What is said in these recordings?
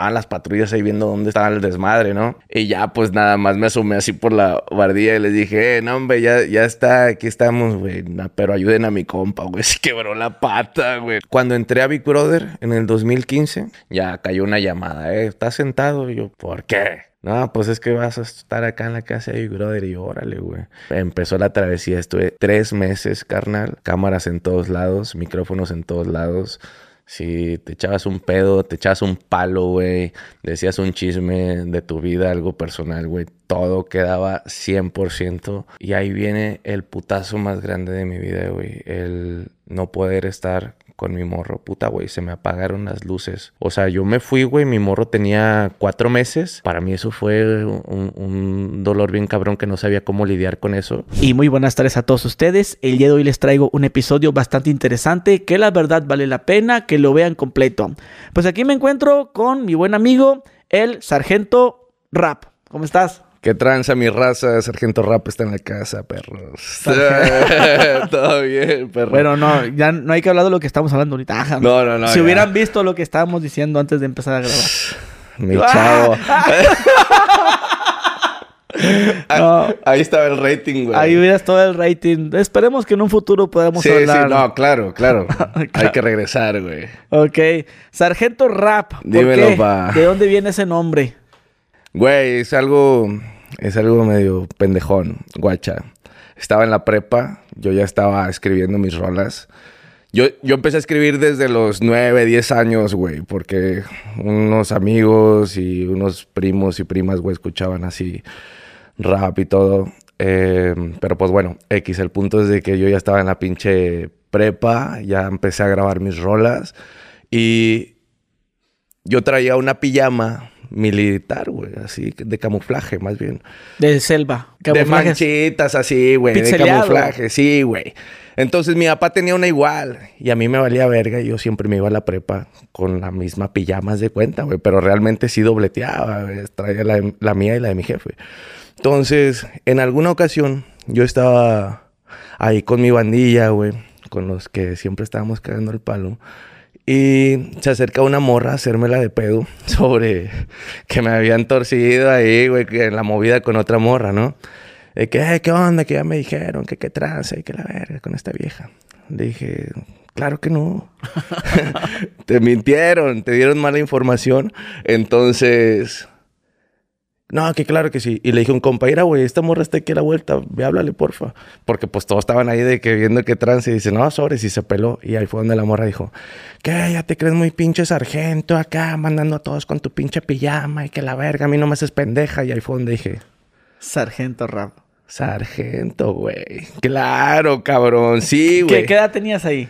estaban las patrullas ahí viendo dónde estaba el desmadre, ¿no? Y ya, pues nada más me asomé así por la bardilla y les dije, eh, no, hombre, ya, ya está, aquí estamos, güey. pero ayuden a mi compa, güey. Se quebró la pata, güey. Cuando entré a Big Brother en el 2015, ya cayó una llamada, eh, ¿estás sentado? Y yo, ¿por qué? No, pues es que vas a estar acá en la casa de Big Brother y órale, güey. Empezó la travesía, estuve tres meses, carnal. Cámaras en todos lados, micrófonos en todos lados. Si te echabas un pedo, te echabas un palo, güey, decías un chisme de tu vida, algo personal, güey, todo quedaba 100%. Y ahí viene el putazo más grande de mi vida, güey, el no poder estar con mi morro. Puta, güey, se me apagaron las luces. O sea, yo me fui, güey, mi morro tenía cuatro meses. Para mí eso fue un, dolor bien cabrón que no sabía cómo lidiar con eso. Y muy buenas tardes a todos ustedes. El día de hoy les traigo un episodio bastante interesante que la verdad vale la pena que lo vean completo. Pues aquí me encuentro con mi buen amigo, el Sargento Rap. ¿Cómo estás? ¿Qué tranza mi raza? Sargento Rap está en la casa, perros. Todo bien, perro. Bueno, no, ya no hay que hablar de lo que estamos hablando ahorita. no, no, no. Si hubieran visto lo que estábamos diciendo antes de empezar a grabar. Mi chavo. Ahí estaba el rating, güey. Ahí hubiera todo el rating. Esperemos que en un futuro podamos hablar. Sí, no, claro, claro. Hay que regresar, güey. Ok. Sargento Rap. Dímelo, pa. ¿De dónde viene ese nombre? Güey, es algo, es algo medio pendejón, guacha. Estaba en la prepa, yo ya estaba escribiendo mis rolas. Yo, yo empecé a escribir desde los 9, 10 años, güey, porque unos amigos y unos primos y primas, güey, escuchaban así rap y todo. Eh, pero pues bueno, X, el punto es que yo ya estaba en la pinche prepa, ya empecé a grabar mis rolas y yo traía una pijama militar, güey, así, de camuflaje, más bien. De selva. De manchitas, así, güey, de camuflaje, sí, güey. Entonces mi papá tenía una igual y a mí me valía verga y yo siempre me iba a la prepa con la misma pijama de cuenta, güey, pero realmente sí dobleteaba, traía la, la mía y la de mi jefe. Entonces, en alguna ocasión yo estaba ahí con mi bandilla, güey, con los que siempre estábamos cagando el palo. Y se acerca una morra a hacerme la de pedo sobre que me habían torcido ahí, güey, en la movida con otra morra, ¿no? De que, ¿qué onda? Que ya me dijeron que qué tranza y que la verga con esta vieja. Dije, claro que no. te mintieron, te dieron mala información. Entonces, no, que claro que sí. Y le dije a un compañero, güey, esta morra está aquí a la vuelta, ve, háblale, porfa. Porque pues todos estaban ahí de que viendo que trance y dice, no, sobres, y se peló. Y ahí fue donde la morra dijo, ¿qué? Ya te crees muy pinche sargento acá, mandando a todos con tu pinche pijama y que la verga, a mí no me haces pendeja. Y ahí fue donde dije, Sargento Rap. Sargento, güey. Claro, cabrón, sí, güey. ¿Qué, edad tenías ahí?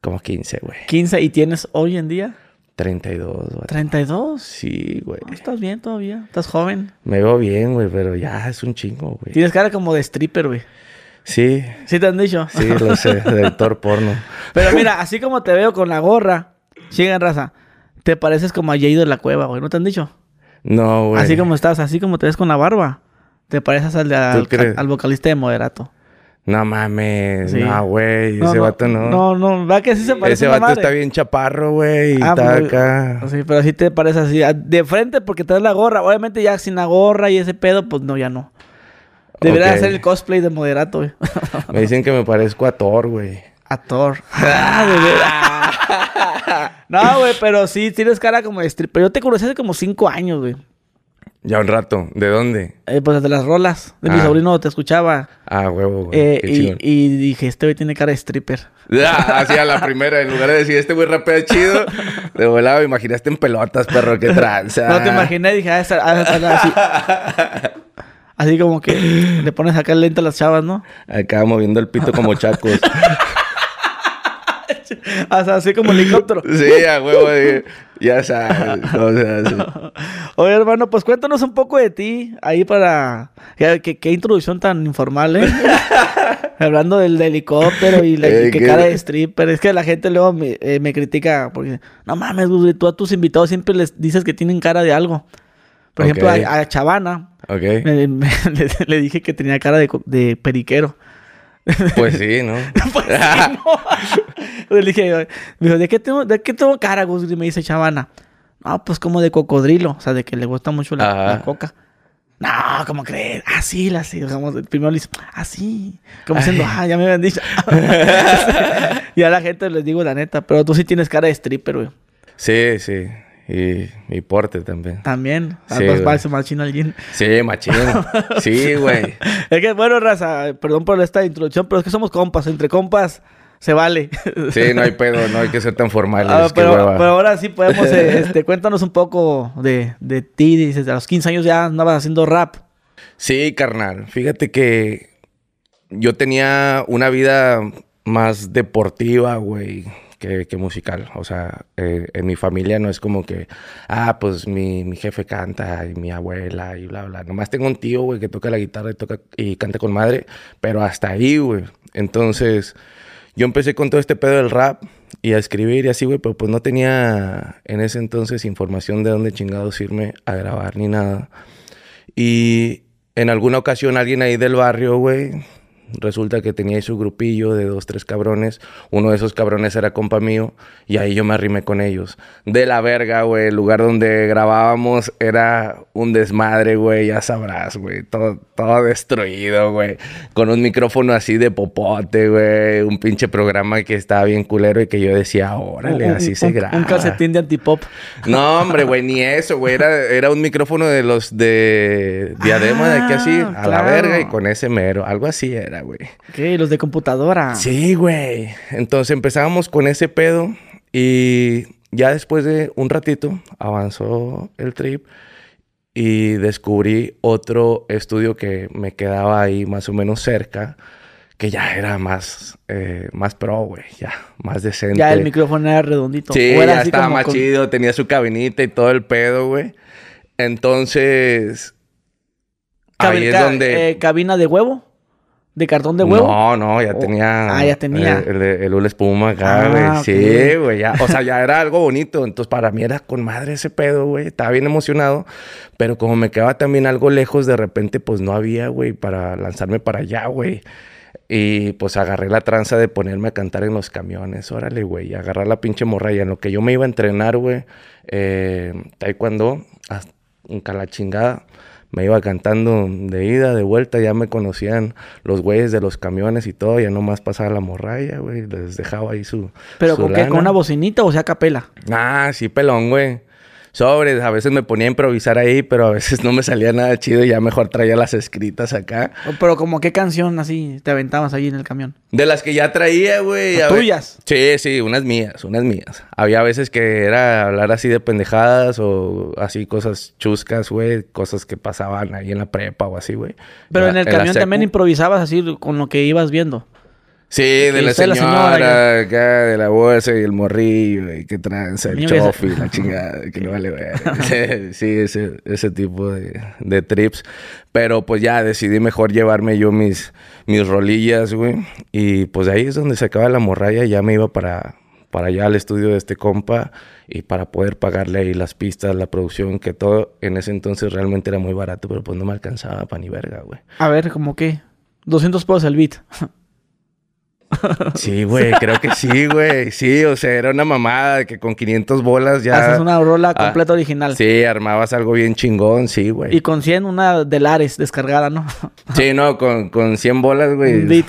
Como 15, güey. ¿15 y tienes hoy en día? 32, güey. ¿32? Sí, güey. ¿Estás bien todavía? ¿Estás joven? Me veo bien, güey, pero ya es un chingo, güey. Tienes cara como de stripper, güey. Sí. ¿Sí te han dicho? Sí, lo sé, de actor porno. Pero mira, así como te veo con la gorra, sigan raza, te pareces como a Jay de la cueva, güey. ¿No te han dicho? No, güey. Así como estás, así como te ves con la barba, te pareces al, al vocalista de Moderato. No mames, no, güey, ese vato no. No, no, va que sí se parece Ese vato está bien chaparro, güey, y ah, está acá. Sí, pero sí te parece así, de frente porque traes la gorra. Obviamente ya sin la gorra y ese pedo, pues no, ya no. Debería hacer el cosplay de moderato, güey. me dicen que me parezco a Thor, güey. A Thor. Ah, no, güey, pero sí tienes cara como de stripper. Yo te conocí hace como cinco años, güey. Ya un rato. ¿De dónde? Eh, pues de las rolas. De mi ah. sobrino te escuchaba. Ah, huevo, güey. Eh, y, y, dije, este güey tiene cara de stripper. Ah, así a la primera. En lugar de decir, este güey rapea chido, de volado me imaginaste en pelotas, perro, qué tranza. No te imaginé, dije, ah, esa, así. así como que le pones acá lento a las chavas, ¿no? Acá moviendo el pito como chacos. así como helicóptero. Sí, a huevo. Ya sabes. Oye, hermano, pues cuéntanos un poco de ti. Ahí para. Qué, introducción tan informal, ¿eh? Hablando del, helicóptero y la eh, qué cara de stripper. Es que la gente luego me, eh, critica porque. No mames, tú a tus invitados siempre les dices que tienen cara de algo. Por ejemplo, a, Chavana. le, dije que tenía cara de, de periquero. Pues sí, ¿no? pues sí, no. le dije, me dijo, ¿de qué tengo, de qué tengo cara, Gus? Y me dice Chavana. Ah, pues como de cocodrilo, o sea, de que le gusta mucho la, coca. No, ¿cómo crees? Ah, sí, la sí. el primero le dice, ah, sí. Como diciendo, ah, ya me habían dicho. y a la gente les digo la neta, pero tú sí tienes cara de stripper, güey. Sí, sí. Y mi porte también. También. Sí, más machín alguien. Sí, machín. sí, güey. es que, bueno, raza, perdón por esta introducción, pero es que somos compas. Entre compas se vale. sí, no hay pedo, no hay que ser tan formales. Ah, pero, ahora sí podemos, eh, este, cuéntanos un poco de, de ti. Dices, a los 15 años ya andabas haciendo rap. Sí, carnal. Fíjate que yo tenía una vida más deportiva, güey que, musical. O sea, eh, en mi familia no es como que, ah, pues mi, mi, jefe canta y mi abuela y bla, bla. Nomás tengo un tío, güey, que toca la guitarra y, toca, y canta con madre, pero hasta ahí, güey. Entonces, yo empecé con todo este pedo del rap y a escribir y así, güey, pero pues no tenía en ese entonces información de dónde chingados irme a grabar ni nada. Y en alguna ocasión alguien ahí del barrio, güey, Resulta que tenía ahí su grupillo de dos, tres cabrones. Uno de esos cabrones era compa mío y ahí yo me arrimé con ellos. De la verga, güey. El lugar donde grabábamos era un desmadre, güey. Ya sabrás, güey. Todo, todo destruido, güey. Con un micrófono así de popote, güey. Un pinche programa que estaba bien culero y que yo decía, órale, así se graba. Un calcetín de antipop. No, hombre, güey, ni eso, güey. Era, era un micrófono de los de diadema de aquí así, a ah, la verga y con ese mero. Algo así era, güey. ¿Qué? Los de computadora. Sí, güey. Entonces empezábamos con ese pedo y ya después de un ratito avanzó el trip y descubrí otro estudio que me quedaba ahí más o menos cerca que ya era más, eh, más pro, güey, ya, más decente. Ya el micrófono era redondito. Sí, ya estaba más chido, tenía su cabinita y todo el pedo, güey. Entonces, ahí es donde... Eh, ¿Cabina de huevo? ¿De cartón de huevo? No, no, ya tenía. Ah, ya tenía. El, el, el, espuma acá, güey. Ah, sí, güey, ya. O sea, ya era algo bonito. Entonces, para mí era con madre ese pedo, güey. Estaba bien emocionado. Pero como me quedaba también algo lejos, de repente, pues no había, güey, para lanzarme para allá, güey. Y pues agarré la tranza de ponerme a cantar en los camiones. Órale, güey. Agarrar la pinche morralla. En lo que yo me iba a entrenar, güey. Eh, taekwondo. Hasta, la chingada me iba cantando de ida, de vuelta, ya me conocían los güeyes de los camiones y todo, ya nomás pasaba la morralla, güey, les dejaba ahí su. ¿Pero con qué? ¿Con una bocinita o sea capela? Ah, sí, pelón, güey sobres. A veces me ponía a improvisar ahí, pero a veces no me salía nada chido y ya mejor traía las escritas acá. Pero como qué canción así te aventabas ahí en el camión. De las que ya traía, güey. ¿Tuyas? Sí, sí, unas mías, unas mías. Había veces que era hablar así de pendejadas o así cosas chuscas, güey. Cosas que pasaban ahí en la prepa o así, güey. Pero en, el camión también improvisabas así con lo que ibas viendo. Sí, de la señora, acá, de la bolsa y el morrillo, y que tranza, el chofi, la chingada, que no vale ver. sí, ese, ese tipo de, de, trips. Pero pues ya decidí mejor llevarme yo mis, mis rolillas, güey. Y pues ahí es donde se acaba la morralla, ya me iba para, para allá al estudio de este compa y para poder pagarle ahí las pistas, la producción, que todo en ese entonces realmente era muy barato, pero pues no me alcanzaba para ni verga, güey. A ver, ¿cómo qué? 200 pesos el beat. Sí, güey, creo que sí, güey. Sí, o sea, era una mamada que con 500 bolas ya... Haces una rola ah, completa original. Sí, armabas algo bien chingón, sí, güey. Y con 100 una de Lares descargada, ¿no? sí, no, con, con 100 bolas, güey. Un beat.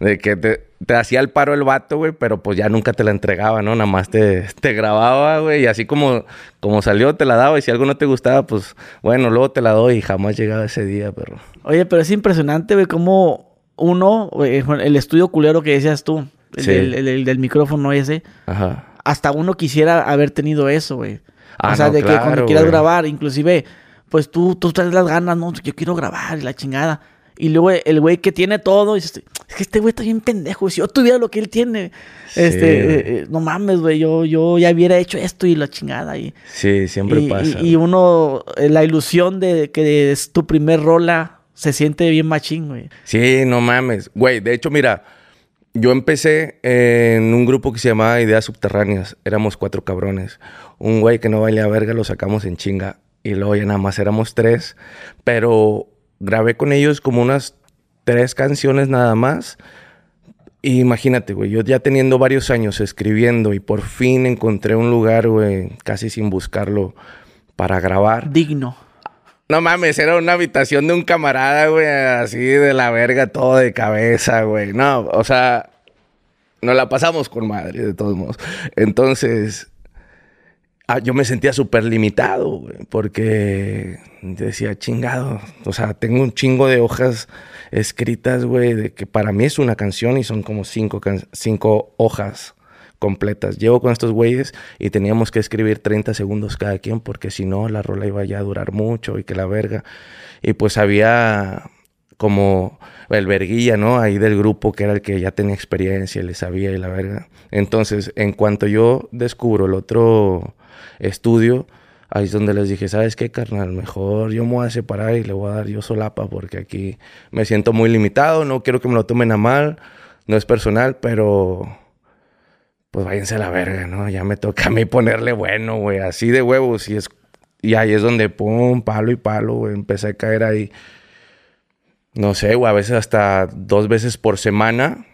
De que te, te hacía el paro el vato, güey, pero pues ya nunca te la entregaba, ¿no? Nada más te, te grababa, güey, y así como, como salió, te la daba, y si algo no te gustaba, pues bueno, luego te la doy y jamás llegaba ese día, pero... Oye, pero es impresionante, güey, cómo uno, eh, el estudio culero que decías tú, el, del, micrófono ese, Ajá. hasta uno quisiera haber tenido eso, güey. Ah, o sea, de que cuando quieras grabar, inclusive, pues tú, tú traes las ganas, no, yo quiero grabar y la chingada. Y luego el güey que tiene todo, es que este güey está bien pendejo. Si yo tuviera lo que él tiene, este, eh, eh, no mames, güey, yo, yo ya hubiera hecho esto y la chingada. Y, sí, siempre pasa. Y, uno, la ilusión de que es tu primer rola se siente bien machín, güey. Sí, no mames. Güey, de hecho, mira, yo empecé en un grupo que se llamaba Ideas Subterráneas. Éramos cuatro cabrones. Un güey que no valía verga lo sacamos en chinga. Y luego ya nada más éramos tres. Pero grabé con ellos como unas tres canciones nada más. imagínate, güey, yo ya teniendo varios años escribiendo y por fin encontré un lugar, güey, casi sin buscarlo, para grabar. Digno. No mames, era una habitación de un camarada, güey, así de la verga, todo de cabeza, güey. No, o sea, nos la pasamos con madre, de todos modos. Entonces, ah, yo me sentía súper limitado, güey, porque decía, chingado, o sea, tengo un chingo de hojas escritas, güey, de que para mí es una canción y son como cinco, cinco hojas completas. Llevo con estos güeyes y teníamos que escribir 30 segundos cada quien porque si no la rola iba ya a durar mucho y que la verga. Y pues había como el verguilla, ¿no? Ahí del grupo que era el que ya tenía experiencia y le sabía y la verga. Entonces, en cuanto yo descubro el otro estudio, ahí es donde les dije, ¿sabes qué, carnal? Mejor yo me voy a separar y le voy a dar yo solapa porque aquí me siento muy limitado, no quiero que me lo tomen a mal, no es personal, pero pues váyanse a la verga, ¿no? Ya me toca a mí ponerle bueno, güey, así de huevos. Y, es, y ahí es donde, pum, palo y palo, güey, empecé a caer ahí. No sé, güey, a veces hasta dos veces por semana.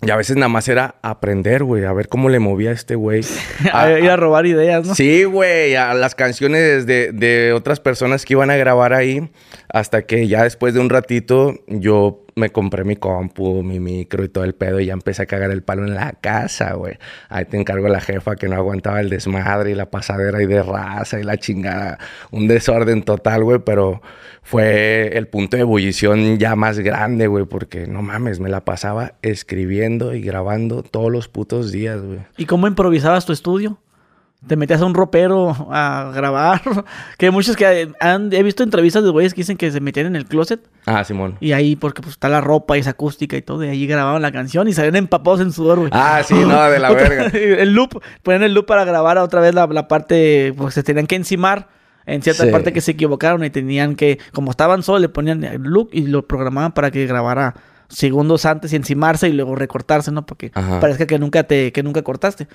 Y a veces nada más era aprender, güey, a ver cómo le movía a este güey. a, ir a robar ideas, ¿no? Sí, güey, a las canciones de, de otras personas que iban a grabar ahí. Hasta que ya después de un ratito yo me compré mi compu, mi micro y todo el pedo y ya empecé a cagar el palo en la casa, güey. Ahí te encargo la jefa que no aguantaba el desmadre y la pasadera y de raza y la chingada. Un desorden total, güey, pero fue el punto de ebullición ya más grande, güey, porque no mames, me la pasaba escribiendo y grabando todos los putos días, güey. ¿Y cómo improvisabas tu estudio? Te metías a un ropero a grabar. que muchos que han, he visto entrevistas de güeyes que dicen que se metían en el closet. Ah, Simón. Y ahí, porque pues está la ropa y es acústica y todo, y ahí grababan la canción y salían empapados en sudor, güey. Ah, sí, no, de la verga. el loop, ponían el loop para grabar otra vez la, la parte, pues se tenían que encimar en cierta parte que se equivocaron y tenían que, como estaban solos, le ponían el loop y lo programaban para que grabara segundos antes y encimarse y luego recortarse, ¿no? Porque parezca que nunca te, que nunca cortaste.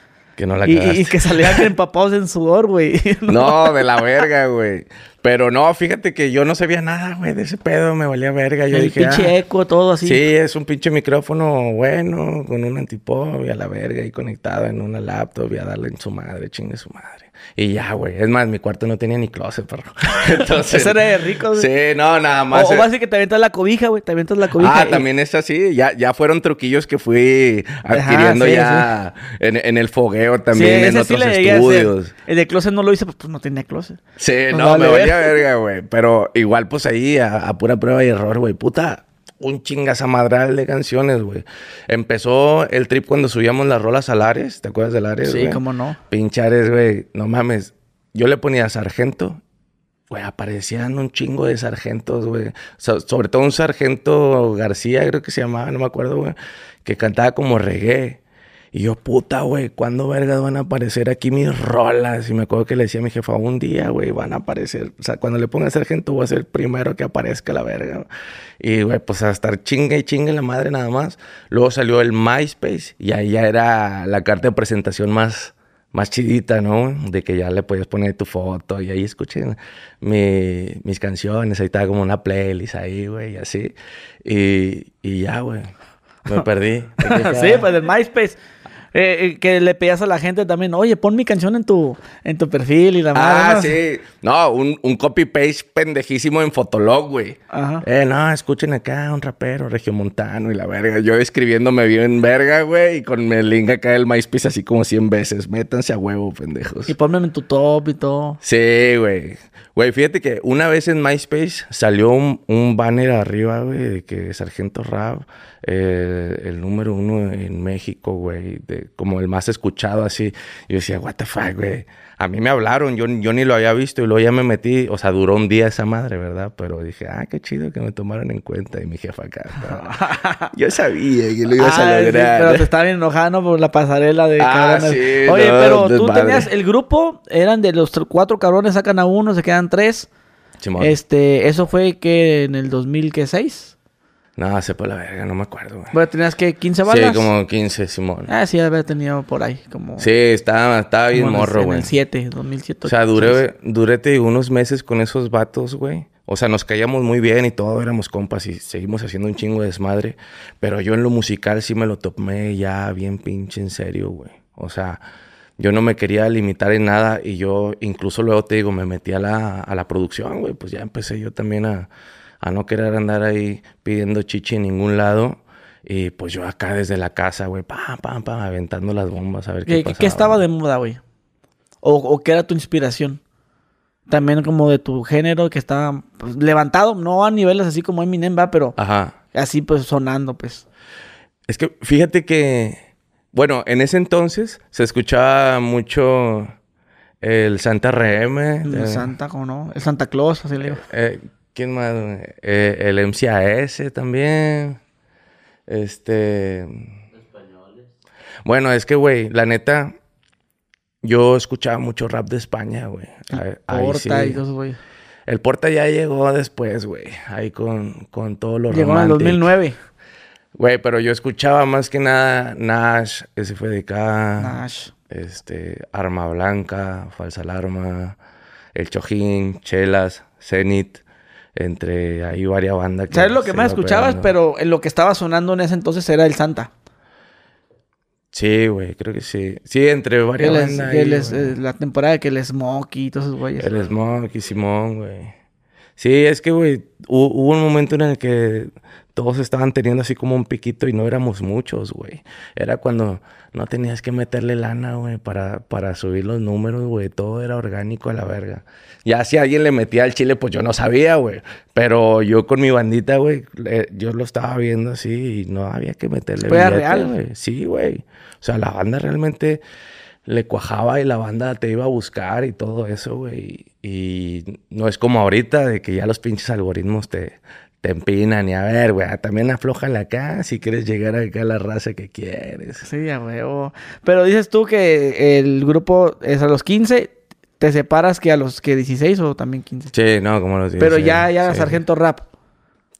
Que no la y, y, que salían empapados en sudor, güey. no. de la verga, güey. Pero no, fíjate que yo no sabía nada, güey, de ese pedo, me valía verga. Yo El dije, pinche ah, eco, todo así. Sí, es un pinche micrófono bueno, con un antipop y a la verga y conectado en una laptop y a darle en su madre, chingue su madre. Y ya, güey. Es más, mi cuarto no tenía ni closet, perro. Entonces. Eso era de rico, güey. Sí, no, nada más. O, o que te aventas la cobija, güey. Te aventas la cobija. Ah, también es así. Ya, ya fueron truquillos que fui adquiriendo ya En, el fogueo también, en otros estudios. El de closet no lo hice, pues, pues no tenía closet. Sí, no, me valía verga, güey. Pero igual, pues ahí, a, pura prueba y error, güey. Puta, un chingazamadral de canciones, güey. Empezó el trip cuando subíamos las rolas al Ares. ¿Te acuerdas del Ares, Sí, cómo no. Pinchares, güey. No mames. Yo le ponía sargento. Güey, aparecían un chingo de sargentos, güey. sobre todo un sargento García, creo que se llamaba, no me acuerdo, güey. Que cantaba como reggae. Y yo, puta, güey, ¿cuándo vergas van a aparecer aquí mis rolas? Y me acuerdo que le decía a mi jefa, un día, güey, van a aparecer. O sea, cuando le ponga sargento voy a ser el primero que aparezca la verga. Y, güey, pues a estar chingue y chingue la madre nada más. Luego salió el MySpace y ahí ya era la carta de presentación más, más chidita, ¿no? De que ya le podías poner tu foto y ahí escuchen mis canciones. Ahí estaba como una playlist ahí, güey, y así. Y, y ya, güey. Me perdí. sí, pues el MySpace. Eh, eh, que le pedías a la gente también, oye, pon mi canción en tu, en tu perfil y la madre. Ah, sí. No, un, un copy-paste pendejísimo en Fotolog, güey. Ajá. Eh, no, escuchen acá un rapero regiomontano y la verga. Yo escribiéndome bien verga, güey, y con el link acá del MySpace así como 100 veces. Métanse a huevo, pendejos. Y ponme en tu top y todo. Sí, güey. Güey, fíjate que una vez en MySpace salió un, un banner arriba, güey, de que Sargento Rap eh, el número uno en México, güey, como el más escuchado así. yo decía, what the fuck, güey. A mí me hablaron, yo, yo ni lo había visto y luego ya me metí, o sea, duró un día esa madre, ¿verdad? Pero dije, ah, qué chido que me tomaron en cuenta y mi jefa acá. yo sabía que lo ibas a lograr. pero te estaba bien enojado por la pasarela de ah, Sí, Oye, pero tú tenías el grupo, eran de los cuatro cabrones, sacan a uno, se quedan tres. Este, eso fue que en el 2006. No, se por la verga, no me acuerdo, güey. Bueno, ¿tenías que 15 balas? Sí, como 15, Simón. Ah, sí, había tenido por ahí, como... Sí, estaba, estaba bien morro, güey. En el 7, 2007. O sea, duré, duré unos meses con esos vatos, güey. O sea, nos caíamos muy bien y todo, éramos compas y seguimos haciendo un chingo de desmadre. Pero yo en lo musical sí me lo tomé ya bien pinche en serio, güey. O sea, yo no me quería limitar en nada y yo incluso luego te digo, me metí a la, a la producción, güey. Pues ya empecé yo también a, a no querer andar ahí pidiendo chichi en ningún lado. Y pues yo acá desde la casa, güey, pam, pam, pam, aventando las bombas a ver qué, ¿Qué, ¿Qué estaba de moda, güey? ¿O, ¿O qué era tu inspiración? También como de tu género que estaba pues, levantado, no a niveles así como Eminem va, pero Ajá. así pues sonando, pues. Es que fíjate que, bueno, en ese entonces se escuchaba mucho el Santa RM. El eh, Santa, ¿cómo no? El Santa Claus, así le digo. eh, ¿Quién más? Eh, el MCAS también. Este. Bueno, es que, güey, la neta, yo escuchaba mucho rap de España, güey. Ahí Porta sí. y todo, güey. El Porta ya llegó después, güey. Ahí con, con todo lo Llegó en el romantic. 2009. Güey, pero yo escuchaba más que nada Nash, SFDK, Nash. este, Arma Blanca, Falsa Alarma, El Chojín, Chelas, Zenith, entre ahí varias bandas. ¿Sabes lo que más escuchabas? pegando. Pero en lo que estaba sonando en ese entonces era el Santa. Sí, güey, creo que sí. Sí, entre varias El, bandas. ahí, eh, la temporada que el Smokey y todos esos güeyes. El Smoke y Simón, güey. Sí, es que, güey, hu- hubo un momento en el que todos estaban teniendo así como un piquito y no éramos muchos, güey. Era cuando no tenías que meterle lana, güey, para, para subir los números, güey. Todo era orgánico a la verga. Ya si alguien le metía al chile, pues yo no sabía, güey. Pero yo con mi bandita, güey, yo lo estaba viendo así y no había que meterle billete, real. güey. Sí, güey. O sea, la banda realmente le cuajaba y la banda te iba a buscar y todo eso, güey. Y no es como ahorita de que ya los pinches algoritmos te, te empinan y a ver, güey, también aflójale acá si quieres llegar acá a la raza que quieres. Sí, a huevo. Pero dices tú que el grupo es a los 15, te separas que a los que 16 o también 15. Sí, no, como los Pero dices, ya, ya sí. Sargento Rap.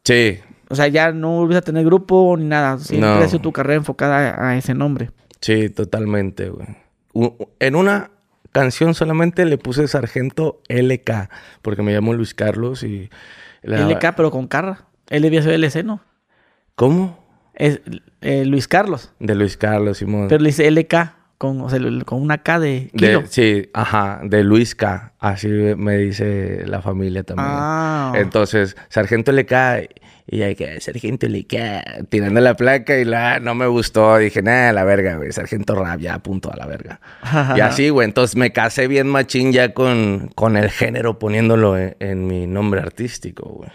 Sí, O sea, ya no volviste a tener grupo ni nada. Siempre No. ha sido tu carrera enfocada a, ese nombre. sí, totalmente, güey. En una canción solamente le puse Sargento LK, porque me llamo Luis Carlos y... la- LK, pero con Carra. Él debía ser LC, ¿no? ¿Cómo? Es eh, Luis Carlos. De Luis Carlos, Simón. Pero le dice LK con, o sea, con una K de kilo. De- sí, ajá, de Luis K. Así me dice la familia también. Ah. Entonces, Sargento cae. Y hay que, Sargento cae. Tirando la placa y la no me gustó. Dije, nada, la verga, güey. Sargento Rap, ya, punto a la verga. y así, güey. Entonces me casé bien machín ya con, con el género poniéndolo en, en mi nombre artístico, güey.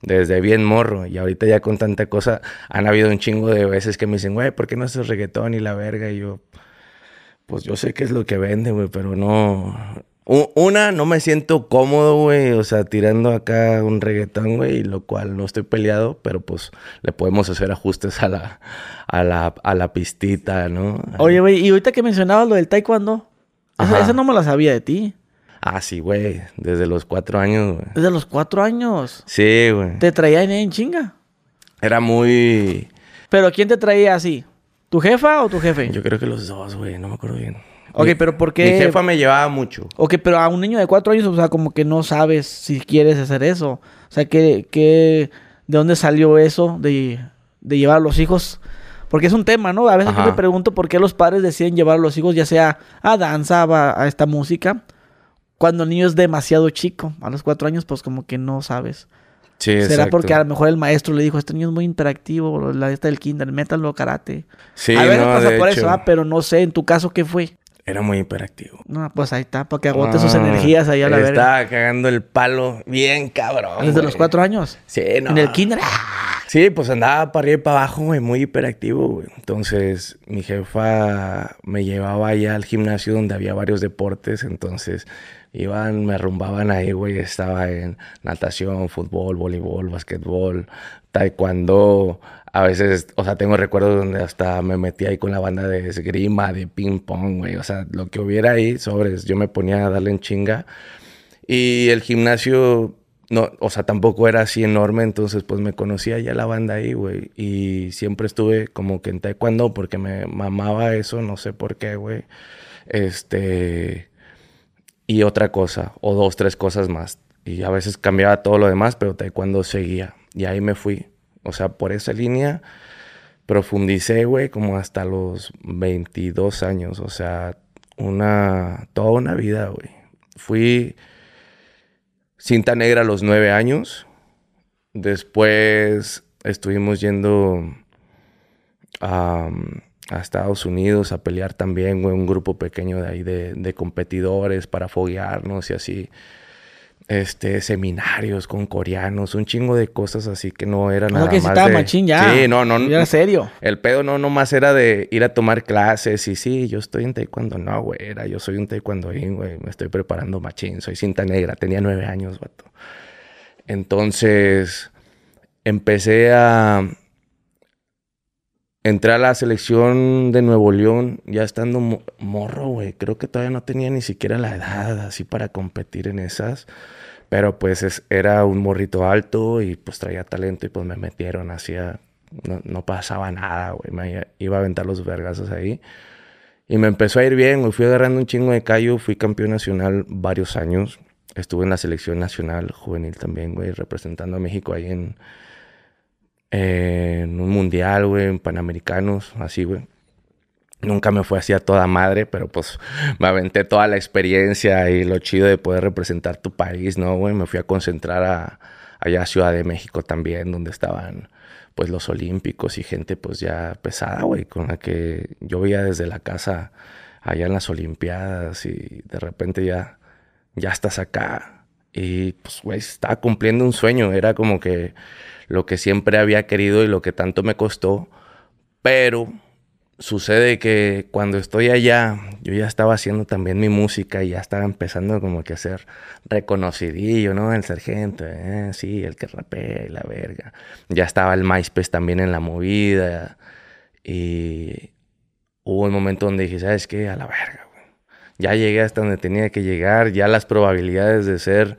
Desde bien morro. Y ahorita ya con tanta cosa, han habido un chingo de veces que me dicen, güey, ¿por qué no haces reggaetón y la verga? Y yo, pues yo sé qué es lo que vende, güey, pero no. Una, no me siento cómodo, güey, o sea, tirando acá un reggaetón, güey, lo cual no estoy peleado, pero pues le podemos hacer ajustes a la, a la, a la pistita, ¿no? Oye, güey, y ahorita que mencionabas lo del taekwondo, esa, no me la sabía de ti. Ah, sí, güey, desde los cuatro años, güey. Desde los cuatro años. Sí, güey. Te traía en, en chinga. Era muy... Pero ¿quién te traía así? ¿Tu jefa o tu jefe? Yo creo que los dos, güey, no me acuerdo bien. Ok, Mi- pero ¿por qué? Mi jefa me llevaba mucho. Ok, pero a un niño de cuatro años, o sea, como que no sabes si quieres hacer eso. O sea, ¿qué, qué, ¿de dónde salió eso de, de llevar a los hijos? Porque es un tema, ¿no? A veces yo me pregunto por qué los padres deciden llevar a los hijos ya sea a danza, a, a esta música, cuando el niño es demasiado chico. A los cuatro años, pues como que no sabes. Sí, ¿Será exacto. porque a lo mejor el maestro le dijo, este niño es muy interactivo, la esta del kinder, métalo karate? Sí, a veces no, pasa por hecho, eso, ah, pero no sé, en tu caso, ¿qué fue? Era muy hiperactivo. No, pues ahí está, para que agote sus Ah, energías ahí a la verga. Estaba cagando el palo bien cabrón. Desde güey. los cuatro años. Sí, no. En el kinder. ¡ah! Sí, pues andaba para arriba y para abajo, güey, muy hiperactivo, güey. Entonces, mi jefa me llevaba allá al gimnasio donde había varios deportes. Entonces, iban, me arrumbaban ahí, güey. Estaba en natación, fútbol, voleibol, basquetbol, taekwondo. A veces, o sea, tengo recuerdos donde hasta me metí ahí con la banda de esgrima, de ping pong, güey. O sea, lo que hubiera ahí, sobres, yo me ponía a darle en chinga. Y el gimnasio, no, o sea, tampoco era así enorme, entonces pues me conocía ya la banda ahí, güey. Y siempre estuve como que en taekwondo porque me mamaba eso, no sé por qué, güey. Este... Y otra cosa, o dos, tres cosas más. y a veces cambiaba todo lo demás, pero taekwondo seguía. Y ahí me fui. O sea, por esa línea profundicé, güey, como hasta los 22 años. O sea, una, toda una vida, güey. Fui cinta negra a los 9 años. Después estuvimos yendo a, Estados Unidos a pelear también, güey, un grupo pequeño de ahí de competidores para foguearnos y así este, seminarios con coreanos, un chingo de cosas así que no era nada que más de... machín ya. Sí, no, no. Era serio. El pedo no nomás era de ir a tomar clases y sí, yo estoy en taekwondo. No, güey, era yo soy un taekwondoín, güey. Me estoy preparando machín. Soy cinta negra. Tenía nueve años, vato. Entonces, empecé a... Entré a la selección de Nuevo León ya estando morro, güey. Creo que todavía no tenía ni siquiera la edad así para competir en esas. Pero pues era un morrito alto y pues traía talento y pues me metieron, hacía, no, pasaba nada, güey, me iba a aventar los vergazos ahí. Y me empezó a ir bien, güey, fui agarrando un chingo de callo, fui campeón nacional varios años. Estuve en la selección nacional juvenil también, güey, representando a México ahí en, en un mundial, güey, en Panamericanos, así, güey. Nunca me fue así a toda madre, pero pues me aventé toda la experiencia y lo chido de poder representar tu país, ¿no, güey? Me fui a concentrar a, allá a Ciudad de México también, donde estaban pues los olímpicos y gente pues ya pesada, güey, con la que yo veía desde la casa allá en las olimpiadas y de repente ya, ya estás acá. Y pues, güey, estaba cumpliendo un sueño, era como que lo que siempre había querido y lo que tanto me costó, pero sucede que cuando estoy allá, yo ya estaba haciendo también mi música y ya estaba empezando como que a ser reconocidillo, ¿no? El sargento, ¿eh? sí, el que rapea y la verga. Ya estaba el MySpace también en la movida y hubo un momento donde dije, ¿sabes qué? A la verga, güey. Ya llegué hasta donde tenía que llegar, ya las probabilidades de ser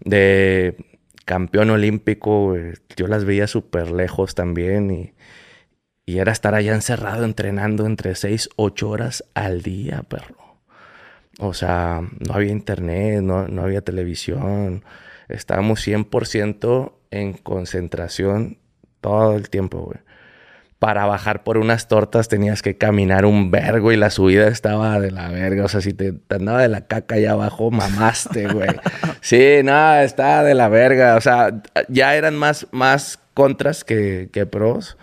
de campeón olímpico, yo las veía súper lejos también y y era estar allá encerrado entrenando entre 6, 8 horas al día, perro. O sea, no había internet, no, no había televisión. Estábamos 100% en concentración todo el tiempo, güey. Para bajar por unas tortas tenías que caminar un vergo y la subida estaba de la verga. O sea, si te, andaba de la caca allá abajo, mamaste, güey. Sí, nada, estaba de la verga. O sea, ya eran más, más contras que, que pros.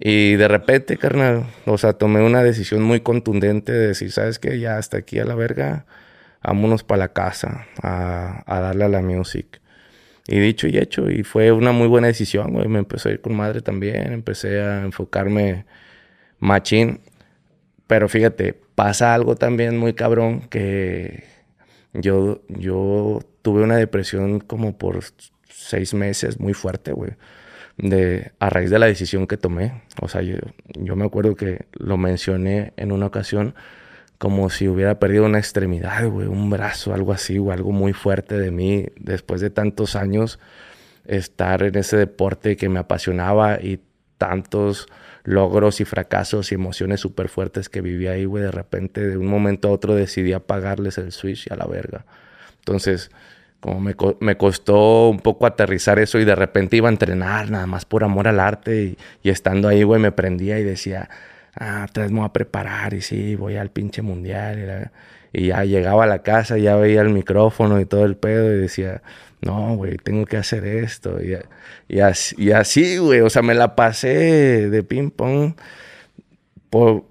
Y de repente, carnal, o sea, tomé una decisión muy contundente de decir, ¿sabes qué? Ya hasta aquí a la verga, vámonos para la casa a, darle a la music. Y dicho y hecho, y fue una muy buena decisión, güey. Me empecé a ir con madre también, empecé a enfocarme machín. Pero fíjate, pasa algo también muy cabrón que yo, yo tuve una depresión como por seis meses muy fuerte, güey de, a raíz de la decisión que tomé. O sea, yo, yo me acuerdo que lo mencioné en una ocasión como si hubiera perdido una extremidad, güey, un brazo, algo así, o algo muy fuerte de mí después de tantos años estar en ese deporte que me apasionaba y tantos logros y fracasos y emociones súper fuertes que viví ahí, güey, de repente de un momento a otro decidí apagarles el switch y a la verga. Entonces, como me, me, costó un poco aterrizar eso y de repente iba a entrenar nada más por amor al arte y, estando ahí, güey, me prendía y decía, ah, otra me voy a preparar y sí, voy al pinche mundial. Y, ya llegaba a la casa, ya veía el micrófono y todo el pedo y decía, no, güey, tengo que hacer esto. Y, y así, y así, güey, o sea, me la pasé de ping pong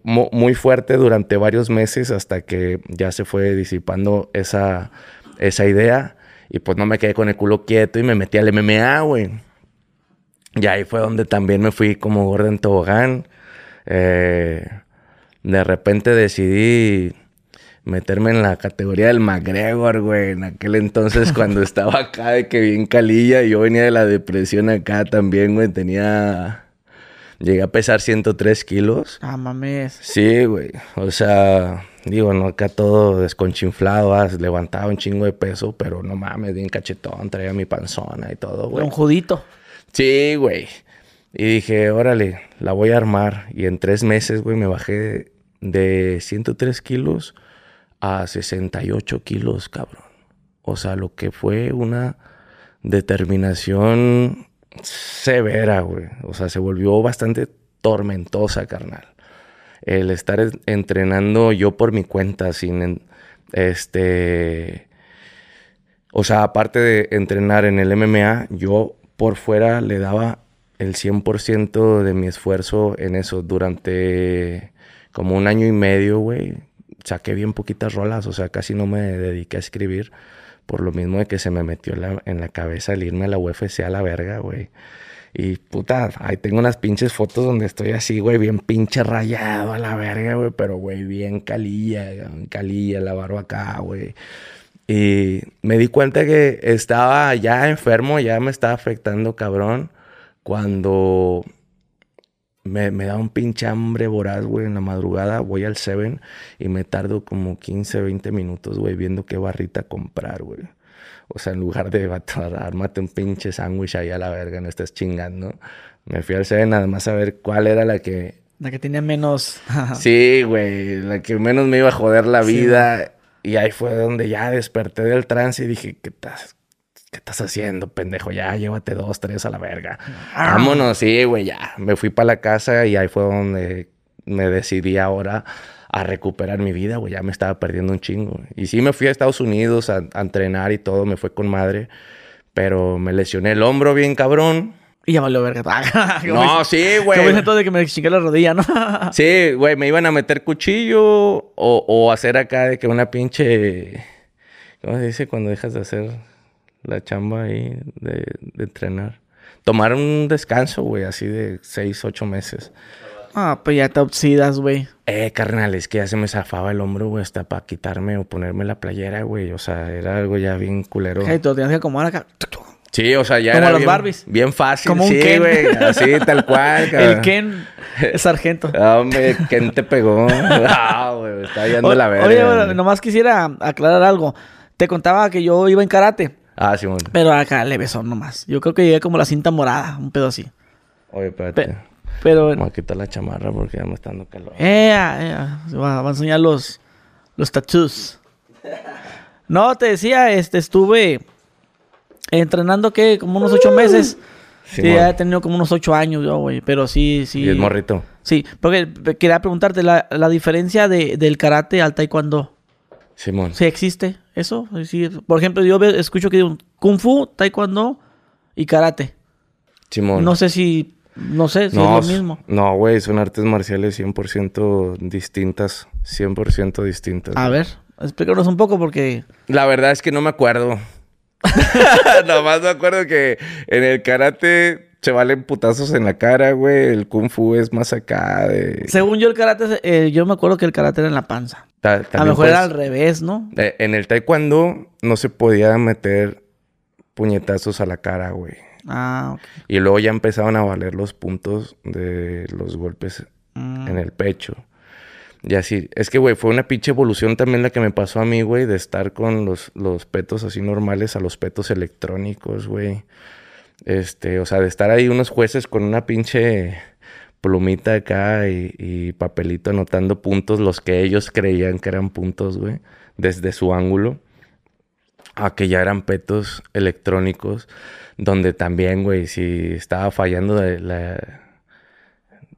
muy fuerte durante varios meses hasta que ya se fue disipando esa, esa idea y pues no me quedé con el culo quieto y me metí al MMA, güey. Y ahí fue donde también me fui como gordo en tobogán. Eh, de repente decidí meterme en la categoría del McGregor, güey. En aquel entonces cuando estaba acá de que bien calilla. Yo venía de la depresión acá también, güey. Tenía... Llegué a pesar 103 kilos. Ah, mames. Sí, güey. O sea, Digo, no acá todo desconchinflado, levantaba un chingo de peso, pero no mames, bien cachetón, traía mi panzona y todo, güey. Un judito. Sí, güey. Y dije, órale, la voy a armar. Y en tres meses, güey, me bajé de 103 kilos a 68 kilos, cabrón. o sea, lo que fue una determinación severa, güey. O sea, se volvió bastante tormentosa, carnal. El estar entrenando yo por mi cuenta, sin, este, o sea, aparte de entrenar en el MMA, yo por fuera le daba el 100% de mi esfuerzo en eso durante como un año y medio, güey. Saqué bien poquitas rolas, o sea, casi no me dediqué a escribir por lo mismo de que se me metió en la cabeza el irme a la UFC a la verga, güey. Y puta, ahí tengo unas pinches fotos donde estoy así, güey, bien pinche rayado a la verga, güey, pero güey, bien calilla, calilla, la barba acá, güey. Y me di cuenta que estaba ya enfermo, ya me estaba afectando cabrón, cuando me, me, da un pinche hambre voraz, güey, en la madrugada. Voy al Seven y me tardo como 15, 20 minutos, güey, viendo qué barrita comprar, güey. O sea, en lugar de armarte un pinche sándwich ahí a la verga, no estás chingando. Me fui al Seven nada más a ver cuál era la que... La que tenía menos... sí, güey, la que menos me iba a joder la vida. Y ahí fue donde ya desperté del trance y dije, ¿qué estás, ¿qué estás haciendo, pendejo? Ya, llévate dos, tres a la verga. Ah. Vámonos, sí, güey, ya. Me fui para la casa y ahí fue donde me decidí ahora a recuperar mi vida, güey. Ya me estaba perdiendo un chingo. Y sí me fui a Estados Unidos a, entrenar y todo, me fue con madre. Pero me lesioné el hombro bien cabrón. Y ya valió verga. no, sí, güey. Como todo de que me chingué la rodilla, ¿no? sí, güey, me iban a meter cuchillo o, o hacer acá de que una pinche... ¿Cómo se dice cuando dejas de hacer la chamba ahí de, de entrenar? Tomar un descanso, güey, así de seis, ocho meses. Ah, pues ya te oxidas, güey. Eh, carnal, es que ya se me zafaba el hombro, güey, hasta para quitarme o ponerme la playera, güey. O sea, era algo ya bien culero. Hey, tú tenías que acomodar acá. Sí, o sea, ya Como era los bien, Barbies. bien fácil. Como un sí, Ken. güey, así, tal cual. El Ken es sargento. Ah, hombre, ¿quién te pegó? Ah, güey, está yendo O- la verga. Oye, güey. bueno, nomás quisiera aclarar algo. Te contaba que yo iba en karate, Ah, Simón. pero acá le besó nomás. Yo creo que llegué como la cinta morada, un pedo así. Oye, espérate. Pe- pero... Voy a quitar la chamarra porque ya me está dando calor. Eh, eh, va, va a enseñar los, los tattoos. No, te decía, este, estuve entrenando, que Como unos ocho meses. Sí, ya he tenido como unos ocho años yo, güey. Pero sí, sí. Y es morrito. Sí, porque quería preguntarte la, la diferencia de, del karate al taekwondo. Simón. ¿Sí existe eso? Es decir, por ejemplo, yo escucho que digo kung fu, taekwondo y karate. Simón. No sé si, no sé si No, es lo mismo. No, güey, son artes marciales 100% distintas. 100% distintas. A ver, explícanos un poco porque La verdad es que no me acuerdo. Nomás me acuerdo que en el karate se valen putazos en la cara, güey. El kung fu es más acá de... según yo el karate, eh, yo me acuerdo que el karate era en la panza. Ta- A lo mejor era puedes- al revés, ¿no? Eh, En el taekwondo no se podía meter puñetazos a la cara, güey. Ah, ok. Y luego ya empezaban a valer los puntos de los golpes Mm. en el pecho. Y así, es que, güey, fue una pinche evolución también la que me pasó a mí, güey, de estar con los, los petos así normales a los petos electrónicos, güey. Este, o sea, de estar ahí unos jueces con una pinche plumita acá y, y papelito anotando puntos, los que ellos creían que eran puntos, güey, desde su ángulo, a que ya eran petos electrónicos, donde también, güey, si estaba fallando de la...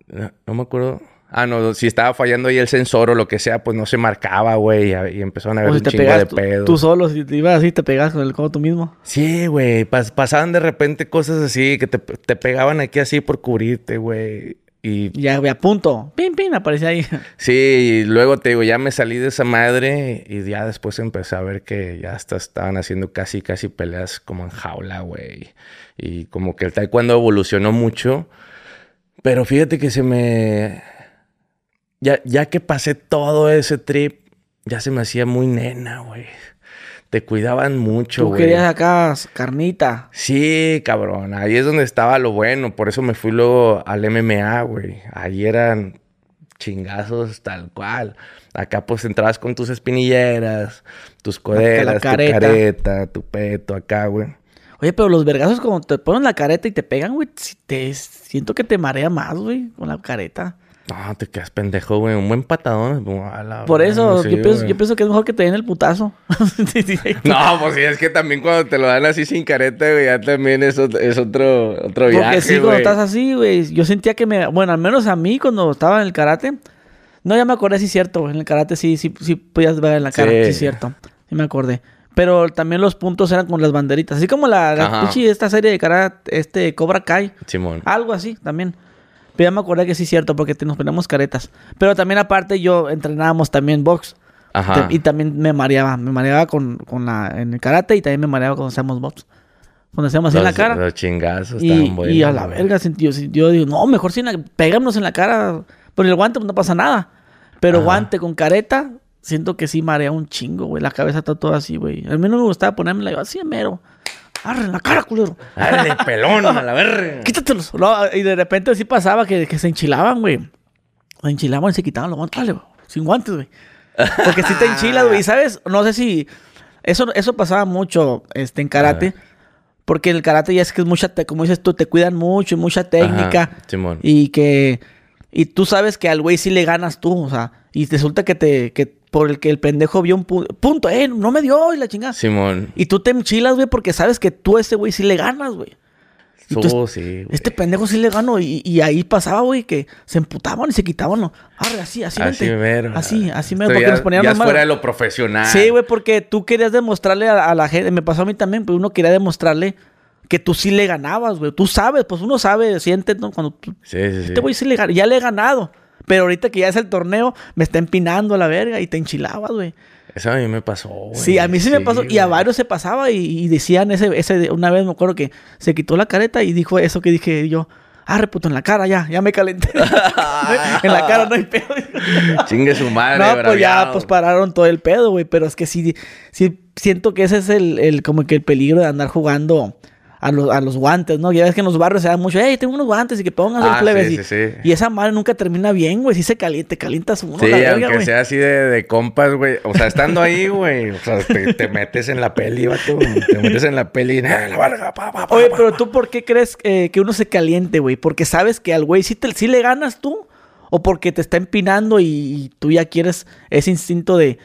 No, no me acuerdo. Ah, no, si estaba fallando ahí el sensor o lo que sea, pues no se marcaba, güey, y, empezaron a ver O si un te chingo pegas de tú, pedos. tú solo, si te ibas así, te pegas con el codo tú mismo. Sí, güey. pas- pasaban de repente cosas así que te, te pegaban aquí así por cubrirte, güey. Y ya, a punto. Pin, pin, aparece ahí. sí, y luego te digo, ya me salí de esa madre y ya después empecé a ver que ya hasta estaban haciendo casi, casi peleas como en jaula, güey. Y como que el taekwondo evolucionó mucho. Pero fíjate que se me... Ya, ya que pasé todo ese trip, ya se me hacía muy nena, güey. Te cuidaban mucho, Tú güey. querías acá carnita. Sí, cabrón. Ahí es donde estaba lo bueno. Por eso me fui luego al MMA, güey. Ahí eran chingazos tal cual. Acá pues entrabas con tus espinilleras, tus coderas, tu careta. careta, tu peto acá, güey. Oye, pero los vergazos como te ponen la careta y te pegan, güey, si te siento que te marea más, güey, con la careta. No, te quedas pendejo, güey. Un buen patadón. Por eso, yo, pienso, yo, pienso, que es mejor que te den el putazo. no, pues sí, es que también cuando te lo dan así sin careta, güey, ya también es, es otro, otro viaje, Porque sí, cuando estás así, güey, yo sentía que me... Bueno, al menos a mí cuando estaba en el karate... No, ya me acordé, sí cierto. En el karate sí, sí, sí podías ver en la cara. Sí, es cierto. Sí me acordé. Pero también los puntos eran con las banderitas. Así como la, la esta serie de karate, este Cobra Kai. Simón. Algo así también. Pero ya me acordé que sí es cierto, porque nos ponemos caretas. Pero también aparte yo entrenábamos también box. Ajá. Y también me mareaba. Me mareaba con, con la, en el karate y también me mareaba cuando hacíamos box. Cuando hacíamos así en la cara. Los chingazos y, estaban buenos. Y a la verga, yo, yo digo, no, mejor sin pegámonos en la cara. Por el guante pues, no pasa nada. Pero guante con careta, siento que sí marea un chingo, güey. La cabeza está toda así, güey. A mí no me gustaba ponérmela así mero. Arre en la cara, culero. Arre, pelón, a la verga. Quítatelos. y de repente sí pasaba que, que se enchilaban, güey. Se enchilaban y se quitaban los guantes. Dale, sin guantes, güey. Porque si te enchilas, güey. ¿Sabes? No sé si... Eso, eso pasaba mucho este, en karate. Porque el karate ya es que es mucha... Como dices tú, te cuidan mucho y mucha técnica. Simón. Y que... Y tú sabes que al güey sí le ganas tú, o sea... Y resulta que te... Que por el que el pendejo vio un punto, eh, no me dio y la chingada. Simón. Y tú te enchilas, güey, porque sabes que tú a ese güey sí le ganas, güey. Oh, sí, Este pendejo sí le ganó y, y ahí pasaba, güey, que se emputaban y se quitaban. ¿no? Arre, así, así, así, mero. Así, así mero. Porque nos ponían ya fuera de lo profesional. Sí, güey, porque tú querías demostrarle a, la gente, me pasó a mí también, pero uno quería demostrarle que tú sí le ganabas, güey. Tú sabes, pues uno sabe, siente, ¿no? Cuando tú... Sí, sí, sí. Este güey sí le ya le he ganado. Pero ahorita que ya es el torneo, me está empinando a la verga y te enchilabas, güey. Eso a mí me pasó, güey. Sí, a mí sí, me pasó. Y a varios se pasaba y, decían ese, ese... Una vez me acuerdo que se quitó la careta y dijo eso que dije yo. Ah, puto, en la cara ya, ya me calenté. en la cara no hay pedo. Chingue su madre, No, pues ya, pues pararon todo el pedo, güey. Pero es que sí, sí siento que ese es el, el, como que el peligro de andar jugando a los, a los guantes, ¿no? Ya ves que en los barrios se da mucho, hey, tengo unos guantes y que pongas el ah, plebe. Sí, sí, y, esa madre nunca termina bien, güey. Si se calienta, te calientas uno. Sí, la verga, aunque sea así de, de compas, güey. O sea, estando ahí, güey. O sea, te, metes en la peli, vato. Te metes en la peli y la verga, pa, pa, pa, Oye, pero tú, ¿por qué crees eh, que uno se caliente, güey? Porque sabes que al güey sí, te, sí le ganas tú. O porque te está empinando y tú ya quieres ese instinto de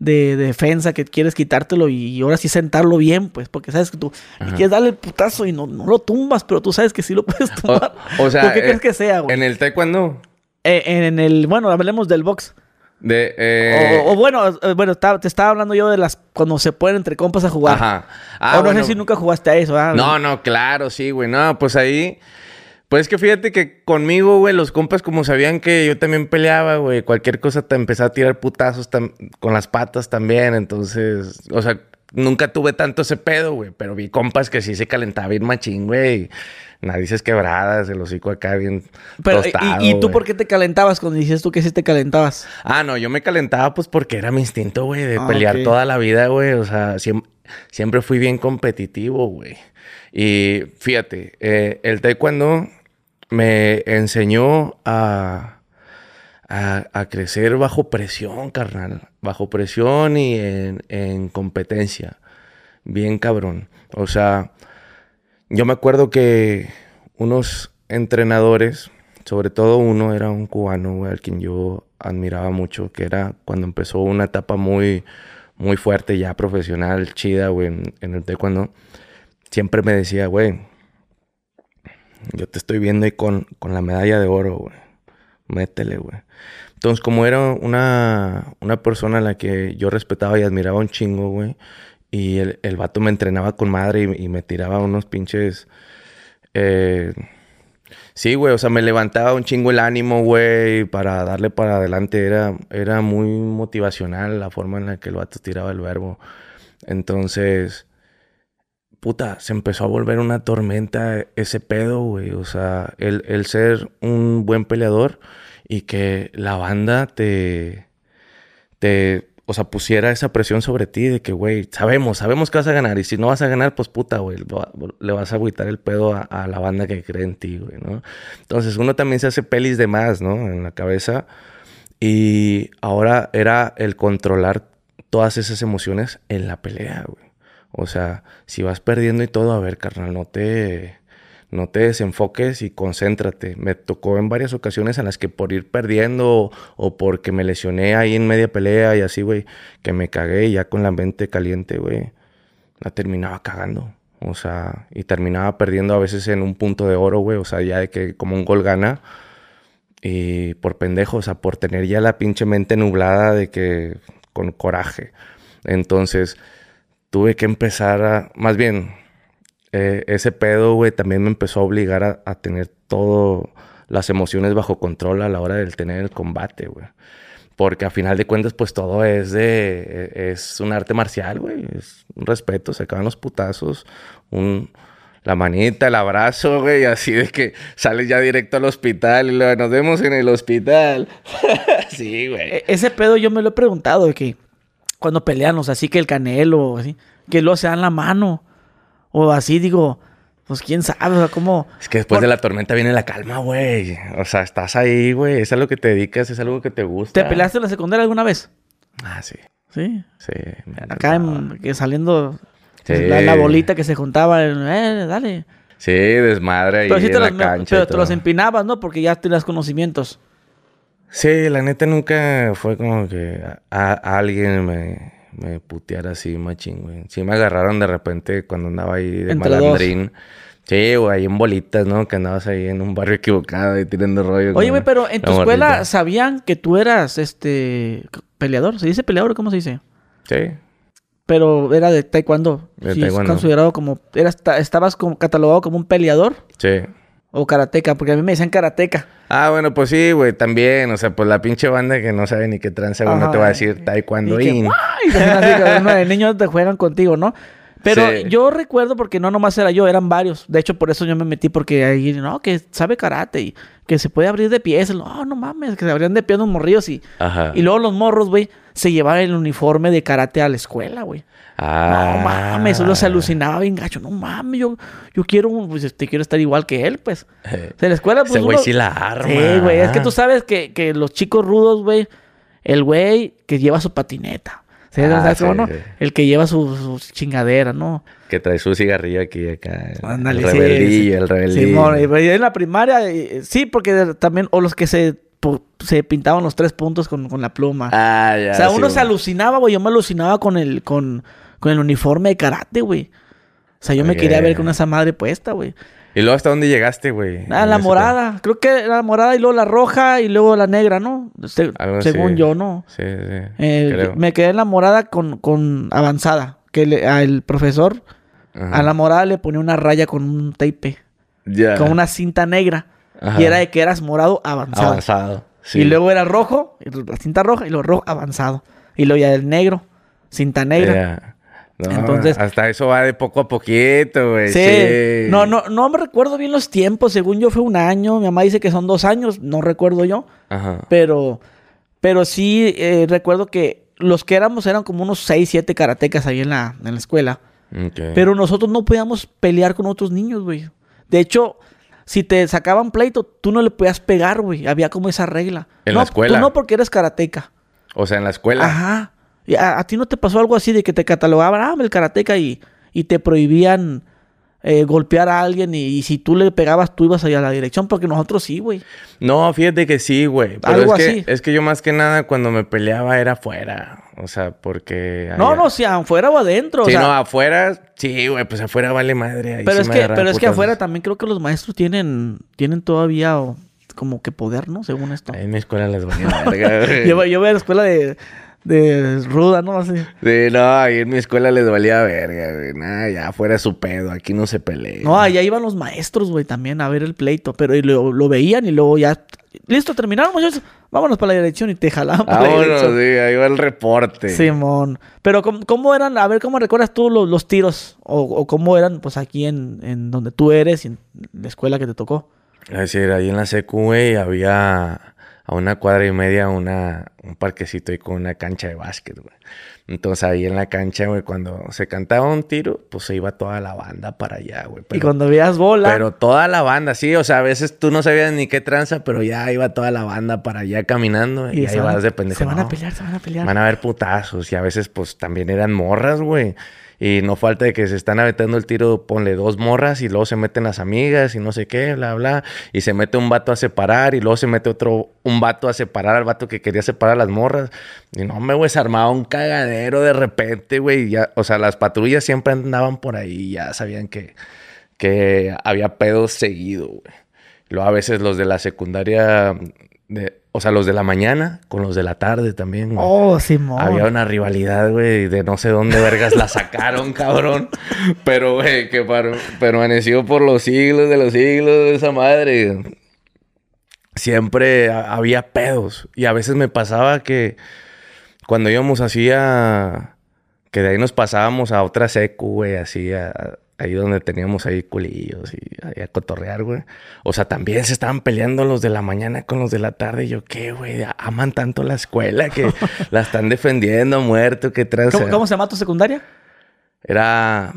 de, defensa que quieres quitártelo y, ahora sí sentarlo bien, pues, porque sabes que tú quieres darle el putazo y no, no, lo tumbas, pero tú sabes que sí lo puedes tumbar. O, sea, qué crees eh, que sea, güey? ¿En el taekwondo? Eh, en el, bueno, hablemos del box. De, eh... o, bueno, eh, bueno, te estaba hablando yo de las cuando se pueden entre compas a jugar. Ajá. Ah, o no sé si nunca jugaste a eso, ¿ah? No, no, claro, sí, güey. No, pues ahí pues es que fíjate que conmigo, güey, los compas como sabían que yo también peleaba, güey, cualquier cosa te empezaba a tirar putazos con las patas también, entonces, o sea, nunca tuve tanto ese pedo, güey, pero vi compas que sí se calentaba bien machín, güey. Narices quebradas, el hocico acá bien Pero, ¿y, tú por qué te calentabas cuando dices tú que sí te calentabas? Ah, no, yo me calentaba pues porque era mi instinto, güey, de ah, pelear toda la vida, güey. O sea, siempre, fui bien competitivo, güey. Y fíjate, eh, el taekwondo me enseñó a, a, crecer bajo presión, carnal. Bajo presión y en, competencia. Bien cabrón. O sea, yo me acuerdo que unos entrenadores, sobre todo uno era un cubano, al quien yo admiraba mucho, que era cuando empezó una etapa muy, muy fuerte, ya profesional, chida, güey, en, en el taekwondo. Siempre me decía, güey, yo te estoy viendo ahí con, con la medalla de oro, güey. Métele, güey. Entonces, como era una, una persona a la que yo respetaba y admiraba un chingo, güey. Y el, el vato me entrenaba con madre y, me tiraba unos pinches... Eh, sí, güey, o sea, me levantaba un chingo el ánimo, güey, para darle para adelante. Era, era muy motivacional la forma en la que el vato tiraba el verbo. Entonces, puta, se empezó a volver una tormenta ese pedo, güey. O sea, el, ser un buen peleador y que la banda te, te, o sea, pusiera esa presión sobre ti de que, güey, sabemos, sabemos que vas a ganar. Y si no vas a ganar, pues puta, güey, le vas a agüitar el pedo a, la banda que cree en ti, güey, ¿no? Entonces uno también se hace pelis de más, ¿no? En la cabeza. Y ahora era el controlar todas esas emociones en la pelea, güey. O sea, si vas perdiendo y todo, a ver, carnal, no te, no te desenfoques y concéntrate. Me tocó en varias ocasiones en las que por ir perdiendo o, porque me lesioné ahí en media pelea y así, güey, que me cagué ya con la mente caliente, güey, la terminaba cagando. O sea, y terminaba perdiendo a veces en un punto de oro, güey. O sea, ya de que como un gol gana. Y por pendejo, o sea, por tener ya la pinche mente nublada de que con coraje. Entonces, tuve que empezar a, más bien, eh, ese pedo, güey, también me empezó a obligar a, tener todas las emociones bajo control a la hora del tener el combate, güey. Porque a final de cuentas, pues todo es de. E, es un arte marcial, güey. Es un respeto, se acaban los putazos, un, la manita, el abrazo, güey, así de que sales ya directo al hospital y nos vemos en el hospital. sí, güey. E, ese pedo yo me lo he preguntado, de que cuando pelean, o sea, así que el canelo, así, que luego se dan la mano. O así, digo, pues quién sabe, o sea, cómo. Es que después de la tormenta viene la calma, güey. O sea, estás ahí, güey. Es algo que te dedicas, es algo que te gusta. ¿Te peleaste en la secundaria alguna vez? Ah, sí. Sí. Sí. Acá en, que saliendo la, bolita que se juntaba, eh, dale. Sí, desmadre ahí pero en la cancha. Pero te los empinabas, ¿no? Porque ya tenías conocimientos. Sí, la neta nunca fue como que a alguien me me puteara así, machín, güey. Sí me agarraron de repente cuando andaba ahí de malandrín. Sí, güey, ahí en bolitas, ¿no? Que andabas ahí en un barrio equivocado y tirando rollo. Oye, güey, pero en tu escuela sabían que tú eras, este, peleador. ¿Se dice peleador cómo se dice? Sí. Pero era de taekwondo. De sí, taekwondo. considerado como... Eras, ¿Estabas como, catalogado como un peleador? Sí. O karateca, porque a mí me decían karateca. Ah, bueno, pues sí, güey, también. O sea, pues la pinche banda que no sabe ni qué trance, güey, no te va a decir taekwondo. Y, y de niños te juegan contigo, ¿no? Pero yo recuerdo porque no nomás era yo, eran varios. De hecho, por eso yo me metí porque ahí, no, que sabe karate y que se puede abrir de pies. No, no mames, que se abrían de pies los morrillos y... Y luego los morros, güey, se llevaban el uniforme de karate a la escuela, güey. Ah. No mames, uno se alucinaba bien gacho. No mames, yo, yo quiero, pues, este, quiero estar igual que él, pues. En la escuela, pues. Ese güey sí la arma. Sí, güey. Es que tú sabes que, que los chicos rudos, güey, el güey que lleva su patineta. ¿Sí? Ah, no? El que lleva su, chingadera, ¿no? Que trae su cigarrillo aquí acá. el rebeldillo, el rebeldillo. Sí, en la primaria, sí, porque también, o los que se, se pintaban los tres puntos con, con la pluma. Ah, ya. O sea, uno se alucinaba, güey. Yo me alucinaba con el, con, con el uniforme de karate, güey. O sea, yo me quería ver con esa madre puesta, güey. ¿Y luego hasta dónde llegaste, güey? Ah, la morada. Creo que la morada y luego la roja y luego la negra, ¿no? según yo, ¿no? Sí, sí. Eh, me quedé en la morada con, con avanzada. Que le, el profesor a la morada le ponía una raya con un tape. Ya. Con una cinta negra. Y era de que eras morado avanzado. Avanzado. Sí. Y luego era rojo, la cinta roja y luego rojo avanzado. Y luego ya el negro, cinta negra. Entonces, hasta eso va de poco a poquito, güey. Sí. No, no, no me recuerdo bien los tiempos. Según yo fue un año. Mi mamá dice que son dos años. No recuerdo yo. Ajá. Pero, pero sí eh, recuerdo que los que éramos eran como unos seis, siete karatecas ahí en la, en la escuela. Pero nosotros no podíamos pelear con otros niños, güey. De hecho, si te sacaban pleito, tú no le podías pegar, güey. Había como esa regla. ¿En la escuela? Tú no porque eres karateca. O sea, en la escuela. Ajá a, ti no te pasó algo así de que te catalogaban, ah, el karateca y, y te prohibían eh, golpear a alguien y, si tú le pegabas tú ibas allá a la dirección? Porque nosotros sí, güey. No, fíjate que sí, güey. Algo es así. Que, es que yo más que nada cuando me peleaba era afuera. O sea, porque... No, no, si afuera o adentro. Sí, no, afuera... Sí, güey, pues afuera vale madre. pero es, que, pero es que afuera también creo que los maestros tienen, tienen todavía... como que poder, ¿no? Según esto. en mi escuela les voy a yo, yo voy a la escuela de, de ruda, ¿no? Así. Sí, no, ahí en mi escuela les valía verga, güey. Nada, ya fuera su pedo, aquí no se pelea. No, allá iban los maestros, güey, también a ver el pleito, pero lo, lo veían y luego ya, listo, terminaron, muchachos, vámonos para la dirección y te jalamos. Vámonos, sí, ahí va el reporte. Simón. Pero ¿cómo, eran, a ver, cómo recuerdas tú los, tiros? O, cómo eran, pues, aquí en, en donde tú eres y en la escuela que te tocó? Es decir, ahí en la güey, había a una cuadra y media una, un parquecito ahí con una cancha de básquet, güey. Entonces ahí en la cancha, güey, cuando se cantaba un tiro, pues se iba toda la banda para allá, güey. y cuando veías bola. Pero toda la banda, sí, o sea, a veces tú no sabías ni qué tranza, pero ya iba toda la banda para allá caminando y, ahí vas de pendejo. Se van a pelear, se van a pelear. Van a ver putazos y a veces pues también eran morras, güey. Y no falta de que se están aventando el tiro, ponle dos morras y luego se meten las amigas y no sé qué, bla, bla. Y se mete un vato a separar y luego se mete otro, un vato a separar al vato que quería separar a las morras. Y no, me, güey, se armaba un cagadero de repente, güey. Ya, o sea, las patrullas siempre andaban por ahí ya sabían que, que había pedos seguido, güey. Luego a veces los de la secundaria de, o sea, los de la mañana con los de la tarde también, güey. Oh, Simón. Había una rivalidad, güey, de no sé dónde vergas la sacaron, cabrón. Pero, güey, que permaneció por los siglos de los siglos de esa madre. Siempre había pedos. Y a veces me pasaba que cuando íbamos así a... Que de ahí nos pasábamos a otra secu, güey, así a ahí donde teníamos ahí culillos y ahí a cotorrear, güey. O sea, también se estaban peleando los de la mañana con los de la tarde. Y yo, ¿qué, güey? Aman tanto la escuela que la están defendiendo, muerto, ¿qué traes? ¿Cómo, se llama tu secundaria? Era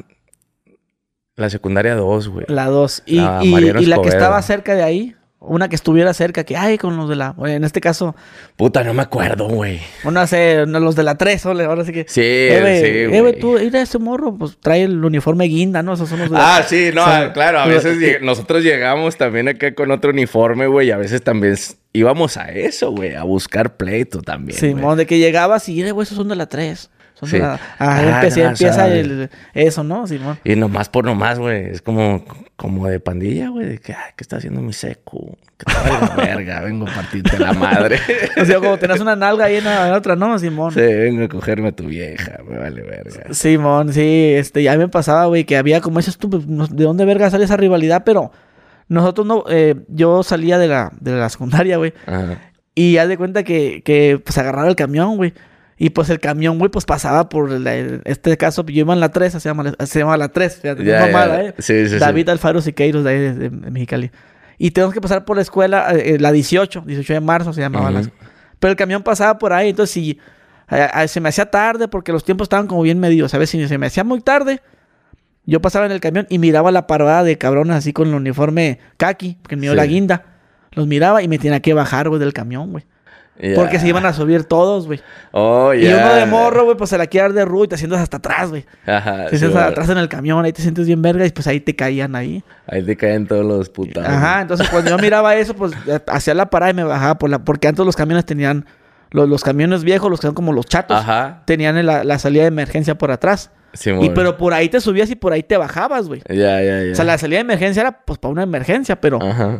la secundaria 2, güey. La 2. ¿Y, y la que estaba cerca de ahí? Una que estuviera cerca, que ay, con los de la. En este caso. Puta, no me acuerdo, güey. Una sé, los de la 3, ahora sí que. Sí, eh, sí. Eh, güey, tú, mira ese morro, pues trae el uniforme guinda, ¿no? Esos son los de Ah, sí, no, claro. A veces nosotros llegamos también acá con otro uniforme, güey, y a veces también íbamos a eso, güey, a buscar pleito también. Simón, de que llegabas y, güey, esos son de la 3. Ah, ah empieza el, eso, ¿no, Simón? Y nomás por nomás, güey. Es como, como de pandilla, güey. De que, ay, ¿qué está haciendo mi seco? Que te verga, vengo a partirte la madre. o sea, como tenés una nalga ahí en la otra, ¿no, Simón? Sí, vengo a cogerme a tu vieja, me vale verga. Simón, sí, este, ya me pasaba, güey, que había como tú, pues, ¿de dónde verga sale esa rivalidad? Pero nosotros no, eh, yo salía de la, de la secundaria, güey. Y ya de cuenta que, que pues agarraba el camión, güey. Y pues el camión, güey, pues pasaba por este caso, yo iba en la 3, se llama, se llama la 3, fíjate, ¿eh? Sí, sí, David Alfaro Siqueiros de ahí de, Mexicali. Y tenemos que pasar por la escuela, eh, la 18, 18 de marzo se llamaba la Pero el camión pasaba por ahí, entonces si se me hacía tarde porque los tiempos estaban como bien medidos, ¿sabes? Si se me hacía muy tarde, yo pasaba en el camión y miraba la parada de cabrones así con el uniforme kaki, porque me dio la guinda. Los miraba y me tenía que bajar, güey, del camión, güey. Porque se iban a subir todos, güey. Oh, Y uno de morro, güey, pues se la quiere dar de ruido y te sientas hasta atrás, güey. Ajá. Te sientas atrás en el camión, ahí te sientes bien verga y pues ahí te caían ahí. Ahí te caen todos los putados. Ajá, entonces cuando yo miraba eso, pues eh, hacía la parada y me bajaba por la... Porque antes los camiones tenían... Los, los camiones viejos, los que son como los chatos, Ajá. tenían la, la salida de emergencia por atrás y pero por ahí te subías y por ahí te bajabas, güey. Ya, ya, ya. O sea, la salida de emergencia era pues para una emergencia, pero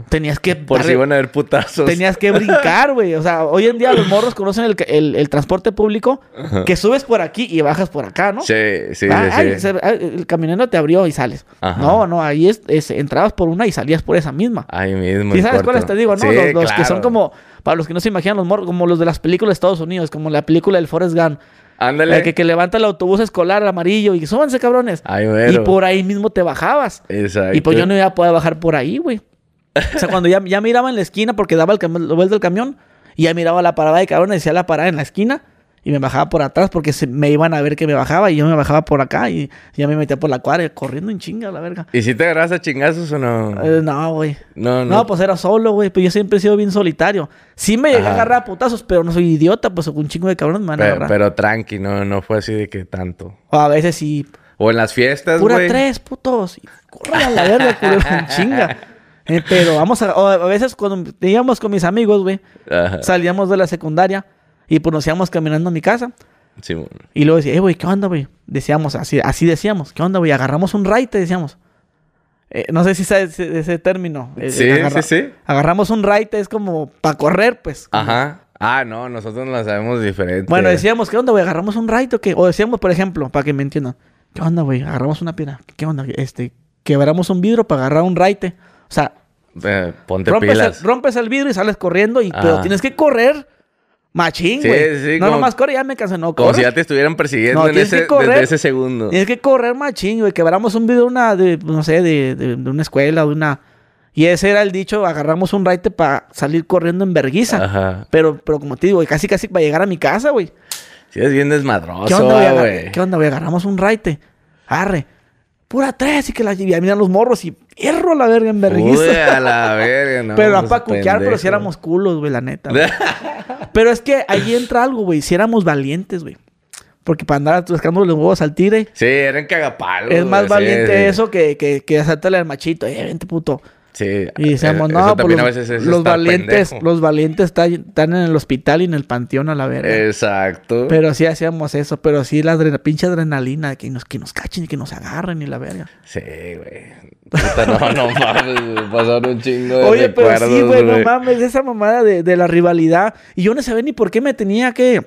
tenías que. Por si iban a haber putazos. Tenías que brincar, güey. O sea, hoy en día los morros conocen el, el, transporte público que subes por aquí y bajas por acá, ¿no? Sí, sí, ah, sí. el camionero te abrió y sales. No, no, ahí es, entrabas por una y salías por esa misma. Ahí mismo. ¿Y sabes cuáles te digo, no? los, que son como, para los que no se imaginan, los morros, como los de las películas de Estados Unidos, como la película del Forrest Gump. Ándale. que, que, levanta el autobús escolar amarillo y súbanse, cabrones. Ay, y por ahí mismo te bajabas. Exacto. Y pues yo no iba a poder bajar por ahí, güey. O sea, cuando ya, ya miraba en la esquina porque daba el, vuelta del camión y ya miraba la parada de cabrones, decía la parada en la esquina y me bajaba por atrás porque se, me iban a ver que me bajaba y yo me bajaba por acá y, ya me metía por la cuadra corriendo en chinga, la verga. ¿Y si te agarras a chingazos o no? Eh, no, güey. No, no. No, pues era solo, güey. Pues yo siempre he sido bien solitario. Sí me llegué a agarrar a putazos, pero no soy idiota, pues un chingo de cabrones me van a agarrar. Pero tranqui, no, no fue así de que tanto. O a veces sí. O en las fiestas, güey. Pura tres, putos. Corre a la verga, culo, en chinga. Eh, pero vamos a... O a veces cuando íbamos con mis amigos, güey. Salíamos de la secundaria y pues nos íbamos caminando a mi casa. Y luego decía, eh, güey, ¿qué onda, güey? Decíamos, así, así decíamos, ¿qué onda, güey? Agarramos un raite, decíamos. Eh, no sé si sabes ese, término. Eh, sí, sí, sí. Agarramos un raite, es como para correr, pues. Ajá. Ah, no, nosotros lo sabemos diferente. Bueno, decíamos, ¿qué onda, güey? ¿Agarramos un raite o qué? O decíamos, por ejemplo, para que me entiendan, ¿qué onda, güey? Agarramos una piedra. ¿Qué onda? Este, quebramos un vidrio para agarrar un raite. O sea, ponte rompes pilas. El, rompes el vidrio y sales corriendo, y, pero tienes que correr Machín, güey. Sí, sí, no, nomás corre, ya me cansé, no corre. Como si ya te estuvieran persiguiendo en ese, desde ese segundo. Tienes que correr machín, güey. Quebramos un video una de, no sé, de, de, una escuela, de una... Y ese era el dicho, agarramos un raite para salir corriendo en verguiza. Ajá. Pero, pero como te digo, casi casi para llegar a mi casa, güey. Sí, es bien desmadroso, ¿Qué onda, güey? ¿Qué onda, güey? Agarramos un raite. Arre. Pura tres y que la... Y miran los morros y hierro la verga en verguiza. a la verga, no. pero no para cuquear, pero si éramos culos, güey, la neta. pero es que ahí entra algo, güey. Si éramos valientes, güey. Porque para andar buscando los huevos al tigre. Sí, eran cagapalos. Es más valiente eso que, que, que al machito. Eh, vente, puto. Sí. Y decíamos, eh, no, pues los, los valientes, los valientes están, están, en el hospital y en el panteón a la verga. Exacto. Pero sí hacíamos eso, pero sí la pinche adrenalina, que nos, que nos cachen y que nos agarren y la verga. Sí, güey. no, no mames, pasaron un chingo de Oye, pero sí, güey, no mames, esa mamada de, de la rivalidad. Y yo no sabía ni por qué me tenía que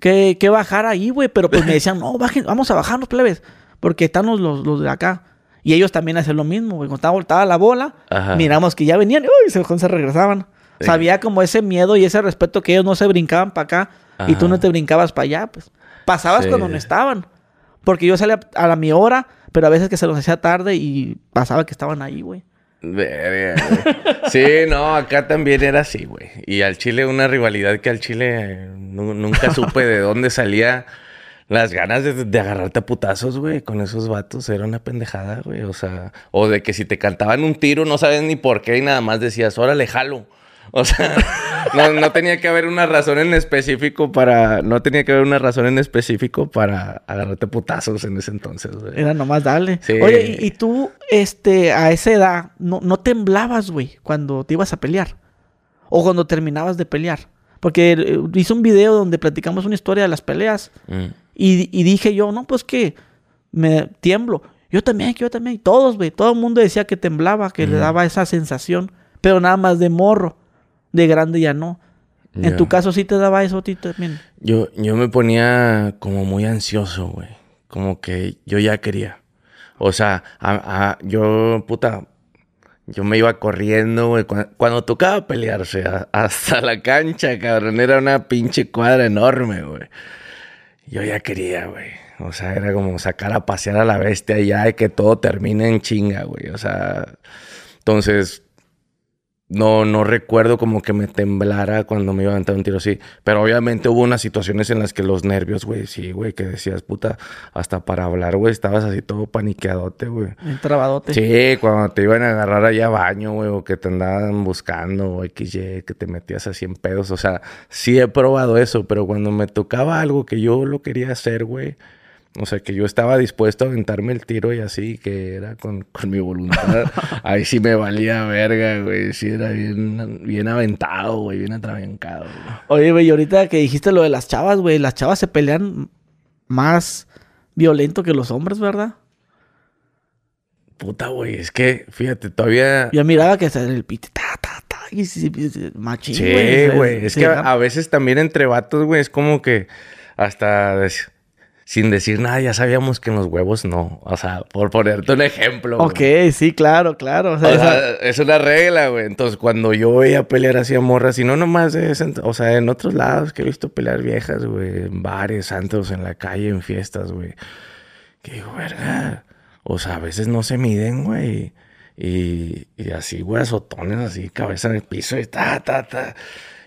que, que bajar ahí, güey. Pero pues me decían, no, bajen, vamos a bajarnos, plebes. Porque están los, los, de acá. Y ellos también hacen lo mismo, güey. Cuando estaba voltada la bola, miramos que ya venían y uy, se, se regresaban. Sabía como ese miedo y ese respeto que ellos no se brincaban para acá y tú no te brincabas para allá, pues. Pasabas cuando no estaban. Porque yo salía a la mi hora, pero a veces que se los hacía tarde y pasaba que estaban ahí, güey. Sí, no, acá también era así, güey. Y al Chile una rivalidad que al Chile nunca supe de dónde salía las ganas de, agarrarte a putazos, güey, con esos vatos. Era una pendejada, güey. O sea, o de que si te cantaban un tiro no sabes ni por qué y nada más decías, órale, jalo. O sea, no, tenía que haber una razón en específico para. No tenía que haber una razón en específico para agarrarte putazos en ese entonces, güey. Era nomás darle. Oye, y, tú, este, a esa edad, no, no temblabas, güey, cuando te ibas a pelear. O cuando terminabas de pelear. Porque eh, hice un video donde platicamos una historia de las peleas. Mm. Y, dije yo, no, pues que me tiemblo. Yo también, yo también. Todos, güey. Todo el mundo decía que temblaba, que le daba esa sensación. Pero nada más de morro de grande ya no. En tu caso sí te daba eso a ti también. Yo, yo me ponía como muy ansioso, güey. Como que yo ya quería. O sea, yo, puta, yo me iba corriendo, güey. Cuando, tocaba pelearse hasta la cancha, cabrón, era una pinche cuadra enorme, güey. Yo ya quería, güey. O sea, era como sacar a pasear a la bestia ya y que todo termine en chinga, güey. O sea, entonces no, no recuerdo como que me temblara cuando me iba a aventar un tiro así. Pero obviamente hubo unas situaciones en las que los nervios, güey, sí, güey, que decías, puta, hasta para hablar, güey, estabas así todo paniqueadote, güey. Trabadote. Sí, cuando te iban a agarrar allá a baño, güey, o que te andaban buscando, o XY, que te metías así en pedos. O sea, sí he probado eso, pero cuando me tocaba algo que yo lo quería hacer, güey o sea, que yo estaba dispuesto a aventarme el tiro y así, que era con, mi voluntad. Ahí sí me valía verga, güey. Sí, era bien, bien aventado, güey, bien atravencado. Oye, güey, ahorita que dijiste lo de las chavas, güey, las chavas se pelean más violento que los hombres, ¿verdad? Puta, güey, es que, fíjate, todavía... Yo miraba que se el pite, ta, ta, ta, y, machín, Sí, güey, es que a, a, veces también entre vatos, güey, es como que hasta sin decir nada, ya sabíamos que en los huevos no. O sea, por ponerte un ejemplo. Ok, sí, claro, claro. O sea, es una regla, güey. Entonces, cuando yo veía pelear así a morras, y no nomás es, o sea, en otros lados que he visto pelear viejas, güey, en bares, santos, en la calle, en fiestas, güey. Que digo, verga. O sea, a veces no se miden, güey. Y, y así, güey, azotones así, cabeza en el piso y ta, ta, ta.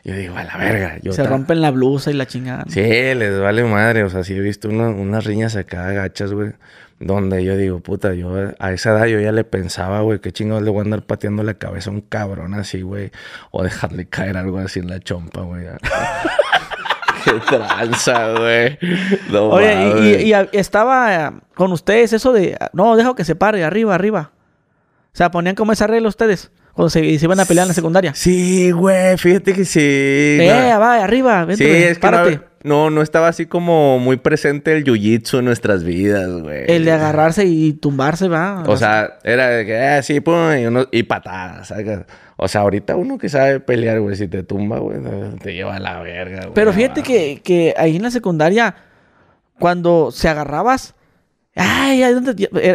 Yo digo, a la verga. se rompen la blusa y la chingada. Sí, les vale madre. O sea, sí he visto unas riñas acá gachas, güey. Donde yo digo, puta, yo a esa edad yo ya le pensaba, güey, qué chingados le voy a andar pateando la cabeza a un cabrón así, güey. O dejarle caer algo así en la chompa, güey. qué tranza, güey. Oye, y, estaba con ustedes eso de, no, dejo que se pare, arriba, arriba. O sea, ponían como esa regla ustedes. Cuando se, iban a pelear en la secundaria. Sí, güey, fíjate que sí. Eh, va, arriba, vente, sí, es que No, no, estaba así como muy presente el jiu-jitsu en nuestras vidas, güey. El de agarrarse y tumbarse, va. O sea, era de que, ah, sí, pum, y, uno, y patadas, O sea, ahorita uno que sabe pelear, güey, si te tumba, güey, te lleva a la verga, güey. Pero fíjate que, que ahí en la secundaria, cuando se agarrabas, ay,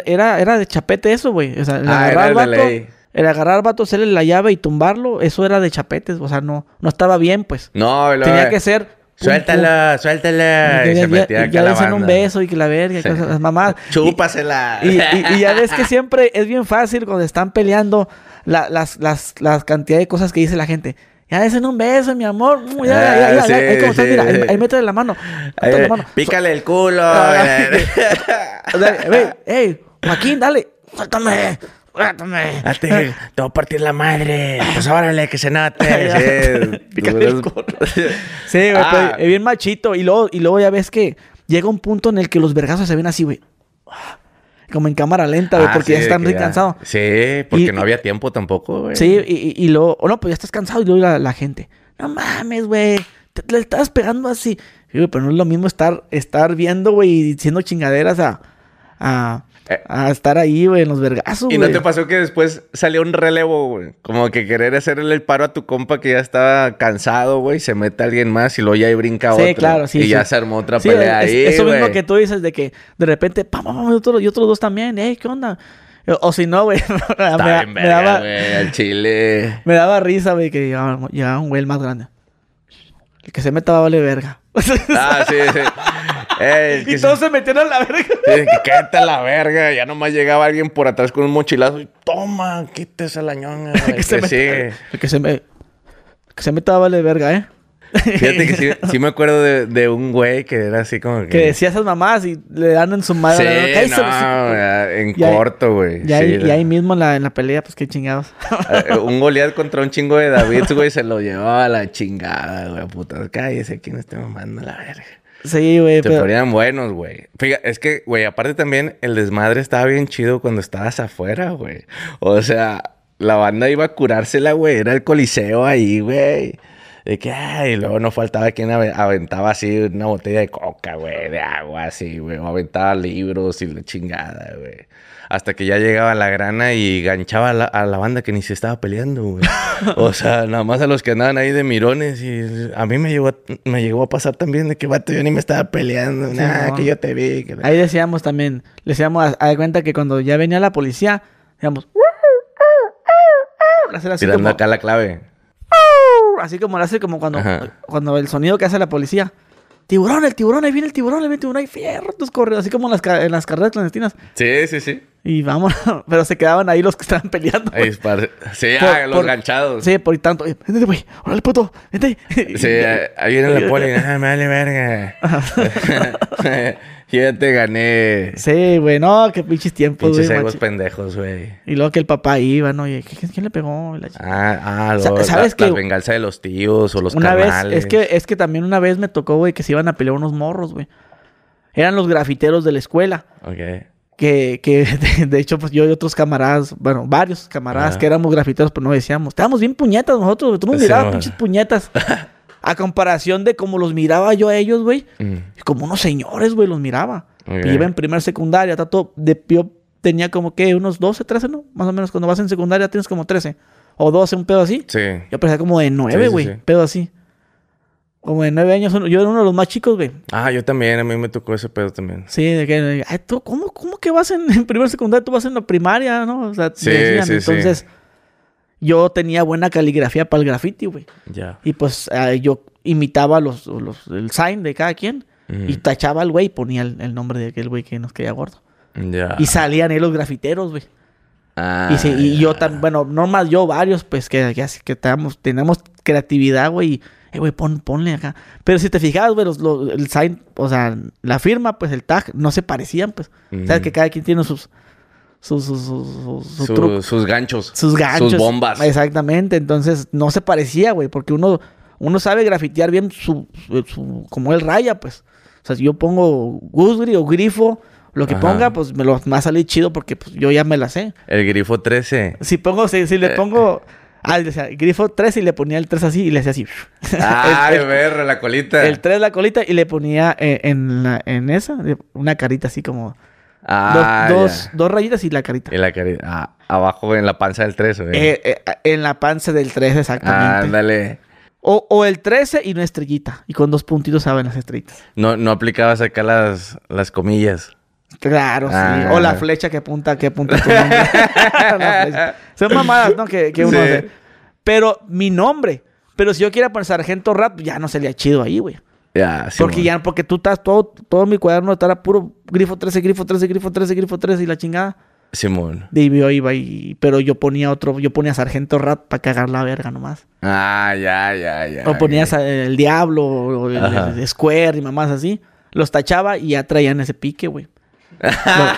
era, era de chapete eso, güey. O sea, ah, era de ley el agarrar vato, hacerle la llave y tumbarlo, eso era de chapetes, o sea, no, no estaba bien, pues. No, Tenía que ser Suéltala, suéltala. Y, y ya, se metía ya, acá la un beso y que la verga, Sí. las mamás. Chúpasela. Y, ya ves que siempre es bien fácil cuando están peleando la, las, las, las cantidad de cosas que dice la gente. Ya desen un beso, mi amor. Mm, Ya, ya, ya, Ah, ya, ahí como estás, sí, mira, ahí, ahí métele la mano. La mano. pícale el culo. Ah, O sea, güey, ey, Joaquín, dale. Suéltame. Date, te voy a partir la madre. Pues órale, que se. Sí. El culo. Sí, güey, Ah. pero es bien machito. Y luego, y luego ya ves que llega un punto en el que los vergazos se ven así, güey. Como en cámara lenta, güey, Ah, porque sí, ya están muy cansados. Sí, porque Y- no había tiempo tampoco, güey. Sí, y, y, y luego, o no, pues ya estás cansado y luego la, la gente. No mames, güey. Te, le estás pegando así. Sí, güey, pero no es lo mismo estar, estar viendo, güey, y diciendo chingaderas a, a. a estar ahí, güey, en los vergazos, ¿Y no te pasó que después salió un relevo, güey? Como que querer hacerle el paro a tu compa que ya estaba cansado, güey. Se mete alguien más y luego ya ahí brinca Sí, otro. claro, sí, Y sí. ya se armó otra Sí, pelea es- ahí, Eso mismo que tú dices de que de repente, pam, pam, y otros, y otros dos también, ey, ¿qué onda? O, o si no, güey, me, daba, güey. Al chile. me daba risa, güey, que llegaba, llegaba un güey el más grande. El que se meta va a valer verga. Ah, sí, sí. Y todos se metieron a la verga. Sí, quédate a la verga. Ya nomás llegaba alguien por atrás con un mochilazo y toma, quítese la ñonga. güey, que se meta- sigue. el que se me, el que se meta va a valer verga, ¿eh? Fíjate que sí, sí me acuerdo de, de un güey que era así como que. Que decía esas mamás y le dan en su madre. No, en Y corto, güey. Y ahí, Sí, y ahí mismo en la, en la pelea, pues qué chingados. eh, Un Goliat contra un chingo de David, güey, se lo llevaba a la chingada, güey. Puta, cállese, ¿quién está mamando la verga? sí, güey, pero... ponían buenos, güey. Fíjate, es que, güey, aparte también el desmadre estaba bien chido cuando estabas afuera, güey. O sea, la banda iba a curársela, güey. Era el coliseo ahí, güey. De que, ay, y luego no faltaba quien ave- aventaba así una botella de coca, güey, de agua, así, güey. O aventaba libros y la chingada, güey. Hasta que ya llegaba la grana y ganchaba a la, a la banda que ni se estaba peleando, güey. O sea, nada más a los que andaban ahí de mirones. Y a mí me llegó, a- me llegó a pasar también de que, vato, yo ni me estaba peleando. No. que yo te vi. que Ahí decíamos también, le decíamos a, cuenta que cuando ya venía la policía, decíamos... Hacer así Tirando como, acá la clave. Así como lo hace como cuando, Ajá. cuando el sonido que hace la policía. Tiburón, el tiburón, ahí viene el tiburón, ahí viene el tiburón, ahí fierro, tus correos, así como en las, en las carreras clandestinas. Sí, sí, sí. Y vamos, pero se quedaban ahí los que estaban peleando. Ahí Sí, Por- ah, los por- ganchados. Sí, por tanto, vente, güey, órale, puto, vente. Sí, eh, ahí viene la poli. Ah, me vale verga. Yo ya te gané. Sí, güey, no, qué pinches tiempos, Pinches güey. machi- pendejos, güey. Y luego que el papá iba, ¿no? Y, ¿quién, le pegó? La Ah, ah, los, ¿sabes la- que- las venganzas de los tíos o los una vez, es que, es que también una vez me tocó, güey, que se iban a pelear unos morros, güey. Eran los grafiteros de la escuela. Ok. Que, que de, de hecho, pues yo y otros camaradas, bueno, varios camaradas Ajá. que éramos grafiteros, pues no decíamos. Estábamos bien puñetas nosotros. Tú nos mirabas pinches puñetas. a comparación de cómo los miraba yo a ellos, güey. Mm, Como unos señores, güey, los miraba. Ok. Y iba en primer secundaria, todo. De, yo tenía como que unos 12, 13, ¿no? Más o menos cuando vas en secundaria tienes como 13. O 12, un pedo así. Sí. Yo parecía como de Sí, 9, sí, güey. sí. Pedo así. Como de 9 años. Yo era uno de los más chicos, güey. Ah, yo también. A mí me tocó ese pedo también. Sí, de que, ay, ¿tú, cómo, ¿cómo que vas en, en primer secundaria? Tú vas en la primaria, ¿no? O sea, Sí, decían. sí, sí. Entonces, yo tenía buena caligrafía para el graffiti, güey. Ya. Y pues eh, yo imitaba los, los, el sign de cada quien. Y tachaba al güey y ponía el, el nombre de aquel güey que nos caía gordo. Ya. Y salían ahí los grafiteros, güey. Ah, y, sí, y yo también, bueno, no más yo, varios, pues que, que, así que tenemos creatividad, güey. y, Eh, güey, pon, ponle acá. Pero si te fijabas, güey, los- los- el sign, o sea, la firma, pues el tag, no se parecían, pues. O sea, que cada quien tiene sus, sus, sus, sus, sus- Su- ganchos. sus ganchos. Sus bombas. Exactamente, entonces no se parecía, güey, porque uno, uno sabe grafitear bien su, su- como él raya, pues. O sea, si yo pongo Gusgri o Grifo, lo que Ajá. ponga, pues me lo va a salir chido porque pues, yo ya me la sé. El grifo 13. Si pongo, si, si le pongo. Ah, decía, grifo 3 y le ponía el 3 así y le hacía así. Ah, el, ver, la colita. el 3 la colita y le ponía eh, en, la- en esa una carita así como. ah, dos, dos, dos rayitas y la carita. En la cari- ah, abajo en la panza del 13, güey. Eh, eh, en la panza del 3 exactamente. Ándale. o, o el 13 y una estrellita. Y con dos puntitos saben las estrellitas. No, no aplicabas acá las, las comillas. Claro, sí. Ah. O la flecha que apunta, que apunta tu nombre. Son mamadas, ¿no? Que, que uno Sí. hace. Pero mi nombre. Pero si yo quiera poner sargento rap, ya no sería chido ahí, güey. Ya, sí. Porque ya, porque tú estás todo, todo mi cuaderno estaba puro grifo 13, grifo 13, grifo 13, grifo 13 y la chingada. Simón. Y yo iba y... Pero yo ponía otro... Yo ponía Sargento Rat para cagar la verga nomás. Ah, ya, ya, ya. O ponías el Diablo o el, el Square y mamás así. Los tachaba y ya traían ese pique, güey.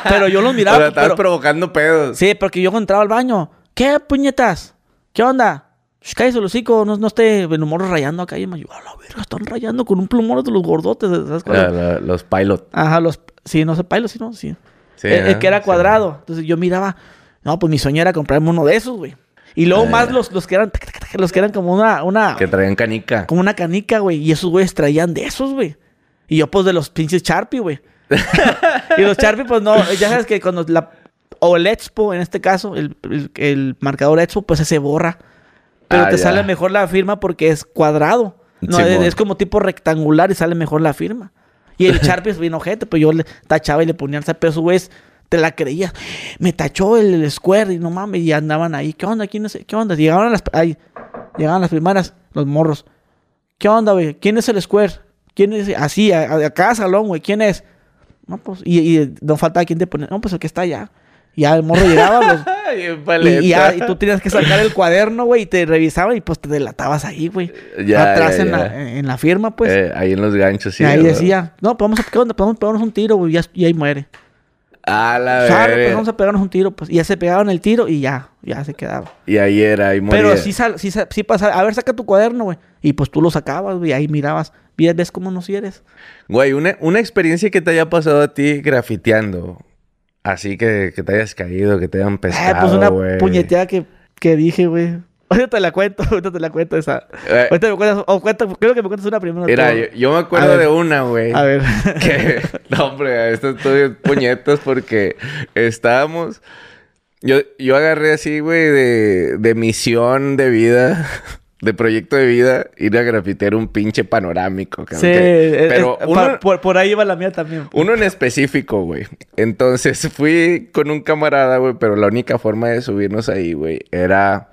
Pero yo los miraba. Pero estabas provocando pedos. Sí, porque yo entraba al baño. ¿Qué puñetas? ¿Qué onda? Shh, cállese el hocico, no, no esté en humor rayando acá. Y me yo, a la verga, están rayando con un plumón de los gordotes. ¿sabes La- la- los pilot. Ajá, los... Sí, no sé, pilot, sí, no, sí. Sí, el, el ajá, que era sí. cuadrado. Entonces yo miraba, no, pues mi sueño era comprarme uno de esos, güey. Y luego Ah, más los, los que eran, los que eran como una, una, Que traían canica. como una canica, güey. Y esos güeyes traían de esos, güey. Y yo, pues, de los pinches Sharpie, güey. y los Sharpie, pues, no. Ya sabes que cuando la... O el Expo, en este caso, el, el- el marcador Expo, pues, se borra. Pero Ah, te ya. sale mejor la firma porque es cuadrado. No, es, como tipo rectangular y sale mejor la firma. Y el Sharpie es bien ojete, pues yo le tachaba y le ponía el pero esos güeyes te la creías. Me tachó el, el Square y no mames, y andaban ahí. ¿Qué onda? ¿Quién es? ¿Qué onda? Llegaban las, ahí, llegaban las primeras, los morros. ¿Qué onda, güey? ¿Quién es el Square? ¿Quién es? Así, a, a cada salón, güey. ¿Quién es? No, pues, y, y no faltaba quien te ponía. No, pues el que está allá. Y ya el morro llegaba, los, en y, ya, y tú tenías que sacar el cuaderno, güey, y te revisaban y pues te delatabas ahí, güey. Ya, Atrás ya, en, ya. La, en la firma, pues. Eh, ahí en los ganchos, sí. y ahí ¿verdad? decía, no, pues vamos a, ¿qué onda? Pues vamos a pegarnos un tiro, güey, y, ya- ahí muere. A la Sale, pues vamos a pegarnos un tiro, pues. Y ya se pegaban el tiro y ya, ya se quedaba. Y ahí era, ahí moría. Pero sí, sal, sí, sí pasaba, a ver, saca tu cuaderno, güey. Y pues tú lo sacabas, güey, ahí mirabas, ves, ves cómo nos eres. Güey, una, una experiencia que te haya pasado a ti grafiteando. Así que, que te hayas caído, que te hayan Eh, pescado, pues una güey. puñeteada que, que dije, güey. Ahorita te la cuento, ahorita te la cuento esa. Eh, Ahorita me cuentas, o cuenta, creo que me cuentas una primero. Mira, yo, yo me acuerdo ver. de una, güey. A ver. que, no, hombre, esto estoy puñetas porque estábamos. Yo, yo agarré así, güey, de, de misión de vida, de proyecto de vida, ir a grafitear un pinche panorámico, cabrón. Sí, que- pero es- uno, por ahí iba la mía también. uno en específico, güey. Entonces fui con un camarada, güey, pero la única forma de subirnos ahí, güey, era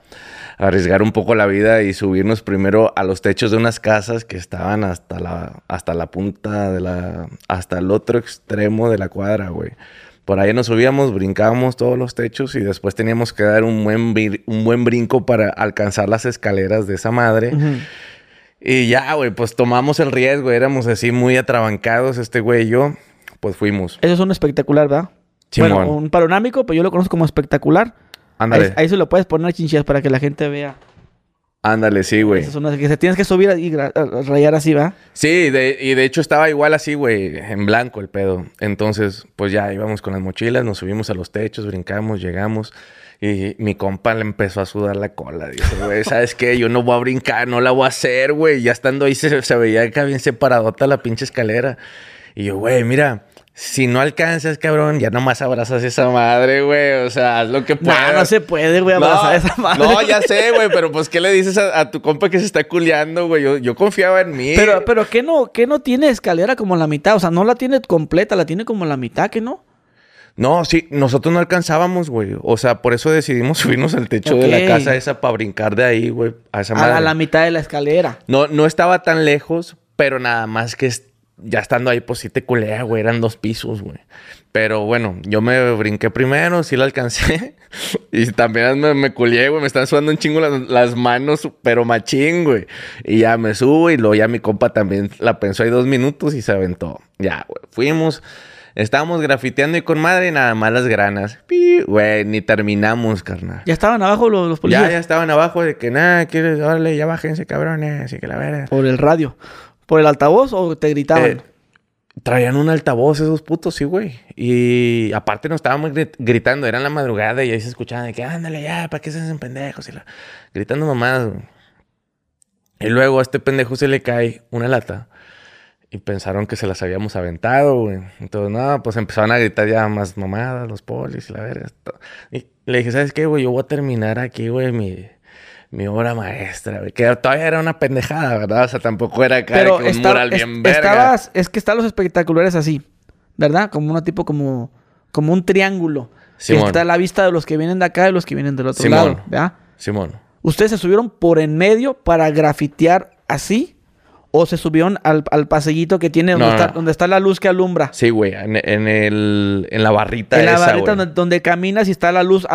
arriesgar un poco la vida y subirnos primero a los techos de unas casas que estaban hasta la, hasta la punta de la, hasta el otro extremo de la cuadra, güey. Por ahí nos subíamos, brincábamos todos los techos y después teníamos que dar un buen, un buen brinco para alcanzar las escaleras de esa madre. Y ya, güey, pues tomamos el riesgo, éramos así muy atrabancados, este güey y yo, pues fuimos. Eso es un espectacular, ¿verdad? Simón. Bueno, un panorámico, pues yo lo conozco como espectacular. Ándale, Ahí, ahí se lo puedes poner chinchillas para que la gente vea. Ándale, sí, güey. Esas son las que se tienes que subir y rayar así, ¿va? Sí, de- y de hecho estaba igual así, güey, en blanco el pedo. Entonces, pues ya íbamos con las mochilas, nos subimos a los techos, brincamos, llegamos. Y mi compa le empezó a sudar la cola. Dice, güey, ¿sabes qué? Yo no voy a brincar, no la voy a hacer, güey. Ya estando ahí se, se veía acá bien separadota la pinche escalera. Y yo, güey, mira, si no alcanzas, cabrón, ya nomás abrazas esa madre, güey. O sea, haz lo que No, puedas. no se puede, güey, abrazar a esa madre. No, ya sé, güey, pero pues, ¿qué le dices a, a tu compa que se está culeando, güey? Yo, yo confiaba en mí. Pero, pero ¿qué no, qué no tiene escalera como la mitad? O sea, no la tiene completa, la tiene como la mitad, ¿que no? No, sí, nosotros no alcanzábamos, güey. O sea, por eso decidimos subirnos al techo de la casa esa para brincar de ahí, güey, a esa A, madre. a la mitad de la escalera. No, no estaba tan lejos, pero nada más que ya estando ahí, pues sí te culea, güey. Eran dos pisos, güey. Pero bueno, yo me brinqué primero, sí la alcancé. y también me, me culié, güey. Me están sudando un chingo las, las manos, pero machín, güey. Y ya me subo y luego ya mi compa también la pensó ahí dos minutos y se aventó. Ya, güey. Fuimos. Estábamos grafiteando y con madre nada más las granas. Pi, Güey, ni terminamos, carnal. Ya estaban abajo los, los policías. Ya, ya estaban abajo de que nada, quieres, órale, ya bájense, cabrones. Así que la verga. Por el radio. ¿Por el altavoz o te gritaban? Eh, traían un altavoz esos putos, sí, güey. Y aparte nos estábamos grit- gritando, era en la madrugada y ahí se escuchaban de que ándale ya, ¿para qué se hacen pendejos? Y la- Gritando mamadas, güey. Y luego a este pendejo se le cae una lata. Y pensaron que se las habíamos aventado, güey. Entonces, no, pues empezaron a gritar ya más mamadas, los polis y la verga. to- Y le dije, ¿sabes qué, güey? Yo voy a terminar aquí, güey, mi, mi obra maestra, güey. Que todavía era una pendejada, ¿verdad? O sea, tampoco era acá Pero que un está- mural es- bien verga. estabas, es que están los espectaculares así, ¿verdad? Como una tipo como, como un triángulo. Que Simón. está a la vista de los que vienen de acá y los que vienen del otro Simón. lado, ¿verdad? Simón. ¿Ustedes se subieron por en medio para grafitear así? ¿O se subieron al, al pasillito que tiene donde, está, donde está la luz que alumbra? Sí, güey, en, el, en la barrita En la barrita donde, caminas y está la luz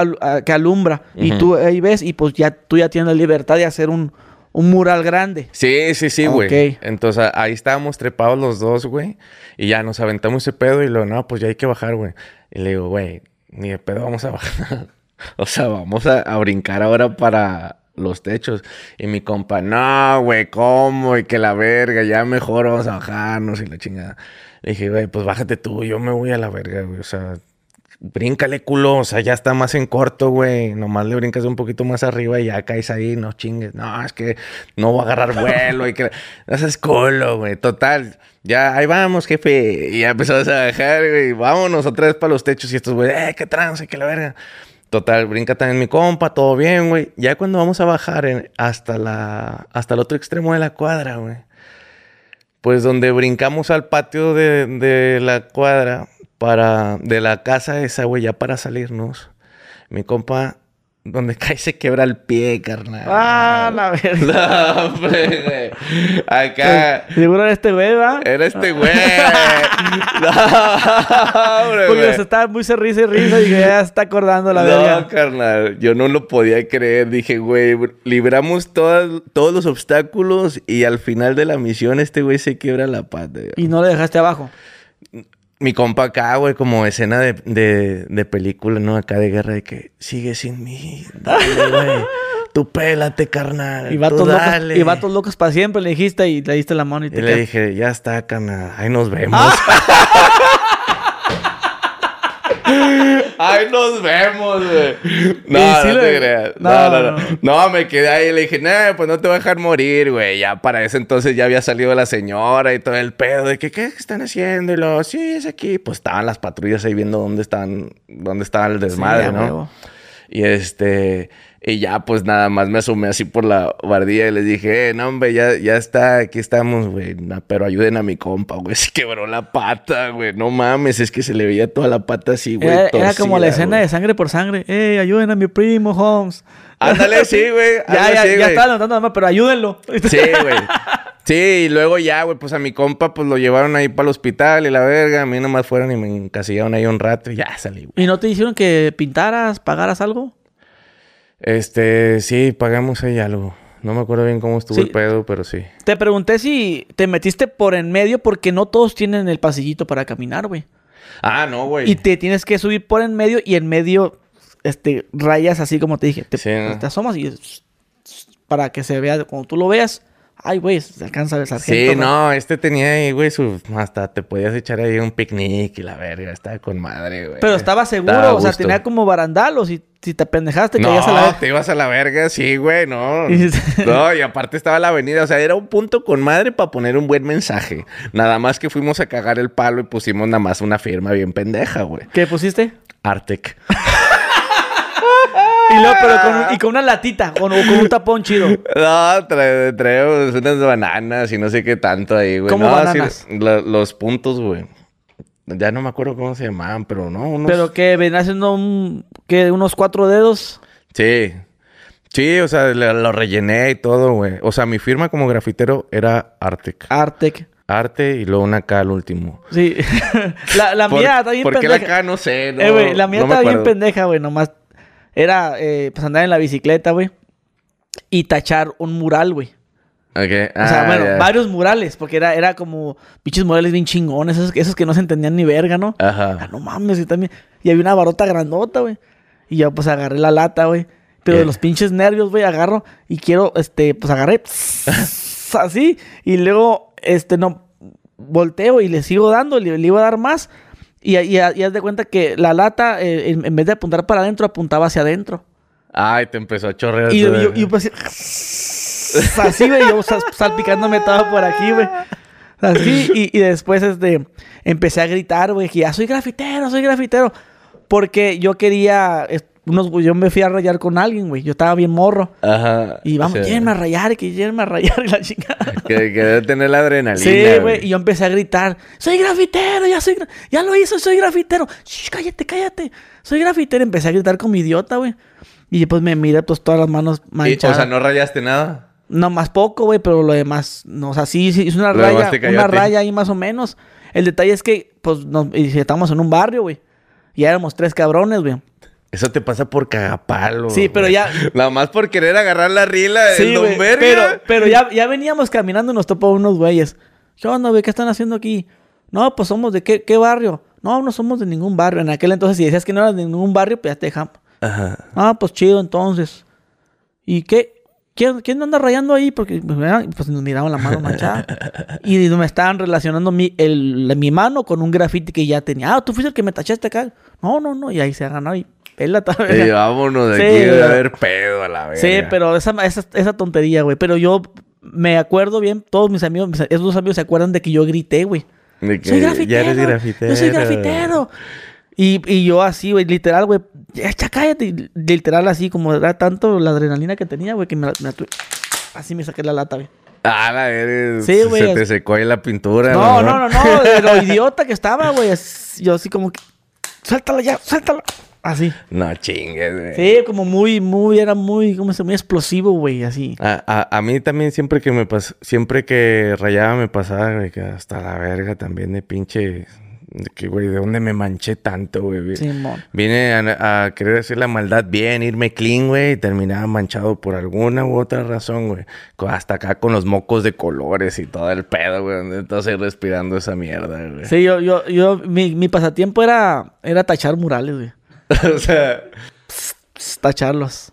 que alumbra. Y tú ahí ves y pues ya tú ya tienes la libertad de hacer un, mural grande. Sí, sí, sí, güey. Entonces ahí estábamos trepados los dos, güey. Y ya nos aventamos ese pedo y luego, no, pues ya hay que bajar, güey. Y le digo, güey, ni de pedo vamos a bajar. o sea, vamos a brincar ahora para los techos. Y mi compa, no, güey, ¿cómo? Y que la verga, ya mejor vamos a bajarnos y la chingada. Le dije, güey, pues bájate tú, yo me voy a la verga, güey. O sea, bríncale culo, o sea, ya está más en corto, güey. Nomás le brincas un poquito más arriba y ya caes ahí, no chingues. No, es que no voy a agarrar vuelo y que... No seas culo, güey. Total, ya ahí vamos, jefe. Y ya empezamos a bajar, güey. Vámonos otra vez para los techos y estos, güey, eh, qué trance, que la verga. Total, brinca también mi compa, todo bien, güey. Ya cuando vamos a bajar hasta, la, hasta el otro extremo de la cuadra, güey. Pues donde brincamos al patio de, de la cuadra, para, de la casa esa, güey, ya para salirnos. Mi compa donde cae se quebra el pie, carnal. Ah, la verdad. No, hombre, güey. Acá. Seguro era este güey, ¿va? Era este güey. no, hombre, Porque se estaba muy se risa y risa y ya está acordando la verdad. No, carnal. Yo no lo podía creer. Dije, güey, libramos todas, todos los obstáculos y al final de la misión este güey se quiebra la pata. ¿Y no le dejaste abajo? Mi compa acá, güey, como escena de, de, de, película, ¿no? Acá de guerra, de que sigue sin mí, dale, güey. Tú pélate, carnal. Y vatos, locos, y vatos locos para siempre, le dijiste y le diste la mano y te Y le dije, ya está, carnal, ahí nos vemos. Ah. Ay, nos vemos, güey. No, no te creas. No no, no no, me quedé ahí y le dije, nah, pues no te voy a dejar morir, güey. Ya para ese entonces ya había salido la señora y todo el pedo de que, ¿qué están haciendo? Y lo, sí, es aquí. Pues estaban las patrullas ahí viendo dónde estaban, dónde estaba el desmadre, ¿no? Y este, y ya pues nada más me asomé así por la bardilla y les dije, eh, no hombre, ya, ya está, aquí estamos, güey. pero ayuden a mi compa, güey. Se quebró la pata, güey. No mames, es que se le veía toda la pata así, güey. Era, como la escena de sangre por sangre. Eh, ayuden a mi primo, Holmes. Ándale, sí, güey. ya, ya, ya estaba nada más, pero ayúdenlo. Sí, güey. Sí, y luego ya, güey, pues a mi compa, pues lo llevaron ahí para el hospital y la verga. A mí nomás fueron y me encasillaron ahí un rato y ya salí, güey. ¿Y no te dijeron que pintaras, pagaras algo? Este, sí, pagamos ahí algo. No me acuerdo bien cómo estuvo el pedo, pero sí. Te pregunté si te metiste por en medio porque no todos tienen el pasillito para caminar, güey. Ah, no, güey. Y te tienes que subir por en medio y en medio, este, rayas así como te dije. Te, te asomas y para que se vea, cuando tú lo veas, Ay, güey, se alcanza el sargento. Sí, no, este tenía ahí, güey, su... hasta te podías echar ahí un picnic y la verga, estaba con madre, güey. Pero estaba seguro, o sea, tenía como barandal o si, si te pendejaste, te ibas a la verga. te ibas a la verga, sí, güey, no. no, y aparte estaba la avenida, o sea, era un punto con madre para poner un buen mensaje. Nada más que fuimos a cagar el palo y pusimos nada más una firma bien pendeja, güey. ¿Qué pusiste? Artec. Y luego, pero con, y con una latita, con, con un tapón chido. No, traemos unas bananas y no sé qué tanto ahí, güey. ¿Cómo bananas? los puntos, güey. Ya no me acuerdo cómo se llamaban, pero no. Unos... ¿Pero que ven haciendo un, que unos cuatro dedos? Sí. Sí, o sea, lo rellené y todo, güey. O sea, mi firma como grafitero era Artec. Artec. Arte y luego una K al último. Sí. la, la mía está bien pendeja. ¿Por qué la K? No sé. No, eh, güey, la mía está bien pendeja, güey. Nomás era eh, pues andar en la bicicleta, güey. Y tachar un mural, güey. Ok. o sea, ah, bueno, varios murales, porque era, era como pinches murales bien chingones, esos, esos que no se entendían ni verga, ¿no? Ajá. Ah, no mames, y también. Y había una barota grandota, güey. Y yo pues agarré la lata, güey. Pero de los pinches nervios, güey, agarro y quiero, este, pues agarré así. Y luego, este, no, volteo y le sigo dando, le, le iba a dar más. Y, y, haz de cuenta que la lata, eh, en, vez de apuntar para adentro, apuntaba hacia adentro. Ay, te empezó a chorrear. Y yo, yo, pues así, güey, yo salpicándome todo por aquí, güey. Así, y, y, después este, empecé a gritar, güey, que ya soy grafitero, soy grafitero. Porque yo quería, unos, yo me fui a rayar con alguien, güey. Yo estaba bien morro. Ajá. Y vamos, o a rayar, que llévenme a rayar y la chingada. Que, que debe tener la adrenalina. Sí, güey. Y yo empecé a gritar, soy grafitero, ya soy, ya lo hizo, soy grafitero. Shh, cállate, cállate. Soy grafitero. Empecé a gritar como idiota, güey. Y pues me miré, pues todas las manos manchadas. o sea, ¿no rayaste nada? No, más poco, güey, pero lo demás, no, o sea, sí, sí, es una raya, una raya ahí más o menos. El detalle es que, pues, nos, estamos en un barrio, güey. Y éramos tres cabrones, güey. Eso te pasa por cagapalo. Sí, pero ya. Nada más por querer agarrar la rila sí, Don Pero, pero ya, ya veníamos caminando y nos topó unos güeyes. ¿Qué onda, güey? ¿Qué están haciendo aquí? No, pues somos de qué, qué barrio. No, no somos de ningún barrio. En aquel entonces, si decías que no eras de ningún barrio, pues ya te dejamos. Ajá. Ah, pues chido, entonces. ¿Y qué? ¿Quién, ¿Quién anda rayando ahí? Porque pues, pues nos miraban la mano manchada. y me estaban relacionando mi, el, mi mano con un grafiti que ya tenía. Ah, tú fuiste el que me tachaste acá. No, no, no. Y ahí se ganado y pela también. Y vámonos de aquí, de haber pedo a la vez. Sí, pero esa, esa, esa tontería, güey. Pero yo me acuerdo bien, todos mis amigos, esos dos amigos se acuerdan de que yo grité, güey. soy grafitero. Ya eres grafitero. Yo soy grafitero. Y, y yo así, güey, literal, güey, ya cállate. Literal así, como era tanto la adrenalina que tenía, güey, que me, me, así me saqué la lata, güey. Ah, la eres. Sí, güey. Se te secó ahí la pintura. No, no, no, no. de lo idiota que estaba, güey. Yo así como que. Suéltala ya, suéltala. Así. No chingues, güey. Sí, como muy, muy, era muy, ¿cómo se Muy explosivo, güey, así. A, a, a, mí también siempre que me pas... siempre que rayaba me pasaba, güey, que hasta la verga también de pinche de que, güey, ¿de dónde me manché tanto, güey? Sí, Vine a, querer hacer la maldad bien, irme clean, güey, y terminaba manchado por alguna u otra razón, güey. Hasta acá con los mocos de colores y todo el pedo, güey. Entonces respirando esa mierda, güey. Sí, yo, yo, yo, mi, mi pasatiempo era, era tachar murales, güey. o sea... tacharlos.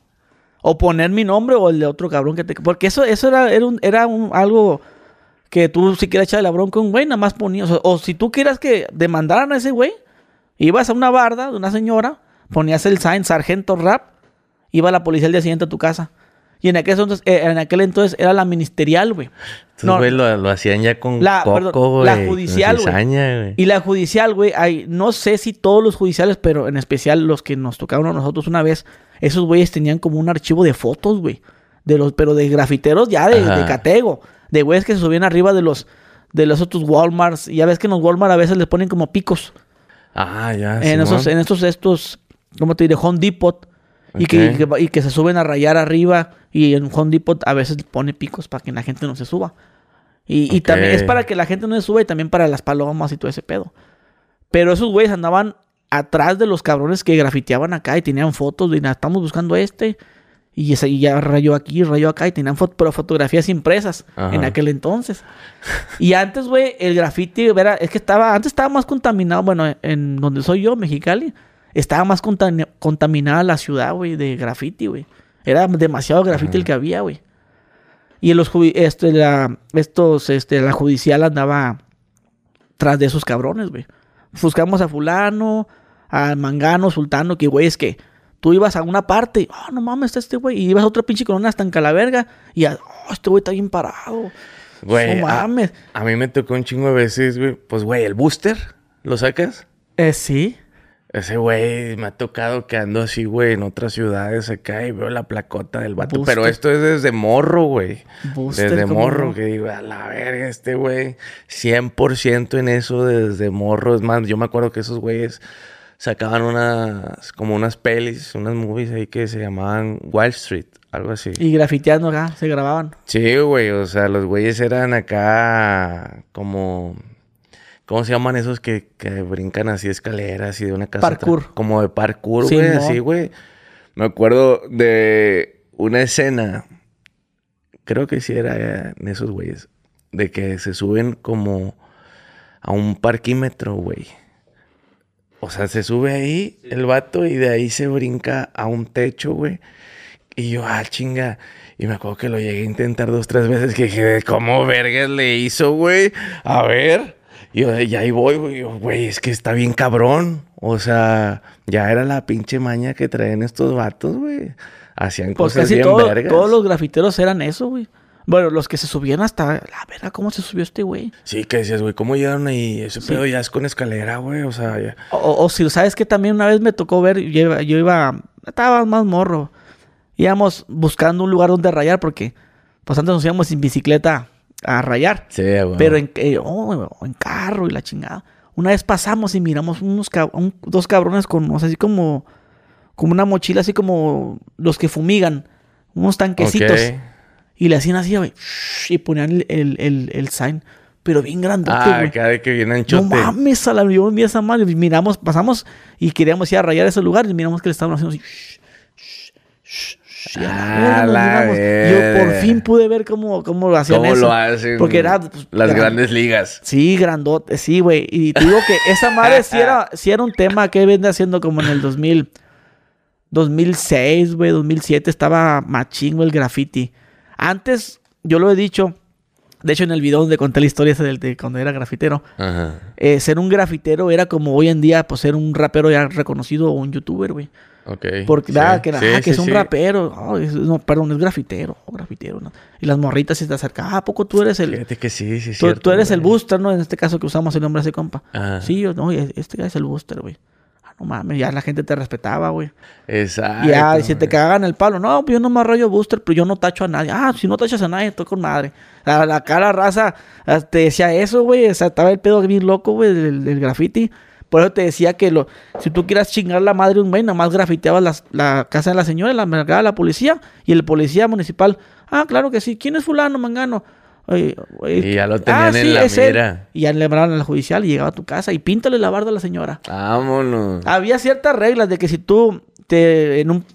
O poner mi nombre o el de otro cabrón que te... Porque eso, eso era, era, un, era un, algo que tú si quieres echarle la bronca a un güey, nada más ponías. O, si tú quieras que demandaran a ese güey, ibas a una barda de una señora, ponías el sign Sargento Rap, iba la policía el día siguiente a tu casa. Y en aquel entonces, eh, en aquel entonces era la ministerial, güey. no, güey, lo, hacían ya con la, coco, La judicial, güey. Y la judicial, güey, hay, no sé si todos los judiciales, pero en especial los que nos tocaron a nosotros una vez, esos güeyes tenían como un archivo de fotos, güey. De los, pero de grafiteros ya de, de catego de güeyes que se subían arriba de los, de los otros Walmarts. Y ya ves que en los Walmart a veces les ponen como picos. Ah, ya. En, esos, en estos, estos, ¿cómo te diré? Home Depot. Y, que, y, que, se suben a rayar arriba. Y en Home Depot a veces pone picos para que la gente no se suba. Y, y también es para que la gente no se suba y también para las palomas y todo ese pedo. Pero esos güeyes andaban atrás de los cabrones que grafiteaban acá y tenían fotos de, estamos buscando este. Y, esa, ya rayó aquí, rayó acá y tenían pero fotografías impresas en aquel entonces. y antes, güey, el graffiti, era, es que estaba, antes estaba más contaminado, bueno, en donde soy yo, Mexicali, estaba más contaminada la ciudad, güey, de graffiti, güey. Era demasiado graffiti el que había, güey. Y los este, la, estos, este, la judicial andaba tras de esos cabrones, güey. Buscamos a fulano, a mangano, sultano, que güey es que Tú ibas a una parte, ah, no mames, está este güey. Y ibas a otra pinche corona hasta en Calaverga. Y, oh, este güey está bien parado. Güey, no mames. A, mí me tocó un chingo de veces, güey. Pues, güey, el booster, ¿lo sacas? Eh, sí. Ese güey me ha tocado que ando así, güey, en otras ciudades acá y veo la placota del vato. Pero esto es desde morro, güey. Desde morro, que digo, a la verga, este güey, 100% en eso desde morro. Es más, yo me acuerdo que esos güeyes sacaban unas, como unas pelis, unas movies ahí que se llamaban Wall Street, algo así. Y grafiteando acá, se grababan. Sí, güey, o sea, los güeyes eran acá como... ¿Cómo se llaman esos que, que brincan así escaleras y de una casa? Parkour. Como de parkour, güey, así, güey. Me acuerdo de una escena, creo que sí era en esos güeyes, de que se suben como a un parquímetro, güey. O sea, se sube ahí el vato y de ahí se brinca a un techo, güey. Y yo, ah, chinga. Y me acuerdo que lo llegué a intentar dos, tres veces. Que dije, ¿cómo vergas le hizo, güey? A ver. Y yo, ya ahí voy, güey. Güey, es que está bien cabrón. O sea, ya era la pinche maña que traen estos vatos, güey. Hacían pues cosas bien vergas. Todos los grafiteros eran eso, güey. Bueno, los que se subían hasta. La verdad, ¿cómo se subió este güey? Sí, que decías, güey, ¿cómo llegaron ahí? Ese pedo ya es con escalera, güey. O sea, ya. O, si sabes que también una vez me tocó ver, yo iba, estaba más morro. Íbamos buscando un lugar donde rayar porque, pues antes nos íbamos en bicicleta a rayar. Sí, güey. Pero en, eh, oh, en carro y la chingada. Una vez pasamos y miramos unos dos cabrones con, o sea, así como, como una mochila, así como los que fumigan, unos tanquecitos. Y le hacían así, güey. Y ponían el, el, el, el sign pero bien grandote, ah, güey. Ah, cada que viene No mames, a la yo vi esa madre. Miramos, pasamos y queríamos ir a rayar ese lugar y miramos que le estaban haciendo así. Ah, la yo por fin pude ver cómo, cómo lo hacían ¿Cómo lo hacen? Porque era... Pues, las grandes ligas. Sí, grandote, sí, güey. Y te digo que esa madre sí era, sí era un tema que vende haciendo como en el 2000... 2006, güey, 2007 estaba machín, el graffiti. Antes, yo lo he dicho, de hecho, en el video donde conté la historia esa de, cuando era grafitero, eh, ser un grafitero era como hoy en día, pues ser un rapero ya reconocido o un youtuber, güey. Ok. Porque, nada, que, que es un rapero. no, perdón, es grafitero. grafitero, ¿no? Y las morritas se te acercan. Ah, ¿a poco tú eres el. Fíjate que sí, sí, tú, tú eres el booster, ¿no? En este caso que usamos el nombre de ese compa. Sí, yo, no, este es el booster, güey no mames, ya la gente te respetaba, güey. Exacto. Ya, y si te cagan el palo, no, pues yo no me arroyo booster, pero yo no tacho a nadie. Ah, si no tachas a nadie, estoy con madre. La, la cara raza ah, te decía eso, güey. O sea, estaba el pedo bien loco, güey, del, graffiti. Por eso te decía que lo, si tú quieras chingar la madre de un güey, nada más grafiteabas la, casa de la señora, la mercada la policía, y el policía municipal, ah, claro que sí, ¿quién es fulano, mangano? Y ya lo tenían ah, en la mira. Y ya le mandaron al judicial y llegaba a tu casa y píntale la barda a la señora. Vámonos. Había ciertas reglas de que si tú te en un,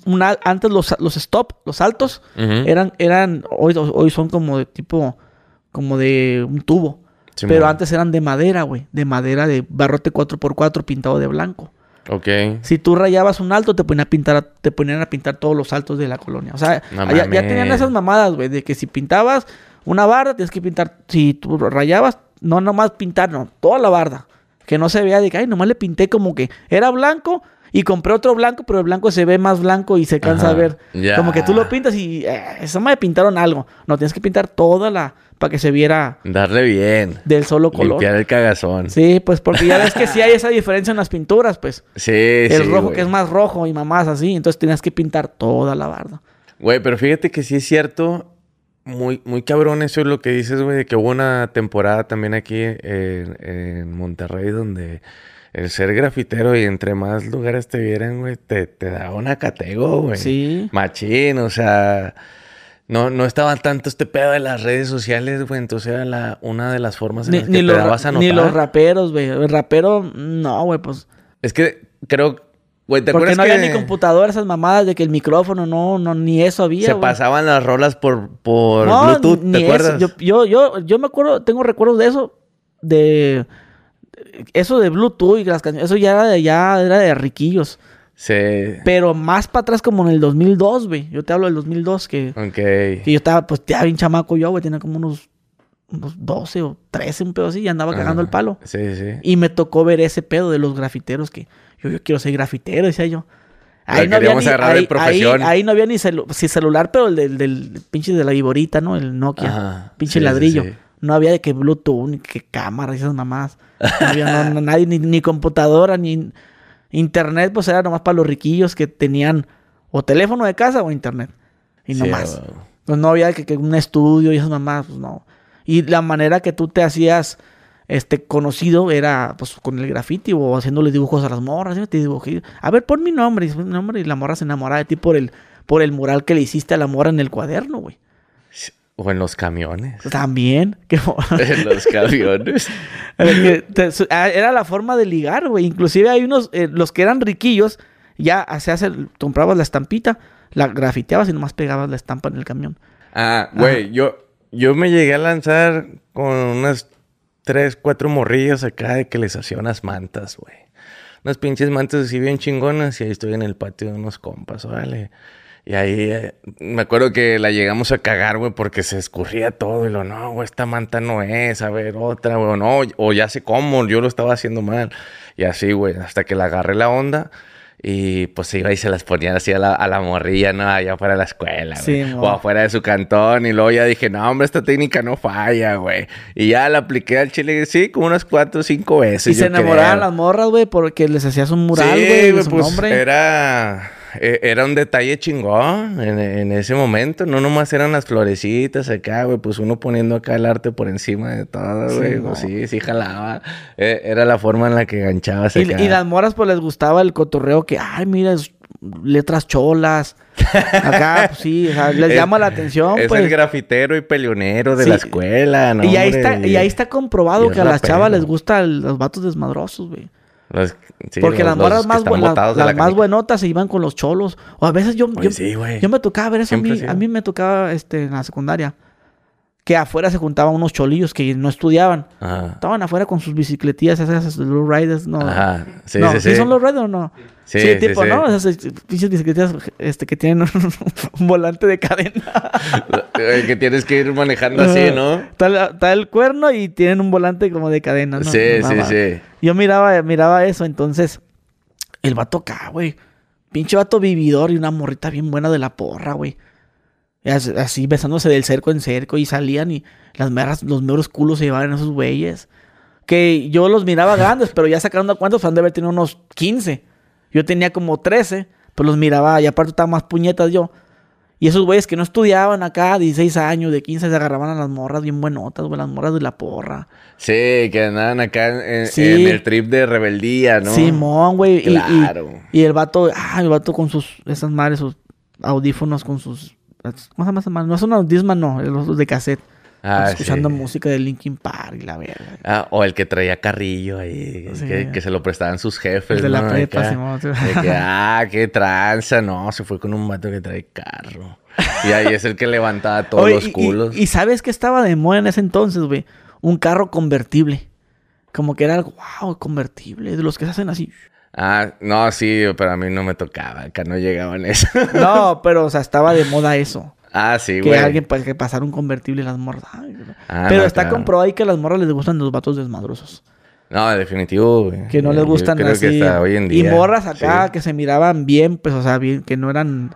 antes los, los stop, los altos eran eran hoy hoy son como de tipo como de un tubo. pero antes eran de madera, güey, de madera de barrote 4x4 pintado de blanco. Ok. Si tú rayabas un alto, te ponían a pintar, te ponían a pintar todos los altos de la colonia. O sea, ya, ya, tenían esas mamadas, güey, de que si pintabas una barda tienes que pintar, si tú rayabas, no nomás pintar, no, toda la barda. Que no se vea de que, ay, nomás le pinté como que era blanco y compré otro blanco, pero el blanco se ve más blanco y se cansa de ver. Como que tú lo pintas y eh, eso me pintaron algo. No, tienes que pintar toda la, para que se viera. Darle bien. Del solo color. Limpiar el cagazón. Sí, pues porque ya ves que sí hay esa diferencia en las pinturas, pues. Sí, El rojo que es más rojo y mamás así. Entonces tienes que pintar toda la barda. Güey, pero fíjate que sí es cierto muy, muy cabrón eso es lo que dices, güey, de que hubo una temporada también aquí en, Monterrey donde el ser grafitero y entre más lugares te vieran, güey, te, te da una catego, güey. Sí. Machín, o sea, no, no estaba tanto este pedo de las redes sociales, güey, entonces era la, una de las formas en las que te dabas a notar. Ni los raperos, güey, el rapero, no, güey, pues... Es que creo porque no había ni computadora, esas mamadas de que el micrófono, no, no, ni eso había. Se pasaban las rolas por, por Bluetooth, ¿te acuerdas? Yo, yo, yo, me acuerdo, tengo recuerdos de eso, de eso de Bluetooth y las canciones, eso ya era de, ya era de riquillos. Sí. Pero más para atrás como en el 2002, güey. Yo te hablo del 2002 que... Ok. Que yo estaba, pues, ya bien chamaco yo, güey. Tenía como unos, unos 12 o 13, un pedo así. Y andaba cagando el palo. Sí, sí. Y me tocó ver ese pedo de los grafiteros que... Yo, quiero ser grafitero, decía yo. Ahí no, había ni, ahí, no había ni celular, pero el del, pinche de la viborita, ¿no? El Nokia. pinche ladrillo. No había de que Bluetooth, ni que cámara y esas mamás. No había nadie, ni, computadora, ni internet, pues era nomás para los riquillos que tenían o teléfono de casa o internet. Y nomás. Pues no había que, que, un estudio y esas mamás, pues no. Y la manera que tú te hacías este conocido era pues con el graffiti o haciéndole dibujos a las morras. Te dibujé, a ver, pon mi nombre. Y, mi nombre, y la morra se enamoraba de ti por el, por el mural que le hiciste a la morra en el cuaderno, güey. O en los camiones. También. en los camiones. Ah, era la forma de ligar, güey. Inclusive hay unos, eh, los que eran riquillos, ya se hace, comprabas la estampita, la grafiteabas y nomás pegabas la estampa en el camión. Ah, güey, yo, yo me llegué a lanzar con unas tres, cuatro morrillas acá de que les hacía unas mantas, güey. Unas pinches mantas así bien chingonas y ahí estoy en el patio de unos compas, ¿vale? Y ahí eh, me acuerdo que la llegamos a cagar, güey, porque se escurría todo. Y lo, no, güey, esta manta no es, a ver, otra, güey, no, o ya sé cómo, yo lo estaba haciendo mal. Y así, güey, hasta que la agarré la onda. Y pues iba y se las ponían así a la, a la morrilla, ¿no? Allá afuera de la escuela, güey. o afuera de su cantón. Y luego ya dije, no, hombre, esta técnica no falla, güey. Y ya la apliqué al chile, sí, como unas cuatro o cinco veces. Y se enamoraban las morras, güey, porque les hacías un mural, güey, sí, pues nombre. Era e, era un detalle chingón en, ese momento. No nomás eran las florecitas acá, güey. Pues uno poniendo acá el arte por encima de todo, güey. Sí, pues sí, sí jalaba. E, era la forma en la que ganchabas y, y las moras, pues les gustaba el cotorreo que, ay, mira, letras cholas. Acá, pues, sí, o sea, les llama la atención. Es pues. el grafitero y peleonero de la escuela, ¿no? Y ahí, está, y ahí está comprobado que a las chavas les gustan los vatos desmadrosos, güey. Porque las morras más, las, más buenotas se iban con los cholos. O a veces yo, yo, yo, me tocaba ver eso. A mí, a mí, me tocaba este, en la secundaria que afuera se juntaban unos cholillos que no estudiaban. Estaban afuera con sus bicicletillas, esas los riders, no. Ajá. Sí, sí, sí. son los riders o no? Sí, sí tipo, ¿no? Esas pinches bicicletas este, que tienen un, volante de cadena. que tienes que ir manejando así, ¿no? Está, el cuerno y tienen un volante como de cadena, ¿no? Sí, sí, sí. Yo miraba, miraba eso, entonces, el vato acá, güey. Pinche vato vividor y una morrita bien buena de la porra, güey. Así besándose del cerco en cerco y salían y las meras, los meros culos se llevaban esos güeyes. Que yo los miraba grandes, pero ya sacando cuántos han de haber tenido unos 15. Yo tenía como 13, pues los miraba y aparte estaba más puñetas yo. Y esos güeyes que no estudiaban acá, 16 años, de 15, se agarraban a las morras bien buenotas, güey, las morras de la porra. Sí, que andaban acá en, el trip de rebeldía, ¿no? Simón, güey. Claro. Y, y, el vato, ah, el vato con sus, esas madres, sus audífonos con sus ¿Cómo se llama? No son los Disman, no, los de cassette. Ah, escuchando música de Linkin Park y la verga. Ah, o el que traía carrillo ahí, que, se lo prestaban sus jefes. de la prepa, que, ah, qué tranza, no, se fue con un vato que trae carro. Y ahí es el que levantaba todos los culos. Y, sabes que estaba de moda en ese entonces, güey, un carro convertible. Como que era algo, wow, convertible, de los que se hacen así. Ah, no, sí, pero a mí no me tocaba, acá no llegaban eso. no, pero, o sea, estaba de moda eso. Ah, sí, güey. Que alguien, pues, que pasara un convertible las morras. Ah, pero está comprobado ahí que a las morras les gustan los vatos desmadrosos. No, definitivo, güey. Que no les gustan creo así. Que hoy en día. Y morras acá que se miraban bien, pues, o sea, bien, que no eran...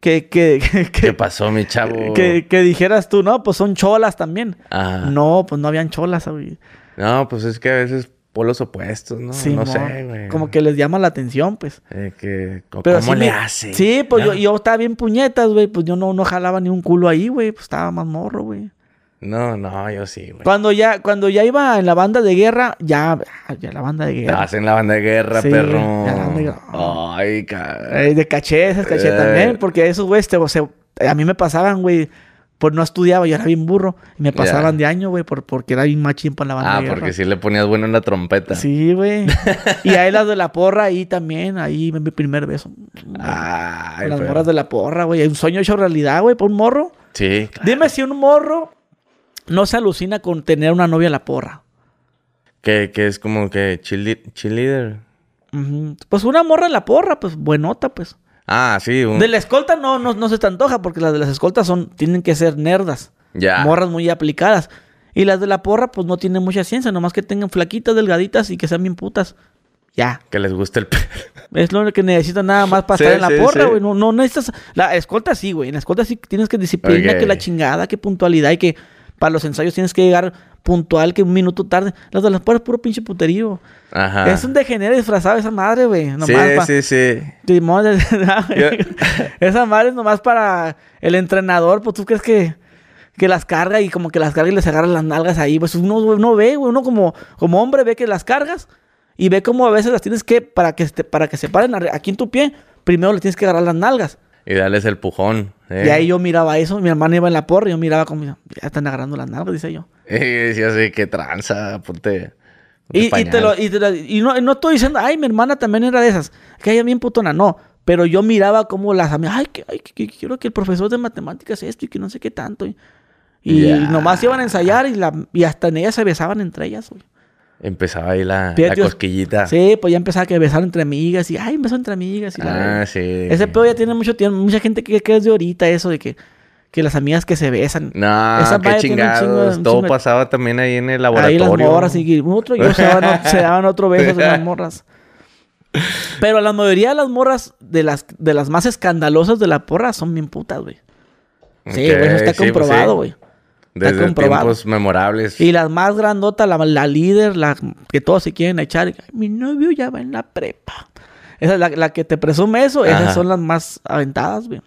Que, que, que, ¿Qué pasó, mi chavo? Que, que dijeras tú, no, pues son cholas también. Ah. No, pues no habían cholas, güey. No, pues es que a veces polos opuestos, ¿no? Sí, no sé, güey. Como que les llama la atención, pues. Eh, que, ¿Cómo le hace? Sí, pues yo, yo estaba bien puñetas, güey. Pues yo no, no jalaba ni un culo ahí, güey. Pues estaba más morro, güey. No, no, yo sí, güey. Cuando ya, cuando ya iba en la banda de guerra, ya, ya la banda de guerra. Estabas en la banda de guerra, perro. Ya la banda de guerra. Ay, cabrón. Eh, de caché, esas caché también, eh. porque esos güeyes, a mí me pasaban, güey pues no estudiaba, yo era bien burro. Y me pasaban de año, güey, por, porque era bien machín para la banda. Ah, porque sí le ponías bueno en la trompeta. Sí, güey. y ahí las de la porra, ahí también, ahí mi primer beso. Las morras de la porra, güey. Un sueño hecho realidad, güey, por un morro. Sí. Dime si un morro no se alucina con tener una novia a la porra. Que, que es como que cheerleader. Pues una morra en la porra, pues buenota, pues. Ah, sí. De la escolta no, no, no se te antoja porque las de las escoltas son, tienen que ser nerdas. Ya. Morras muy aplicadas. Y las de la porra, pues no tienen mucha ciencia, nomás que tengan flaquitas, delgaditas y que sean bien putas. Ya. Que les guste el Es lo que necesitan nada más para estar en la porra, güey. No, no necesitas. La escolta sí, güey. En la escolta sí tienes que disciplina, que la chingada, que puntualidad y que para los ensayos tienes que llegar puntual que un minuto tarde. Las de las puertas puro pinche puterío. Ajá. Es un degenere disfrazado esa madre, güey. Sí, sí, sí. esa madre es nomás para el entrenador. Pues tú crees que, que las carga y como que las carga y les agarra las nalgas ahí. Pues uno, uno ve, güey. Uno como, como hombre ve que las cargas y ve como a veces las tienes que, para que, para que se paren aquí en tu pie, primero le tienes que agarrar las nalgas. Y darles el pujón. ¿eh? Y ahí yo miraba eso, mi hermana iba en la porra y yo miraba como, ya están agarrando las nalgas, dice yo. Y decía así, qué tranza, ponte. Y, y, te lo, y, no, no, estoy diciendo, ay, mi hermana también era de esas, que ella bien putona, no. Pero yo miraba como las amigas, ay, que, ay, que, quiero que el profesor de matemáticas esto y que no sé qué tanto. Y, nomás iban a ensayar y, la, y hasta en ellas se besaban entre ellas. Empezaba ahí la, cosquillita. Sí, pues ya empezaba a besar entre amigas y, ay, beso entre amigas. Y ah, sí. Ese pedo ya tiene mucho tiempo, mucha gente que, que es de ahorita eso de que, que las amigas que se besan. No, Esa qué chingados. Todo pasaba también ahí en el laboratorio. Ahí las morras y otro, y se, daban, se daban otro beso de las morras. Pero la mayoría de las morras de las, de las más escandalosas de la porra son bien putas, güey. Sí, güey, eso está pues comprobado, güey. Desde tiempos memorables. Y las más grandotas, la, la, líder, la que todos se quieren echar. Mi novio ya va en la prepa. Esa es la, que te presume eso. Esas son las más aventadas, güey.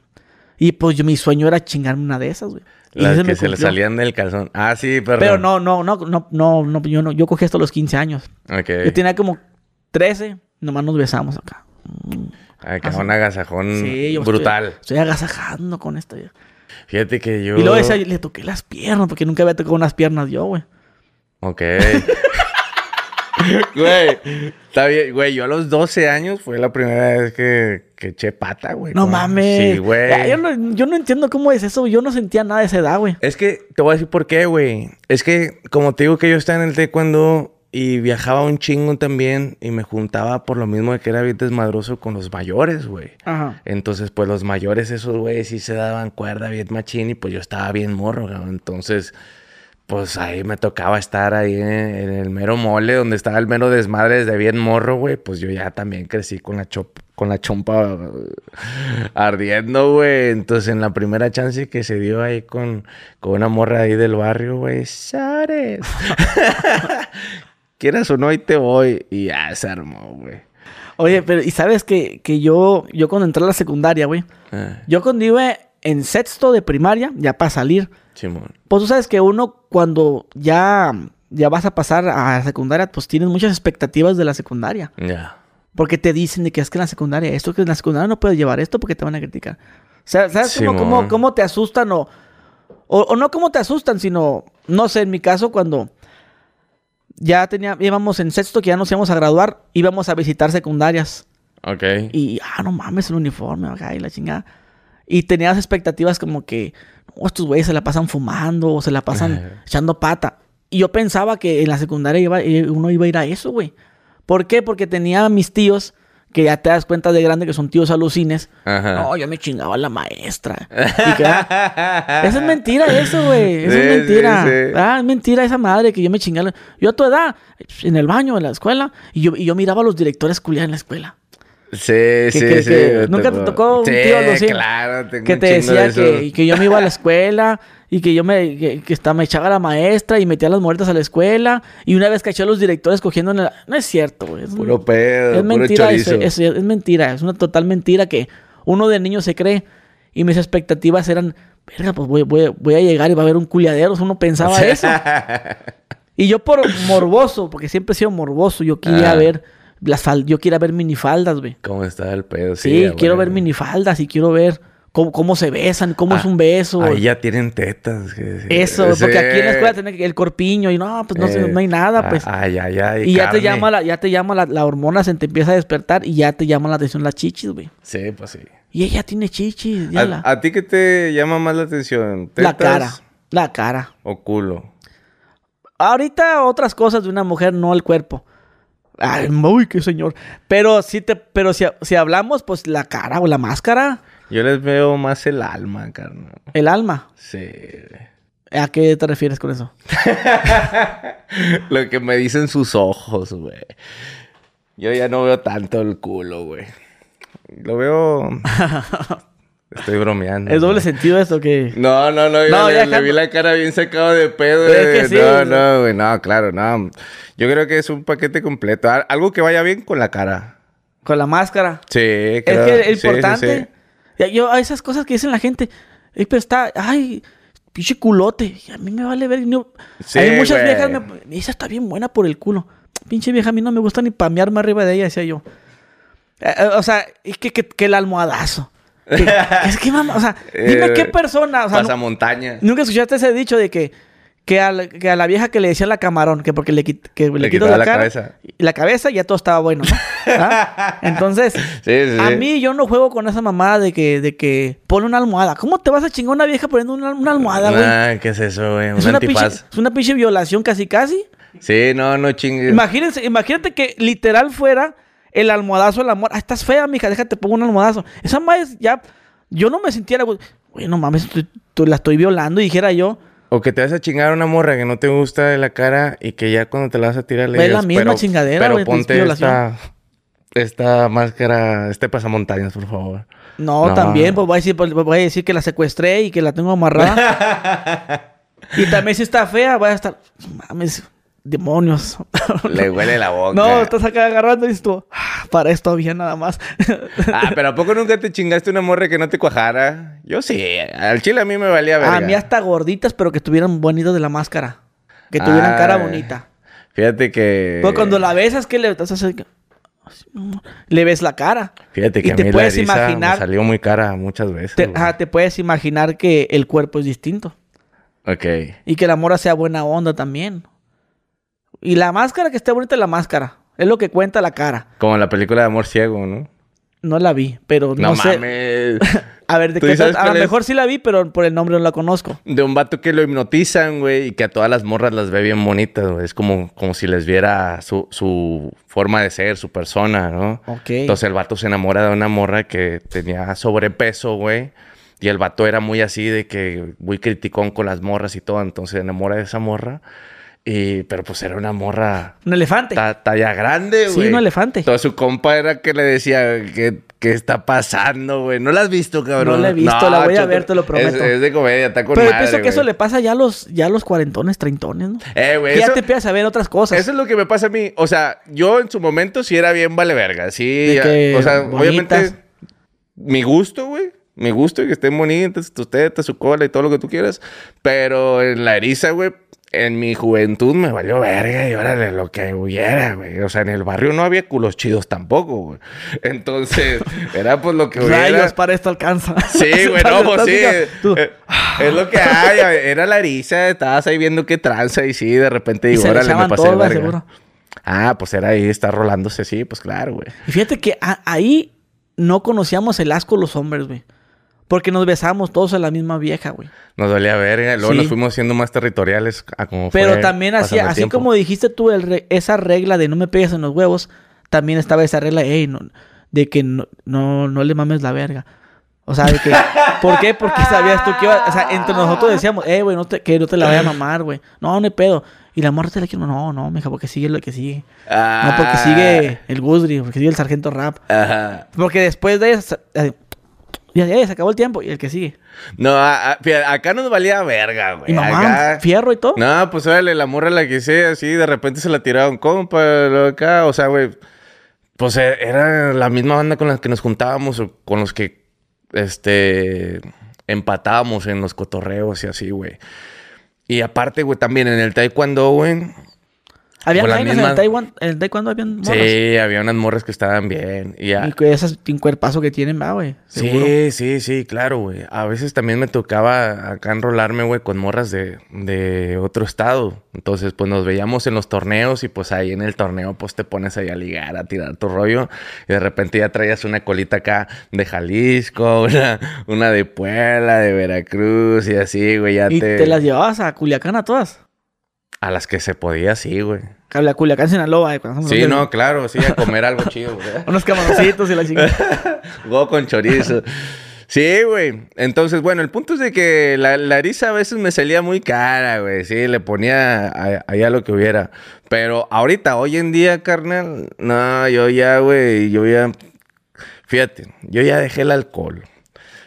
Y pues yo, mi sueño era chingarme una de esas, güey. Las que se le salían del calzón. Ah, sí, perdón. Pero no, no, no, no, no, no, yo no, yo cogí hasta los 15 años. Ok. Yo tenía como 13, nomás nos besamos acá. Acá un agasajón brutal. Estoy, agasajando con esto. Fíjate que yo. Y luego esa, le toqué las piernas, porque nunca había tocado unas piernas yo, güey. Ok. güey, está bien, güey. Yo a los 12 años fue la primera vez que, que eché pata, güey. No mames. Sí, güey. Yo no, yo no entiendo cómo es eso. Yo no sentía nada de esa edad, güey. Es que te voy a decir por qué, güey. Es que, como te digo que yo estaba en el taekwondo y viajaba un chingo también y me juntaba por lo mismo de que era bien desmadroso con los mayores, güey. Ajá. Entonces, pues los mayores, esos güeyes sí se daban cuerda bien machín y pues yo estaba bien morro, güey. Entonces pues ahí me tocaba estar ahí en, el mero mole, donde estaba el mero desmadre desde bien morro, güey. Pues yo ya también crecí con la, con la chompa ardiendo, güey. Entonces en la primera chance que se dio ahí con, con una morra ahí del barrio, güey, ¡Sares! Quieras o no, ahí te voy. Y ya se armó, güey. Oye, pero ¿y sabes que, que yo, yo cuando entré a la secundaria, güey? Ah. Yo cuando iba en sexto de primaria, ya para salir pues tú sabes que uno cuando ya, ya vas a pasar a la secundaria, pues tienes muchas expectativas de la secundaria. Ya. Porque te dicen de que es que en la secundaria, esto que en la secundaria no puedes llevar esto porque te van a criticar. O sea, ¿sabes cómo, cómo, te asustan o, o, no cómo te asustan, sino, no sé, en mi caso cuando ya tenía, íbamos en sexto que ya nos íbamos a graduar, íbamos a visitar secundarias. Ok. Y, ah, no mames, el uniforme, acá y la chingada. Y tenías expectativas como que, estos güeyes se la pasan fumando o se la pasan echando pata. Y yo pensaba que en la secundaria iba, eh, uno iba a ir a eso, güey. ¿Por qué? Porque tenía mis tíos que ya te das cuenta de grande que son tíos alucines. No, yo me chingaba a la maestra. Ah, esa es mentira eso, güey. Eso es mentira. Ah, es mentira esa madre que yo me chingaba. Yo a tu edad, en el baño, en la escuela, y yo, y yo miraba a los directores culiar en la escuela. Sí, sí, sí. Nunca te tocó un tío sí, claro, que te decía que, que, yo me iba a la escuela y que yo me, que, que me echaba a la maestra y metía las muertas a la escuela y una vez caché a los directores cogiendo en la... No es cierto, güey. Es, puro pedo, es mentira es, es, mentira, es una total mentira que uno de niño se cree y mis expectativas eran, verga, pues voy, voy, voy a llegar y va a haber un culiadero, uno pensaba eso. y yo por morboso, porque siempre he sido morboso, yo quería ver las yo quiero ver minifaldas, güey. ¿Cómo está el pedo? Sí, sí quiero ver minifaldas y quiero ver cómo, cómo se besan, cómo es ah, un beso. Ahí ya tienen tetas. Eso, porque aquí en la escuela tiene el corpiño y no, pues no, eh, no hay nada, pues. Ay, ay, ay. Y, ya te llama, la, ya te llama la, hormona, se te empieza a despertar y ya te llama la atención las chichis, güey. Sí, pues sí. Y ella tiene chichis. Ya ¿A, ti qué te llama más la atención? La cara. La cara. O culo. Ahorita otras cosas de una mujer, no el cuerpo. Ay, qué señor. Pero si te, pero si, si hablamos, pues la cara o la máscara. Yo les veo más el alma, carnal. ¿El alma? Sí. ¿A qué te refieres con eso? Lo que me dicen sus ojos, güey. Yo ya no veo tanto el culo, güey. Lo veo Estoy bromeando. ¿Es doble sentido esto que.? No, no, no. no le, le vi la cara bien sacado de pedo. Es que no, no, güey. No, claro, no. Yo creo que es un paquete completo. Algo que vaya bien con la cara. Con la máscara. Sí, claro. Es que es importante. Yo, a esas cosas que dicen la gente. pero está. Ay, pinche culote. a mí me vale ver. No, hay muchas viejas. Me, esa está bien buena por el culo. Pinche vieja, a mí no me gusta ni pamearme arriba de ella, decía yo. Eh, eh, o sea, es que, que, que el almohadazo es que, mamá, o sea, dime qué eh, persona. O sea, pasa montaña. Nunca escuchaste ese dicho de que, que, a la, vieja que le decía la camarón, que porque le, que le, quitó la, cabeza. Y la cabeza ya todo estaba bueno, ¿no? ¿Ah? Entonces, a mí yo no juego con esa mamada de que, de que pone una almohada. ¿Cómo te vas a chingar una vieja poniendo una, almohada, güey? Ah, ¿qué es eso, güey? es, una pinche, es una pinche violación casi, casi. Sí, no, no chingues. Imagínense, imagínate que literal fuera el almohadazo el amor. Ah, estás fea, mija, déjate pongo un almohadazo. Esa madre ya. Yo no me sintiera. Güey, no mames, la estoy violando, y dijera yo. O que te vas a chingar a una morra que no te gusta de la cara y que ya cuando te la vas a tirar le Es la misma chingadera, Pero ponte esta, esta máscara, este pasamontañas, por favor. No, también, pues voy a, decir, pues, voy a decir que la secuestré y que la tengo amarrada. y también si está fea, voy a estar. Mames, demonios. Le huele la boca. No, estás acá agarrando y esto. Ah, para esto bien nada más. ah, pero ¿a poco nunca te chingaste una morra que no te cuajara? Yo sí. Al chile a mí me valía ver. A mí hasta gorditas, pero que tuvieran bonitos de la máscara. Que tuvieran cara bonita. Fíjate que. Pues cuando la besas, ¿qué le estás haciendo? Le ves la cara. Fíjate que a te puedes imaginar, me salió muy cara muchas veces. Te, te puedes imaginar que el cuerpo es distinto. Ok. Y que la mora sea buena onda también. Y la máscara que esté bonita es la máscara. Es lo que cuenta la cara. Como la película de Amor Ciego, ¿no? No la vi, pero no, no sé. Mames. a ver, ¿de qué A lo mejor sí la vi, pero por el nombre no la conozco. De un vato que lo hipnotizan, güey, y que a todas las morras las ve bien bonitas, güey. Es como, como si les viera su, su forma de ser, su persona, ¿no? Ok. Entonces el vato se enamora de una morra que tenía sobrepeso, güey. Y el vato era muy así de que muy criticón con las morras y todo. Entonces se enamora de esa morra. Y, pero pues era una morra. Un elefante. talla grande, güey. Sí, un elefante. Todo su compa era que le decía que. ¿Qué está pasando, güey? ¿No la has visto, cabrón? No la he visto, la voy a ver, te lo prometo. Es, de comedia, está con Pero yo pienso que eso le pasa ya a los, ya a los cuarentones, treintones, ¿no? Eh, güey. ya te empiezas a ver otras cosas. Eso es lo que me pasa a mí. O sea, yo en su momento sí era bien vale verga. Sí, o sea, obviamente mi gusto, güey me gusta que estén bonitas, tus tetas, su cola y todo lo que tú quieras. Pero en la eriza, güey, en mi juventud me valió verga y órale lo que hubiera, güey. O sea, en el barrio no había culos chidos tampoco, güey. Entonces, era pues lo que hubiera. Rayos, para esto alcanza. Sí, güey, no, pues sí. Eh, es lo que hay. Era la eriza, estabas ahí viendo qué tranza y sí, de repente digo, órale, me pasé verga. Seguro. Ah, pues era ahí, está rolándose, sí, pues claro, güey. Y fíjate que ahí no conocíamos el asco los hombres, güey. Porque nos besamos todos a la misma vieja, güey. Nos dolía verga. Luego nos fuimos siendo más territoriales a como Pero también así, así como dijiste tú esa regla de no me pegues en los huevos, también estaba esa regla de que no, no, le mames la verga. O sea, de que... ¿Por qué? Porque sabías tú que iba... O sea, entre nosotros decíamos, eh, güey, no te, que no te la vaya a mamar, güey. No, no hay pedo. Y la muerte le quiero... No, no, mija, porque sigue lo que sigue. No, porque ah. sigue el Guzri, porque sigue el Sargento Rap. Ajá. Porque después de eso... Ya, ya, se acabó el tiempo. Y el que sigue. No, acá nos valía verga, güey. ¿Y mamá? ¿Fierro y todo? No, pues órale, la morra la que sea, así, de repente se la tiraron compa, acá. O sea, güey, pues e, era la misma banda con la que nos juntábamos, o con los que, este, empatábamos en los cotorreos y así, güey. Y aparte, güey, también en el taekwondo, güey, ¿Había vainas en el Taiwán? ¿En el Taekwondo había morras? Sí, había unas morras que estaban bien. Y, ya... y esas un cuerpazo que tienen, va, güey. Sí, sí, sí, claro, güey. A veces también me tocaba acá enrolarme, güey, con morras de, de otro estado. Entonces, pues nos veíamos en los torneos y pues ahí en el torneo, pues te pones ahí a ligar, a tirar tu rollo. Y de repente ya traías una colita acá de Jalisco, una, una de Puebla, de Veracruz y así, güey. Ya ¿Y te... las llevabas a Culiacán a todas? A las que se podía, sí, güey. La Culiacán, Sinaloa, eh, Sí, no, claro, sí, a comer algo chido, güey. Unos camaroncitos y la chingada. Go con chorizo. Sí, güey. Entonces, bueno, el punto es de que la, la a veces me salía muy cara, güey. Sí, le ponía allá lo que hubiera. Pero ahorita, hoy en día, carnal, no, yo ya, güey, yo ya... Fíjate, yo ya dejé el alcohol.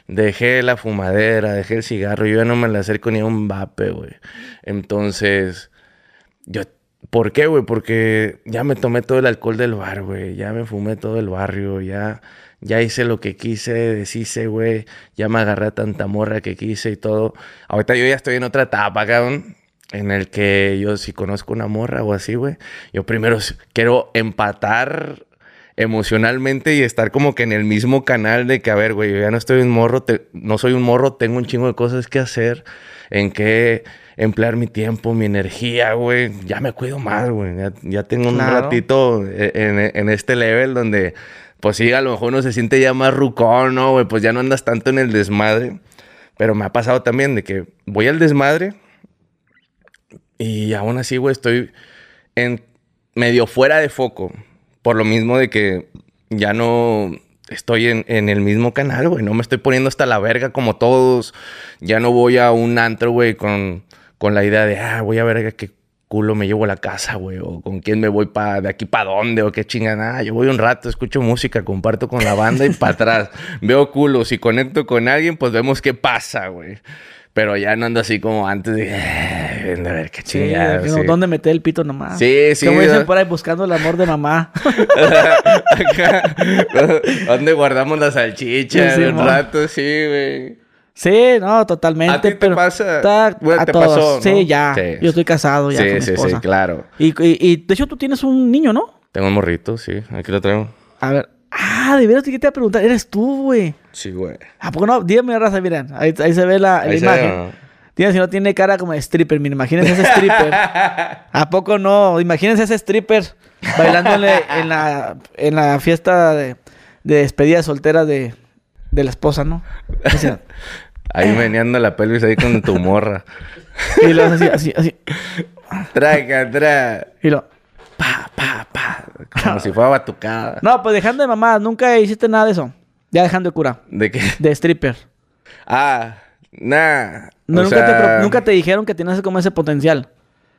Dejé la fumadera, dejé el cigarro. Yo ya no me le acerco ni a un vape, güey. Entonces yo, ¿por qué, güey? Porque ya me tomé todo el alcohol del bar, güey. Ya me fumé todo el barrio, ya, ya hice lo que quise, deshice, güey. Ya me agarré a tanta morra que quise y todo. Ahorita yo ya estoy en otra etapa, cabrón. En el que yo si conozco una morra o así, güey. Yo primero quiero empatar emocionalmente y estar como que en el mismo canal de que, a ver, güey, yo ya no estoy un morro, no soy un morro, tengo un chingo de cosas que hacer, en que emplear mi tiempo, mi energía, güey. Ya me cuido más, güey. Ya, tengo un ratito e, en, este level donde, pues sí, a lo mejor uno se siente ya más rucón, ¿no, güey? Pues ya no andas tanto en el desmadre. Pero me ha pasado también de que voy al desmadre y aún así, güey, estoy en medio fuera de foco. Por lo mismo de que ya no estoy en, en, el mismo canal, güey. No me estoy poniendo hasta la verga como todos. Ya no voy a un antro, güey, con con la idea de, ah, voy a ver qué culo me llevo a la casa, güey, o con quién me voy para de aquí para dónde, o qué chingada. Ah, yo voy un rato, escucho música, comparto con la banda y para atrás. Veo culo, si conecto con alguien, pues vemos qué pasa, güey. Pero ya no ando así como antes de, a ver qué chingada. Sí, ¿Dónde meter el pito nomás? Sí, sí. Como dicen por ahí buscando el amor de mamá. ¿Dónde guardamos las salchichas? un rato, sí, güey. Sí, no, totalmente. ¿A ti te pasa? Bueno, te pasó, Sí, ya. Yo estoy casado ya sí, sí, Sí, claro. Y, y, de hecho tú tienes un niño, ¿no? Tengo un morrito, sí. Aquí lo traigo. A ver. Ah, de veras, ¿qué te iba a preguntar? Eres tú, güey. Sí, güey. ¿A poco no? Dígame, raza, miren. Ahí, ahí se ve la, la imagen. Tiene, si no tiene cara como de stripper, miren, imagínense ese stripper. ¿A poco no? Imagínense ese stripper bailándole en la, en la fiesta de, de despedida soltera de, de la esposa, ¿no? ahí meneando la pelvis ahí con tu morra. y lo así, así, así. Traga, traga. Y lo... Pa, pa, pa. Como si fuera batucada. No, pues dejando de mamá, nunca hiciste nada de eso. Ya dejando de cura. ¿De qué? De stripper. Ah, nah. nunca, te, nunca te dijeron que tienes como ese potencial.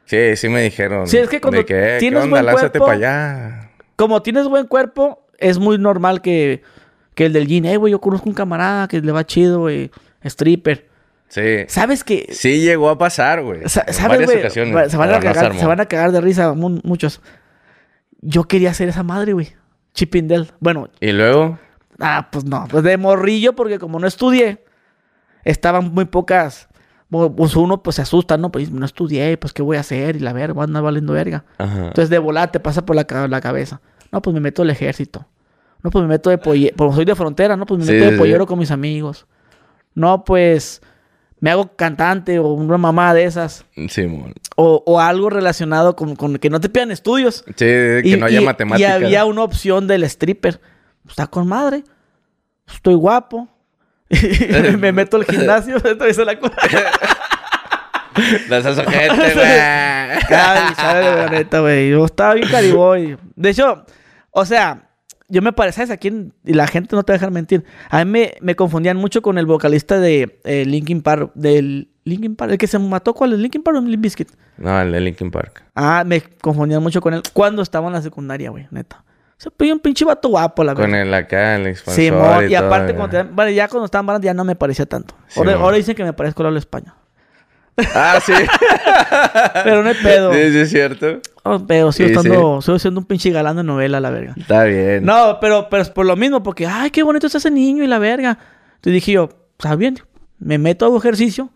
Sí, sí me dijeron. Sí, es que cuando que, tienes buen cuerpo... para allá. Como tienes buen cuerpo, es muy normal que, que el del jean, eh, güey, yo conozco un camarada que le va chido, güey, stripper. Sí. ¿Sabes que Sí llegó a pasar, güey. ¿Sabes, güey? Se, van a cagar, se van a cagar de risa muchos. Yo quería hacer esa madre, güey. Chipindel. Bueno. ¿Y luego? Ah, pues no. Pues de morrillo, porque como no estudié, estaban muy pocas. Pues uno pues se asusta, ¿no? Pues no estudié, pues qué voy a hacer y la verga, anda valiendo verga. Entonces de volar te pasa por la, la, cabeza. No, pues me meto al ejército. No, pues me meto de pollero. Como soy de frontera, ¿no? Pues me meto de pollero con mis amigos. No, pues me hago cantante o una mamá de esas. Sí, o, o, algo relacionado con, con, que no te pidan estudios. Sí, que no haya matemáticas. Y había una opción del stripper. Está con madre. Estoy guapo. me meto al gimnasio. Esto la cosa. No seas ojete, güey. Sabe la neta, güey. Yo estaba bien cariboy. De hecho, o sea, yo me parecía, ¿sabes a quién? Y la gente no te va a dejar mentir. A mí me, me confundían mucho con el vocalista de eh, Linkin Park. Del Linkin Park. El que se mató, ¿cuál es? ¿Linkin Park o Limp Bizkit? No, el de Linkin Park. Ah, me confundían mucho con él. Cuando estaba en la secundaria, güey, neta. Se pidió un pinche vato guapo, la verdad. Con el acá, el expansor Sí, y, y aparte, cuando te, bueno, ya cuando estaban bandas ya no me parecía tanto. ahora, dicen que me parezco a España. Ah, sí. Pero no hay pedo. Sí, sí, es cierto. No, pero sigo estando, sigo siendo un pinche galán de novela, la verga. Está bien. No, pero, pero es por lo mismo, porque, ay, qué bonito está ese niño y la verga. Entonces dije yo, está bien, me meto a ejercicio.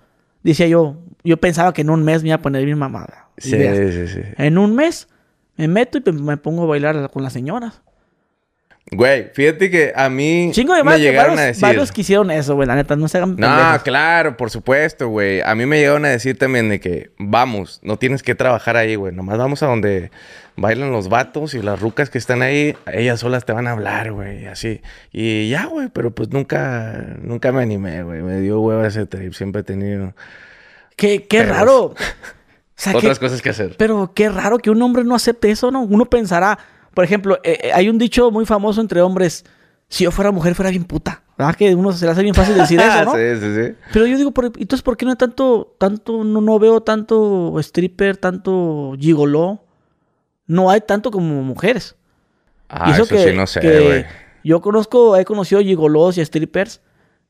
Decía yo, yo pensaba que en un mes me iba a poner bien mamada. Sí, sí, sí. En un mes me meto y me pongo a bailar con las señoras. Güey, fíjate que a mí Chingo de me llegaron a decir... Varios que hicieron eso, güey, la neta, no se hagan No, claro, por supuesto, güey. A mí me llegaron a decir también de que, vamos, no tienes que trabajar ahí, güey. Nomás vamos a donde bailan los vatos y las rucas que están ahí, ellas solas te van a hablar, güey, así. Y ya, güey, pero pues nunca, nunca me animé, güey. Me dio hueva ese trip, siempre he tenido... Qué, qué raro. Otras cosas que hacer. Pero qué raro que un hombre no acepte eso, ¿no? Uno pensará por ejemplo, eh, eh, hay un dicho muy famoso entre hombres, si yo fuera mujer fuera bien puta. ¿Verdad? Que uno se le hace bien fácil decir eso, ¿no? sí, sí, sí. Pero yo digo, entonces, ¿por qué no hay tanto, tanto, no, no veo tanto stripper, tanto gigoló? No hay tanto como mujeres. Ah, eso, sí no sé, güey. Yo conozco, he conocido gigolos y strippers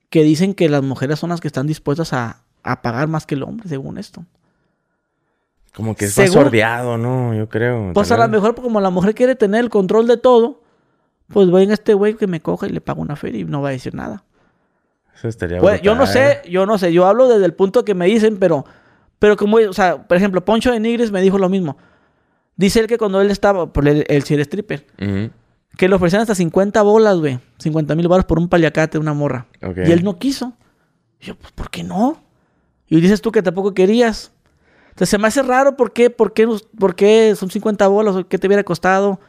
que dicen que las mujeres son las que están dispuestas a, a pagar más que el hombre, según esto. Como que es más sordeado, ¿no? Yo creo. Pues a lo mejor como la mujer quiere tener el control de todo, pues voy en este güey que me coja y le pago una feria y no va a decir nada. Eso estaría pues, Yo no sé, yo no sé. Yo hablo desde el punto que me dicen, pero... Pero como, o sea, por ejemplo, Poncho de Nigres me dijo lo mismo. Dice él que cuando él estaba, por el, el stripper, que le ofrecían hasta 50 bolas, güey. 50 mil baros por un paliacate, una morra. Y él no quiso. yo, pues, ¿por qué no? Y dices tú que tampoco querías. Entonces se me hace raro por qué, por qué, por qué son 50 bolas o qué te hubiera costado.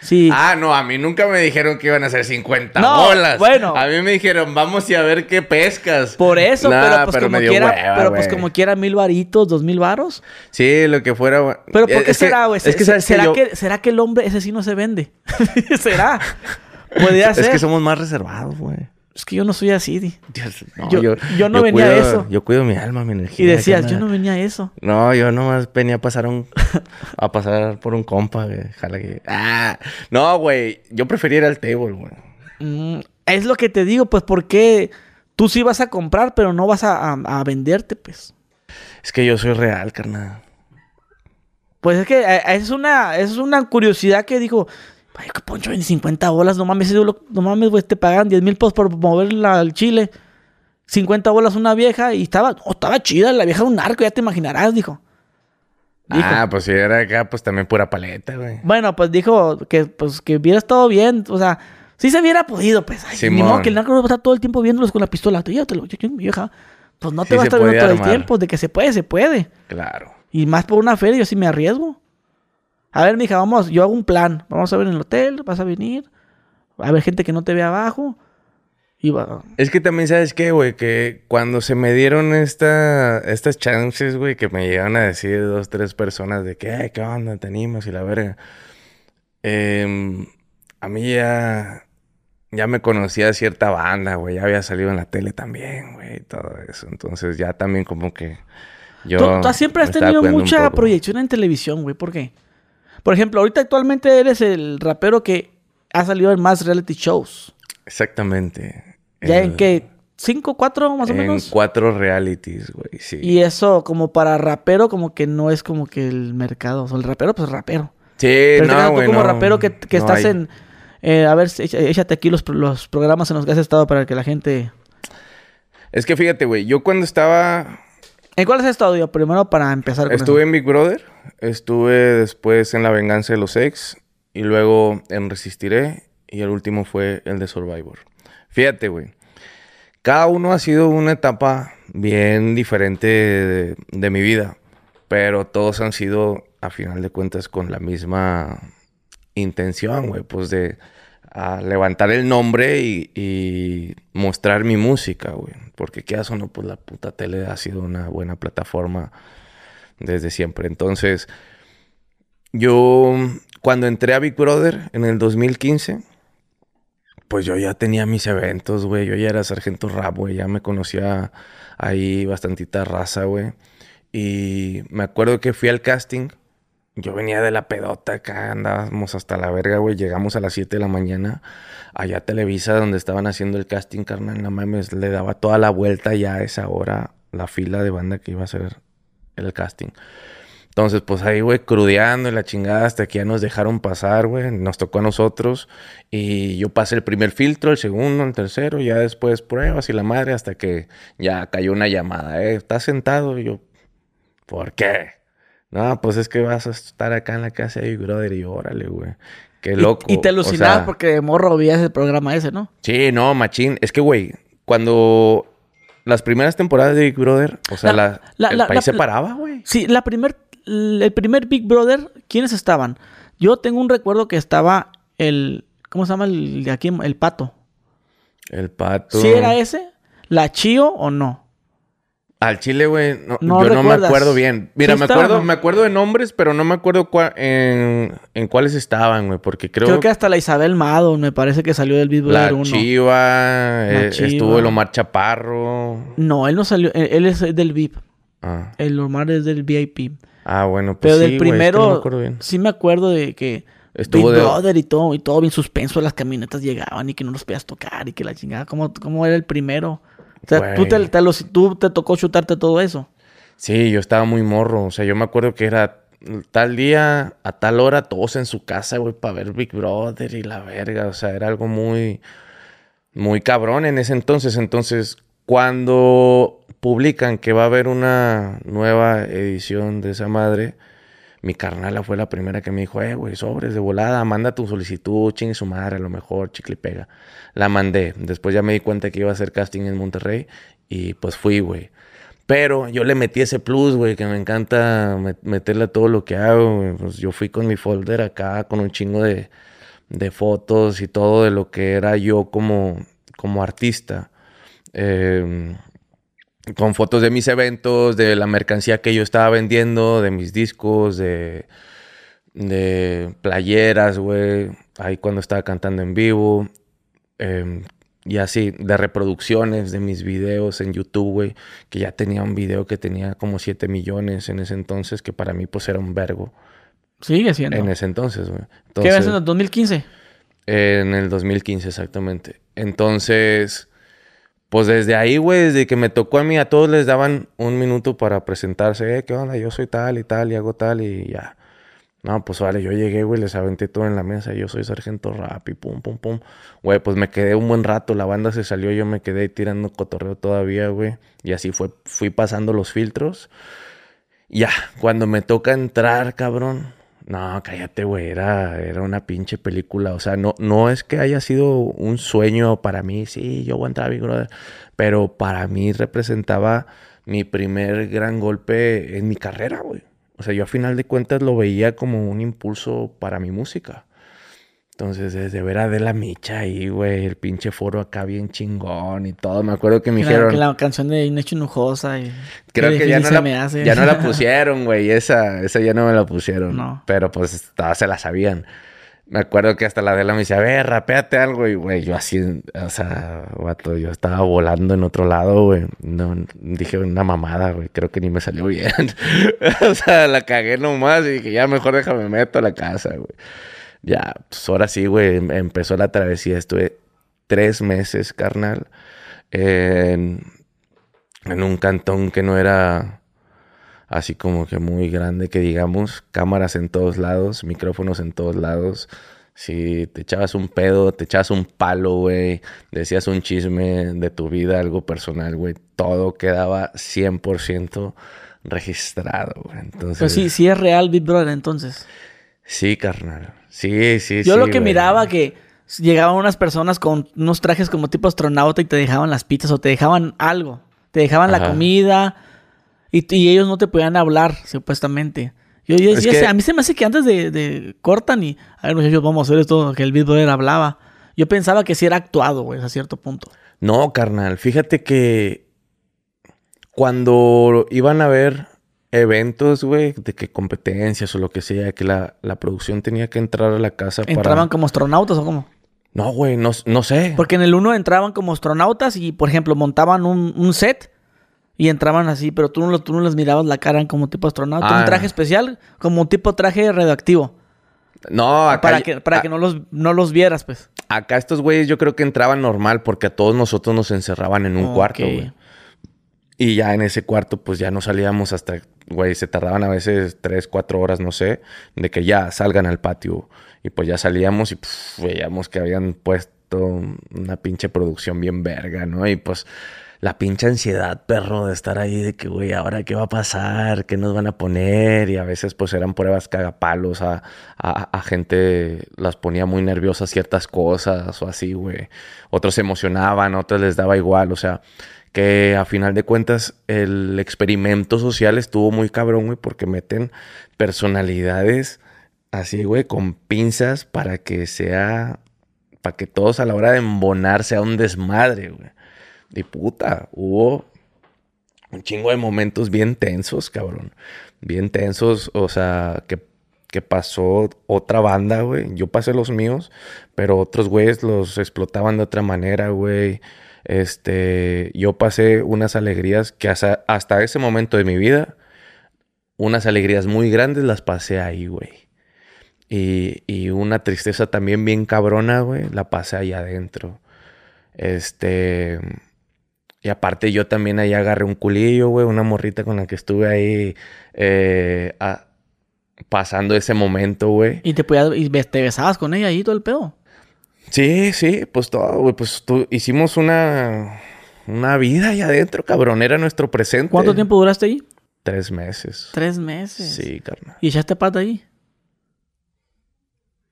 Sí. Ah, no, a mí nunca me dijeron que iban a ser 50 bolas. Bueno. A mí me dijeron, vamos a ver qué pescas. Por eso, pero pues como quiera, pero pues como quiera mil varitos, dos mil varos. Sí, lo que fuera. Pero ¿por qué será, güey? Es que, ¿será, que, ¿Será que el hombre ese sí no se vende? ¿Será? Podría ser. Es que somos más reservados, güey. Es que yo no soy así. yo, no venía a eso. Yo cuido mi alma, mi energía. Y decías, yo no venía a eso. No, yo nomás venía a pasar un, a pasar por un compa, güey. que. Ah, no, güey. Yo prefería ir al table, güey. Mm, es lo que te digo, pues, porque tú sí vas a comprar, pero no vas a, venderte, pues. Es que yo soy real, carnal. Pues es que eh, es una, es una curiosidad que dijo, Ay, que Poncho vende 50 bolas, no mames, no mames, güey, te pagan 10 mil pesos por moverla al Chile. 50 bolas una vieja y estaba, oh, estaba chida, la vieja de un arco, ya te imaginarás, dijo. Ah, pues si era acá, pues también pura paleta, güey. Bueno, pues dijo que, pues, que hubiera estado bien. O sea, si se hubiera podido, pues. Ay, ni modo que el narco va a estar todo el tiempo viéndolos con la pistola. Llévatelo, vieja. Pues no te va a estar viendo todo el tiempo. De que se puede, se puede. Claro. Y más por una feria, yo sí me arriesgo. A ver, mija, vamos, yo hago un plan. Vamos a ver en el hotel, vas a venir. A ver gente que no te ve abajo. Es que también, ¿sabes qué, güey? Que cuando se me dieron esta, estas chances, güey, que me llegaron a decir dos, tres personas de que, ¿qué onda? Te animas y la verga. Em, a mí ya, ya me conocía cierta banda, güey. Ya había salido en la tele también, güey, y todo eso. Entonces ya también como que yo... Tú, siempre has tenido mucha proyección en televisión, güey. ¿Por qué? Por ejemplo, ahorita actualmente eres el rapero que ha salido en más reality shows. Exactamente. ¿Ya en qué? ¿Cinco, cuatro más o menos? En cuatro realities, güey, sí. Y eso, como para rapero, como que no es como que el mercado. O sea, el rapero, pues rapero. Sí, Pero no, güey. como rapero que, estás en. Eh, a ver, échate aquí los, los programas en los que has estado para que la gente. Es que fíjate, güey, yo cuando estaba. ¿En cuál has estado yo? Primero para empezar con Estuve en Big Brother, estuve después en La Venganza de los Ex, y luego en Resistiré, y el último fue el de Survivor. Fíjate, güey. Cada uno ha sido una etapa bien diferente de, mi vida, pero todos han sido, a final de cuentas, con la misma intención, güey, pues de levantar el nombre y, mostrar mi música, güey. Porque qué o no, pues la puta tele ha sido una buena plataforma desde siempre. Entonces, yo cuando entré a Big Brother en el 2015, pues yo ya tenía mis eventos, güey. Yo ya era sargento rap, güey. Ya me conocía ahí bastantita raza, güey. Y me acuerdo que fui al casting. Yo venía de la pedota acá, andábamos hasta la verga, güey. Llegamos a las 7 de la mañana allá a Televisa, donde estaban haciendo el casting, carnal. No mames, le daba toda la vuelta ya a esa hora la fila de banda que iba a hacer el casting. Entonces, pues ahí, güey, crudeando y la chingada hasta que ya nos dejaron pasar, güey. Nos tocó a nosotros. Y yo pasé el primer filtro, el segundo, el tercero, ya después pruebas y la madre hasta que ya cayó una llamada, ¿eh? ¿Estás sentado? Y yo, ¿por qué? No, pues es que vas a estar acá en la casa de brother y órale, güey. Qué loco. Y, te alucinabas porque de morro veías el programa ese, ¿no? Sí, no, machín. Es que, güey, cuando las primeras temporadas de Big Brother, o sea, la, el país se paraba, güey. Sí, la primera el primer Big Brother, ¿quiénes estaban? Yo tengo un recuerdo que estaba el. ¿Cómo se llama el de aquí? El pato. El pato. ¿Sí era ese? ¿La Chío o no? Al Chile, güey, no, yo no me acuerdo bien. Mira, me acuerdo, me acuerdo de nombres, pero no me acuerdo en, cuáles estaban, güey, porque creo... Creo que hasta la Isabel Mado, me parece que salió del Big Brother la 1. Chiva, eh, estuvo el Omar Chaparro. No, él no salió, él es del VIP. Ah. El Omar es del VIP. Ah, bueno, pues Pero del primero, sí me acuerdo de que Estuvo Big Brother y todo, y todo bien suspenso, las camionetas llegaban y que no los podías tocar y que la chingada, ¿cómo, cómo era el primero? O sea, ¿tú te, tú te tocó chutarte todo eso. Sí, yo estaba muy morro, o sea, yo me acuerdo que era tal día, a tal hora, todos en su casa, güey, para ver Big Brother y la verga, o sea, era algo muy, muy cabrón en ese entonces, entonces, cuando publican que va a haber una nueva edición de esa madre, mi carnala fue la primera que me dijo, eh, güey, sobres de volada, manda tu solicitud, chingue su madre, a lo mejor, chicle pega. La mandé. Después ya me di cuenta que iba a hacer casting en Monterrey y pues fui, güey. Pero yo le metí ese plus, güey, que me encanta meterle a todo lo que hago. Pues yo fui con mi folder acá, con un chingo de, fotos y todo de lo que era yo como, como artista. Eh, con fotos de mis eventos, de la mercancía que yo estaba vendiendo, de mis discos, de, de playeras, güey. Ahí cuando estaba cantando en vivo. Em, y así, de reproducciones de mis videos en YouTube, güey. Que ya tenía un video que tenía como 7 millones en ese entonces, que para mí pues era un vergo. Sigue siendo. En ese entonces, güey. ¿Qué ves en el 2015? En el 2015, exactamente. Entonces pues desde ahí, güey, desde que me tocó a mí, a todos les daban un minuto para presentarse. Eh, ¿qué onda? Yo soy tal y tal y hago tal y ya. No, pues vale, yo llegué, güey, les aventé todo en la mesa. Yo soy sargento rap y pum, pum, pum. Güey, pues me quedé un buen rato. La banda se salió, yo me quedé tirando cotorreo todavía, güey. Y así fue, fui pasando los filtros. Ya, cuando me toca entrar, cabrón. No, cállate, güey. Era, era una pinche película. O sea, no, no es que haya sido un sueño para mí. Sí, yo voy a entrar a Big Brother. Pero para mí representaba mi primer gran golpe en mi carrera, güey. O sea, yo a final de cuentas lo veía como un impulso para mi música. Entonces, desde ver a la Micha ahí, güey, el pinche foro acá bien chingón y todo. Me acuerdo que me dijeron. Que la canción de Inés Chunujosa y. Creo que ya no, la, ya no la pusieron, güey. Esa, esa ya no me la pusieron. No. Pero pues todas se la sabían. Me acuerdo que hasta la de la me decía, a ver, rapeate algo. Y, güey, yo así, o sea, vato, yo estaba volando en otro lado, güey. No, dije una mamada, güey. Creo que ni me salió bien. o sea, la cagué nomás y dije, ya mejor déjame meto a la casa, güey. Ya, pues ahora sí, güey, em, empezó la travesía. Estuve tres meses, carnal, en, en un cantón que no era así como que muy grande, que digamos, cámaras en todos lados, micrófonos en todos lados. Si te echabas un pedo, te echabas un palo, güey, decías un chisme de tu vida, algo personal, güey, todo quedaba 100% registrado, güey. Entonces... Pues sí, sí es real Big Brother entonces. Sí, carnal. Sí, sí, sí. Yo lo que miraba que llegaban unas personas con unos trajes como tipo astronauta y te dejaban las pizzas o te dejaban algo. Te dejaban la comida y, ellos no te podían hablar, supuestamente. Yo, yo decía, a mí se me hace que antes de, cortan y, a ver, muchachos, vamos a hacer esto, que el Big Brother hablaba. Yo pensaba que sí era actuado, güey, a cierto punto. No, carnal. Fíjate que cuando iban a ver eventos, güey, de que competencias o lo que sea, que la, producción tenía que entrar a la casa ¿Entraban como astronautas o cómo? No, güey, no, no, sé. Porque en el uno entraban como astronautas y, por ejemplo, montaban un, set y entraban así, pero tú no, tú no les mirabas la cara como tipo astronauta. Un ah. traje especial, como un tipo traje radioactivo. No, acá... Para que, para que no, los, no los vieras, pues. Acá estos güeyes yo creo que entraban normal porque a todos nosotros nos encerraban en un cuarto, güey. Y ya en ese cuarto, pues ya no salíamos hasta, güey, se tardaban a veces tres, cuatro horas, no sé, de que ya salgan al patio. Y pues ya salíamos y veíamos que habían puesto una pinche producción bien verga, ¿no? Y pues la pinche ansiedad, perro, de estar ahí, de que, güey, ahora qué va a pasar, qué nos van a poner. Y a veces, pues eran pruebas cagapalos, a, a, a gente las ponía muy nerviosas ciertas cosas o así, güey. Otros se emocionaban, otros les daba igual, o sea que a final de cuentas el experimento social estuvo muy cabrón, güey, porque meten personalidades así, güey, con pinzas para que sea, para que todos a la hora de embonar sea un desmadre, güey. Y puta, hubo un chingo de momentos bien tensos, cabrón. Bien tensos, o sea, que, que pasó otra banda, güey. Yo pasé los míos, pero otros güeyes los explotaban de otra manera, güey. Este, yo pasé unas alegrías que hasta, ese momento de mi vida, unas alegrías muy grandes las pasé ahí, güey. Y, y, una tristeza también bien cabrona, güey, la pasé ahí adentro. Este. Y aparte, yo también ahí agarré un culillo, güey, una morrita con la que estuve ahí eh, pasando ese momento, güey. ¿Y te, podías, y te besabas con ella ahí todo el pedo? Sí, sí, pues todo, güey. Pues hicimos una, una vida ahí adentro, cabrón. Era nuestro presente. ¿Cuánto tiempo duraste ahí? Tres meses. Tres meses. Sí, carnal. ¿Y echaste pata ahí?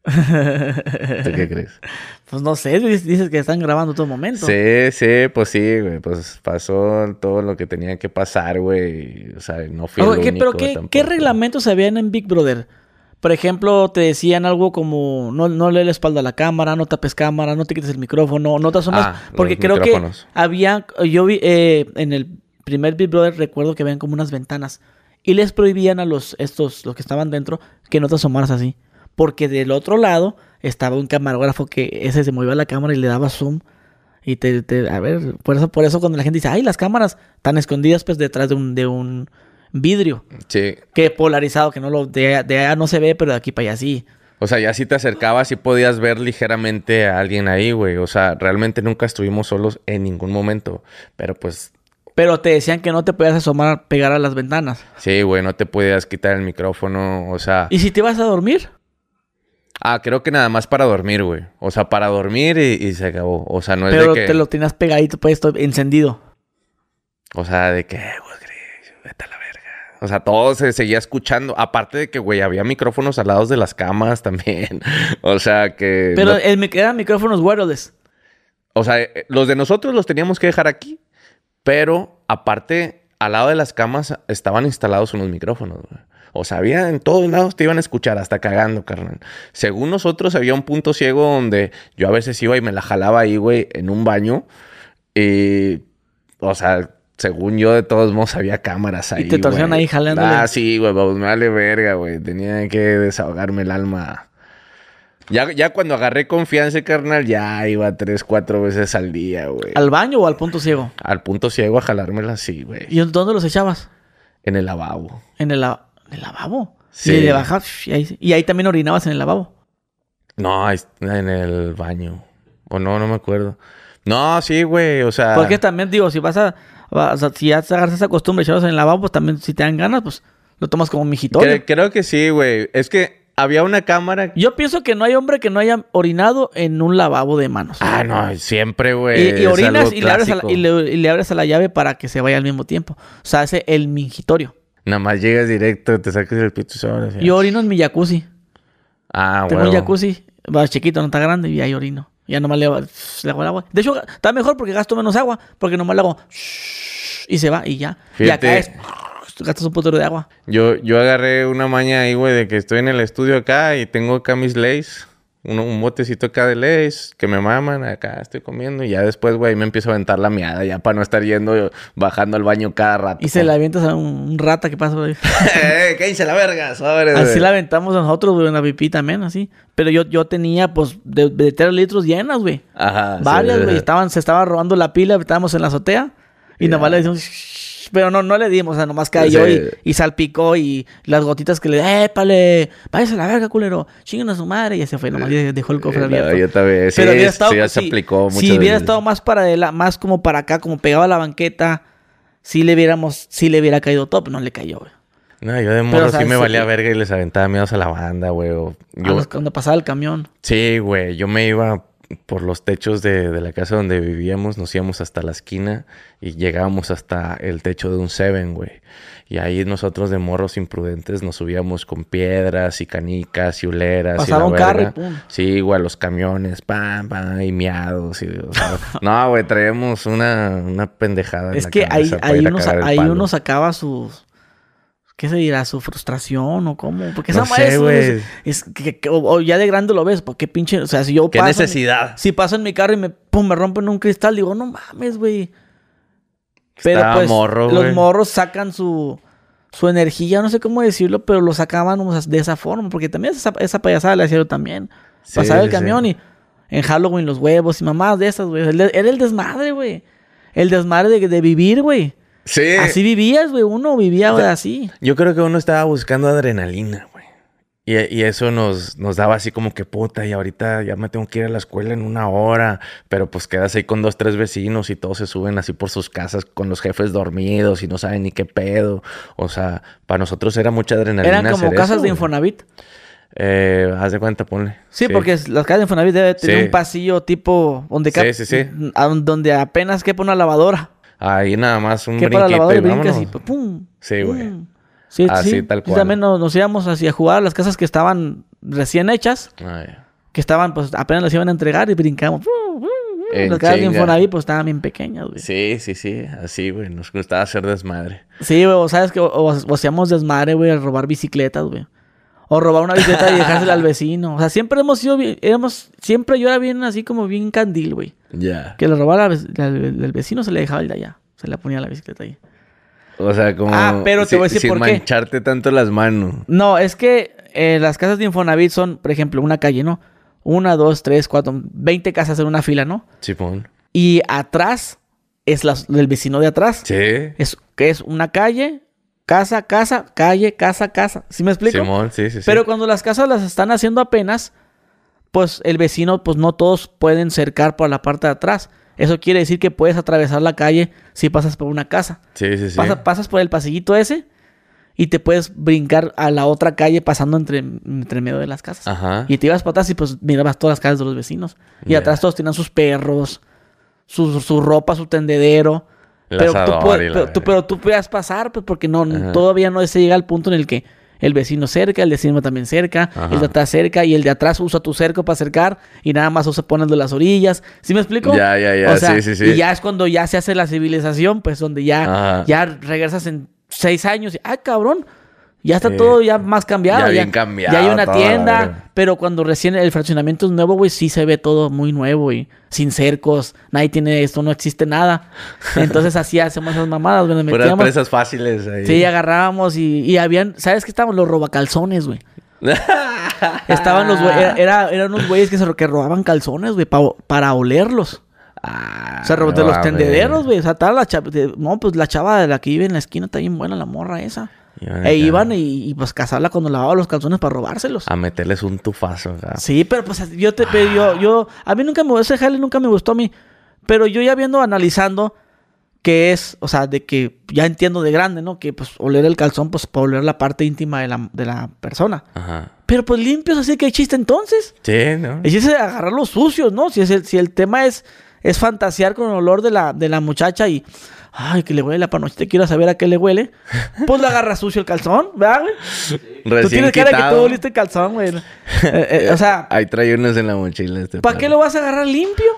¿Tú qué crees? Pues no sé, dices que están grabando todo momento. Sí, sí, pues sí, güey. Pues pasó todo lo que tenía que pasar, güey. O sea, no fui el único Pero ¿qué, ¿qué reglamentos habían en Big Brother? Por ejemplo, te decían algo como no, no le la espalda a la cámara, no tapes cámara, no te quites el micrófono, no te asomas. Ah, porque creo que había, yo vi eh, en el primer Big Brother recuerdo que habían como unas ventanas y les prohibían a los estos, los que estaban dentro, que no te asomaras así. Porque del otro lado estaba un camarógrafo que ese se movía la cámara y le daba zoom. Y te, te, a ver, por eso, por eso cuando la gente dice, ay, las cámaras están escondidas pues detrás de un, de un vidrio. Sí. Que polarizado, que no lo, de, allá no se ve, pero de aquí para allá sí. O sea, ya si te acercabas y podías ver ligeramente a alguien ahí, güey. O sea, realmente nunca estuvimos solos en ningún momento. Pero pues. Pero te decían que no te podías asomar, pegar a las ventanas. Sí, güey, no te podías quitar el micrófono, o sea. ¿Y si te vas a dormir? Ah, creo que nada más para dormir, güey. O sea, para dormir y, se acabó. O sea, no es de que... Pero te lo tienes pegadito, pues, encendido. O sea, de que, güey, vete a la O sea, todo se seguía escuchando. Aparte de que, güey, había micrófonos al lado de las camas también. o sea, que... Pero eran micrófonos wireless. O sea, eh, los de nosotros los teníamos que dejar aquí. Pero aparte, al lado de las camas estaban instalados unos micrófonos, güey. O sea, había en todos lados te iban a escuchar, hasta cagando, carnal. Según nosotros, había un punto ciego donde yo a veces iba y me la jalaba ahí, güey, en un baño. Y, o sea, según yo, de todos modos, había cámaras ahí. Y te torcieron ahí jalando. Ah, sí, güey, pues me vale verga, güey. Tenía que desahogarme el alma. Ya, ya cuando agarré confianza, carnal, ya iba tres, cuatro veces al día, güey. ¿Al baño o al punto ciego? Al punto ciego a jalármela así, güey. ¿Y dónde los echabas? En el lavabo. En el, lavabo. Sí. Y, de y, ahí, y ahí también orinabas en el lavabo. No, en el baño. O no, no me acuerdo. No, sí, güey, o sea. Porque también digo, si vas a. O sea, si ya agarras esa costumbre echarlos en el lavabo, pues también si te dan ganas, pues lo tomas como mijitorio. creo que sí, güey. Es que había una cámara. Yo pienso que no hay hombre que no haya orinado en un lavabo de manos. Ah, no, siempre, güey. Y, orinas y le, abres a la, y, le, abres a la llave para que se vaya al mismo tiempo. O sea, hace el mingitorio. Nada más llegas directo, te sacas el pito y Yo orino en mi jacuzzi. Ah, Tengo un jacuzzi, va chiquito, no está grande, y ahí orino. Ya nomás le, le hago el agua. De hecho, está mejor porque gasto menos agua, porque nomás le hago y se va y ya. Y acá es gastas un putero de agua. Yo, yo agarré una maña ahí, güey, de que estoy en el estudio acá y tengo acá mis leys. Un, un, botecito acá de leys que me maman, acá estoy comiendo y ya después, güey, me empiezo a aventar la miada ya para no estar yendo bajando al baño cada rato. Y se la avientas a un, rata que pasa. ¡Eh, qué hice la verga! así la aventamos nosotros, güey, en la pipí también, así. Pero yo, yo tenía, pues, de, de tres litros llenas, güey. Ajá. Varias, güey. Estaban, se estaba robando la pila, estábamos en la azotea y nomás le decimos pero no, no le dimos, o sea, nomás cayó y, salpicó y las gotitas que le épale, váyase a la verga, culero, chinguen a su madre, y se fue, nomás dejó el cofre abierto. yo también, sí, pero hubiera estado, ya se aplicó mucho. Si hubiera estado más para adelante, más como para acá, como pegado a la banqueta, si le hubiéramos, si le hubiera caído top, no le cayó, güey. No, yo de morro sí me valía verga y les aventaba miedos a la banda, güey. Yo... cuando pasaba el camión. Sí, güey. Yo me iba por los techos de, de, la casa donde vivíamos, nos íbamos hasta la esquina y llegábamos hasta el techo de un Seven, güey. Y ahí nosotros de morros imprudentes nos subíamos con piedras y canicas y huleras. Pasaba un carro y pum. Sí, güey, los camiones, pam, pam, y miados. Y, no, güey, traíamos una, una pendejada. Es que ahí, ahí, uno, ahí uno sacaba sus ¿Qué se dirá? ¿Su frustración o cómo? Porque esa no es, es, que, o, ya de grande lo ves, porque pinche, o sea, si yo ¿Qué necesidad? si paso en mi carro y me, pum, me rompen un cristal, digo, no mames, güey. Pero pues los morros sacan su, su energía, no sé cómo decirlo, pero lo sacaban de esa forma, porque también esa, esa payasada la hicieron también. Pasaba el camión y en Halloween los huevos y mamás de esas, güey. Era el desmadre, güey. El desmadre de, de vivir, güey. Sí. Así vivías, güey. Uno vivía así. Yo creo que uno estaba buscando adrenalina, güey. Y, eso nos, nos daba así como que puta, y ahorita ya me tengo que ir a la escuela en una hora, pero pues quedas ahí con dos, tres vecinos y todos se suben así por sus casas con los jefes dormidos y no saben ni qué pedo. O sea, para nosotros era mucha adrenalina. Eran como casas de Infonavit. Eh, haz de cuenta, ponle. Sí, porque las casas de Infonavit deben tener un pasillo tipo donde, sí, sí, sí. donde apenas quepa una lavadora. Ahí nada más un brinquito y vámonos. Pum, sí, güey. Sí, así sí. tal cual. también nos, íbamos así a jugar a las casas que estaban recién hechas. Ah, que estaban, pues apenas las iban a entregar y brincamos. las casas de Infonavit pues estaban bien pequeñas, güey. Sí, sí, sí. Así, güey. Nos gustaba hacer desmadre. Sí, güey. O sabes que o, hacíamos desmadre, güey, a robar bicicletas, güey. O robar una bicicleta y dejársela al vecino. O sea, siempre hemos sido bien, siempre yo era bien así como bien candil, güey. Ya. Que lo robaba el vecino, se le dejaba el de allá. Se le ponía la bicicleta ahí. O sea, como. Ah, pero te voy a decir sin mancharte tanto las manos. No, es que eh, las casas de Infonavit son, por ejemplo, una calle, ¿no? Una, dos, tres, cuatro, veinte casas en una fila, ¿no? Chipón. Y atrás es la, del vecino de atrás. Sí. Es que es una calle, casa, casa, calle, casa, casa. ¿Sí me explico? Simón, sí, sí, sí. Pero cuando las casas las están haciendo apenas, pues el vecino, pues no todos pueden cercar por la parte de atrás. Eso quiere decir que puedes atravesar la calle si pasas por una casa. Sí, sí, sí. pasas por el pasillito ese y te puedes brincar a la otra calle pasando entre, entre medio de las casas. Ajá. Y te ibas para atrás y pues mirabas todas las casas de los vecinos. Y atrás todos tenían sus perros, su, su ropa, su tendedero. Pero, tú, pero, tú, puedas pasar, pues porque no, todavía no se llega al punto en el que el vecino cerca, el vecino también cerca, el de atrás cerca y el de atrás usa tu cerco para acercar y nada más usa poniendo las orillas. ¿Sí me explico? Ya, ya, ya. sí, sí, sí. Y ya es cuando ya se hace la civilización, pues donde ya, ya regresas en seis años y, ¡ay, cabrón! Ya está todo ya más cambiado. Ya, bien cambiado. Ya hay una tienda. Pero cuando recién el fraccionamiento es nuevo, güey, sí se ve todo muy nuevo, y Sin cercos. Nadie tiene esto, no existe nada. Entonces así hacemos esas mamadas, güey. Puras presas fáciles ahí. Sí, agarrábamos y, y habían... ¿Sabes qué estaban? Los robacalzones, güey. Estaban los güeyes... Era, eran unos güeyes que, se, que robaban calzones, güey, para olerlos. Ah, o sea, de los tendederos, güey. O sea, tal la chava... No, pues la chava de la que vive en la esquina está bien buena, la morra esa. E iban y, pues cazarla cuando lavaba los calzones para robárselos. A meterles un tufazo. Sí, pero pues yo te yo, yo, a mí nunca me ese jale nunca me gustó a mí. Pero yo ya viendo, analizando que es, o sea, de que ya entiendo de grande, ¿no? Que pues oler el calzón, pues para oler la parte íntima de la, de la persona. Ajá. Pero pues limpios, así que hay chiste entonces. Sí, ¿no? Y chiste agarrar los sucios, ¿no? Si, es el, si el tema es, es fantasear con el olor de la, de la muchacha y ay, que le huele la panochita, quiero saber a qué le huele. Pues le agarra sucio el calzón, ¿verdad, güey? Tú tienes cara que tú oliste el calzón, güey. Eh, eh, o sea... Ahí trae unos en la mochila. Este ¿Para qué lo vas a agarrar limpio?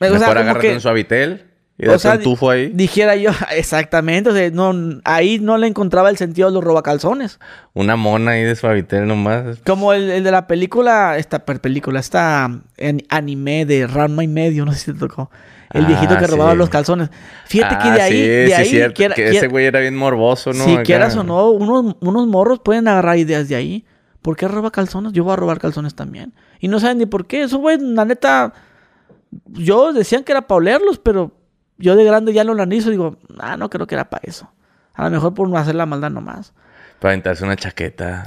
Mejor o sea, un suavitel. Y o sea, un tufo ahí. Dijera yo, exactamente. O sea, no, ahí no le encontraba el sentido a los robacalzones. Una mona ahí de suavitel nomás. Como el, el de la película, esta película, esta anime de Ranma y medio, no sé si te tocó. El viejito que ah, robaba los calzones. Fíjate que de ah, ahí, de ahí que ese güey era bien morboso, ¿no? Si quieras o no, unos, unos morros pueden agarrar ideas de ahí. ¿Por qué roba calzones? Yo voy a robar calzones también. Y no saben ni por qué. Eso, güey, la neta. Yo decían que era para olerlos, pero yo de grande ya lo analizo y digo, ah, no creo que era para eso. A lo mejor por no hacer la maldad nomás. Para entrarse una chaqueta.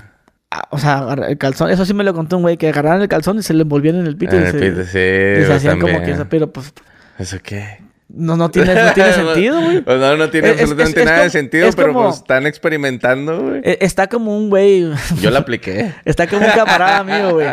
Ah, o sea, el calzón, eso sí me lo contó un güey, que agarraran el calzón y se le envolvían en el pito. En y el se, pito, sí. Y se hacían como que pero pues ¿Eso qué? No, no tiene, no tiene sentido, güey. Pues no, no tiene absolutamente nada de sentido, pero pues están experimentando, güey. E, está como un güey. Yo la apliqué. está como un camarada mío, güey.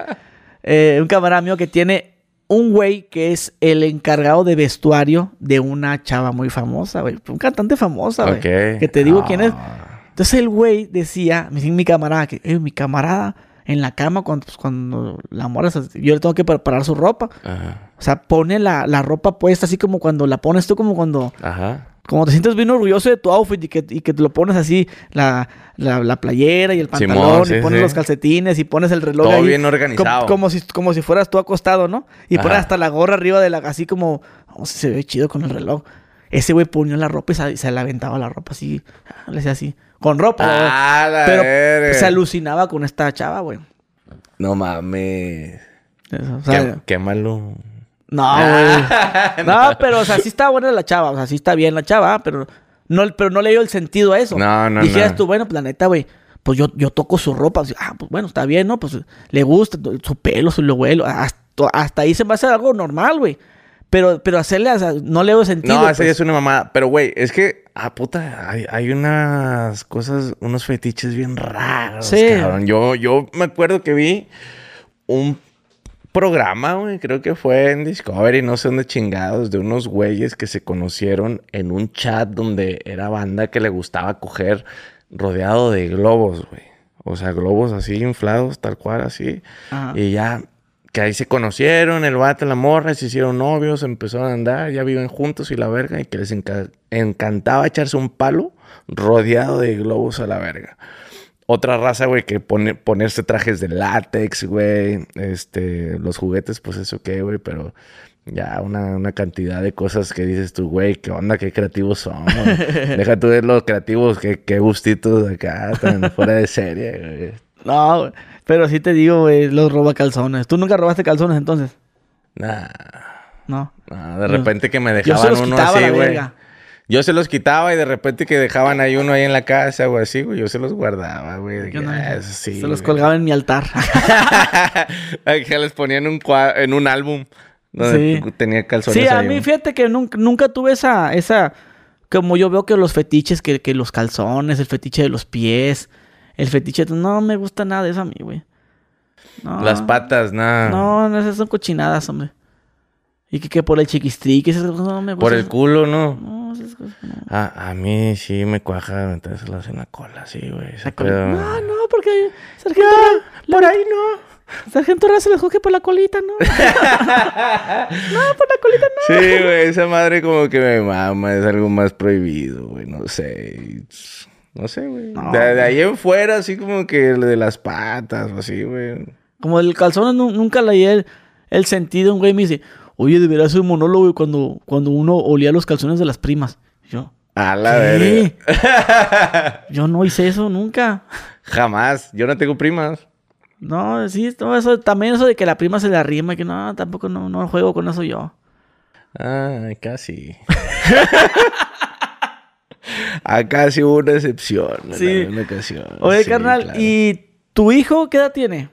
Eh, un camarada mío que tiene un güey que es el encargado de vestuario de una chava muy famosa, güey. Un cantante famosa, güey. Que te digo quién es. Ah. Entonces el güey decía, mi camarada, que, eh, mi camarada en la cama cuando, pues, cuando la mora, yo le tengo que preparar su ropa. Ajá. O sea, pone la, la, ropa puesta así como cuando la pones tú, como cuando... Ajá. Como te sientes bien orgulloso de tu outfit y que, y que te lo pones así, la, la, playera y el pantalón, y pones los calcetines y pones el reloj Todo bien organizado. Como, si, como si fueras tú acostado, ¿no? Y pones hasta la gorra arriba de la... Así como... Vamos, se ve chido con el reloj. Ese güey ponía la ropa y se, se le aventaba la ropa así. Le así con ropa. Ah, la pero se alucinaba con esta chava, güey. No mames. qué, qué, malo. No, güey. no, pero o sea, sí está buena la chava. O sea, sí está bien la chava, pero no, pero no le dio el sentido a eso. No, no, Dijeras tú, bueno, planeta, güey. Pues yo, yo toco su ropa. ah, pues bueno, está bien, ¿no? Pues le gusta su pelo, su vuelo. Hasta, hasta ahí se va a hacer algo normal, güey. Pero, pero hacerle, o sea, no le doy sentido. No, esa pues. es una mamada. Pero, güey, es que, ah, puta, hay, hay, unas cosas, unos fetiches bien raros, sí. cabrón. Yo, yo me acuerdo que vi un programa, güey, creo que fue en Discovery, no sé dónde chingados, de unos güeyes que se conocieron en un chat donde era banda que le gustaba coger rodeado de globos, güey. O sea, globos así inflados, tal cual, así. Y ya que ahí se conocieron, el vato, la morra, se hicieron novios, empezaron a andar, ya viven juntos y la verga, y que les encantaba echarse un palo rodeado de globos a la verga. Otra raza, güey, que pone, ponerse trajes de látex, güey, este, los juguetes, pues eso qué, güey, pero ya una, cantidad de cosas que dices tú, güey, qué onda, qué creativos son, Deja tú ver los creativos, qué, qué gustitos acá, tan fuera de serie, güey. No, güey. Pero sí te digo, güey, los roba calzones. ¿Tú nunca robaste calzones entonces? Nah. No. de repente que me dejaban uno así, güey. Yo se los quitaba y de repente que dejaban ahí uno ahí en la casa o así, güey. Yo se los guardaba, güey. Ah, se los colgaba en mi altar. que les ponía en un, en un álbum donde sí. tenía calzones. Sí, a mí fíjate que nunca, nunca tuve esa, esa... Como yo veo que los fetiches, que, que los calzones, el fetiche de los pies... El fetiche, no me gusta nada de eso a mí, güey. Las patas, nada. No, esas son cochinadas, hombre. Y que, que por el chiquistrique, esas cosas no me gustan. Por el culo, ¿no? A, a mí sí me cuaja metérselas en la cola, sí, güey. No, no, porque Sargento... por ahí no. Sargento Ra se les coge por la colita, ¿no? no, por la colita no. Sí, güey, esa madre como que me mama, es algo más prohibido, güey, no sé. No sé, güey. de, ahí en fuera, así como que de las patas o así, güey. Como el calzón nunca leí el, el sentido, un güey me dice, oye, debería ser un monólogo cuando, cuando uno olía los calzones de las primas. yo, a la verga. yo no hice eso nunca. Jamás. Yo no tengo primas. No, sí, eso, también eso de que la prima se le arrima, que no, tampoco no, no juego con eso yo. Ah, casi. Acá sí hubo una excepción. Sí. Una ocasión. Oye, carnal, ¿y tu hijo qué edad tiene?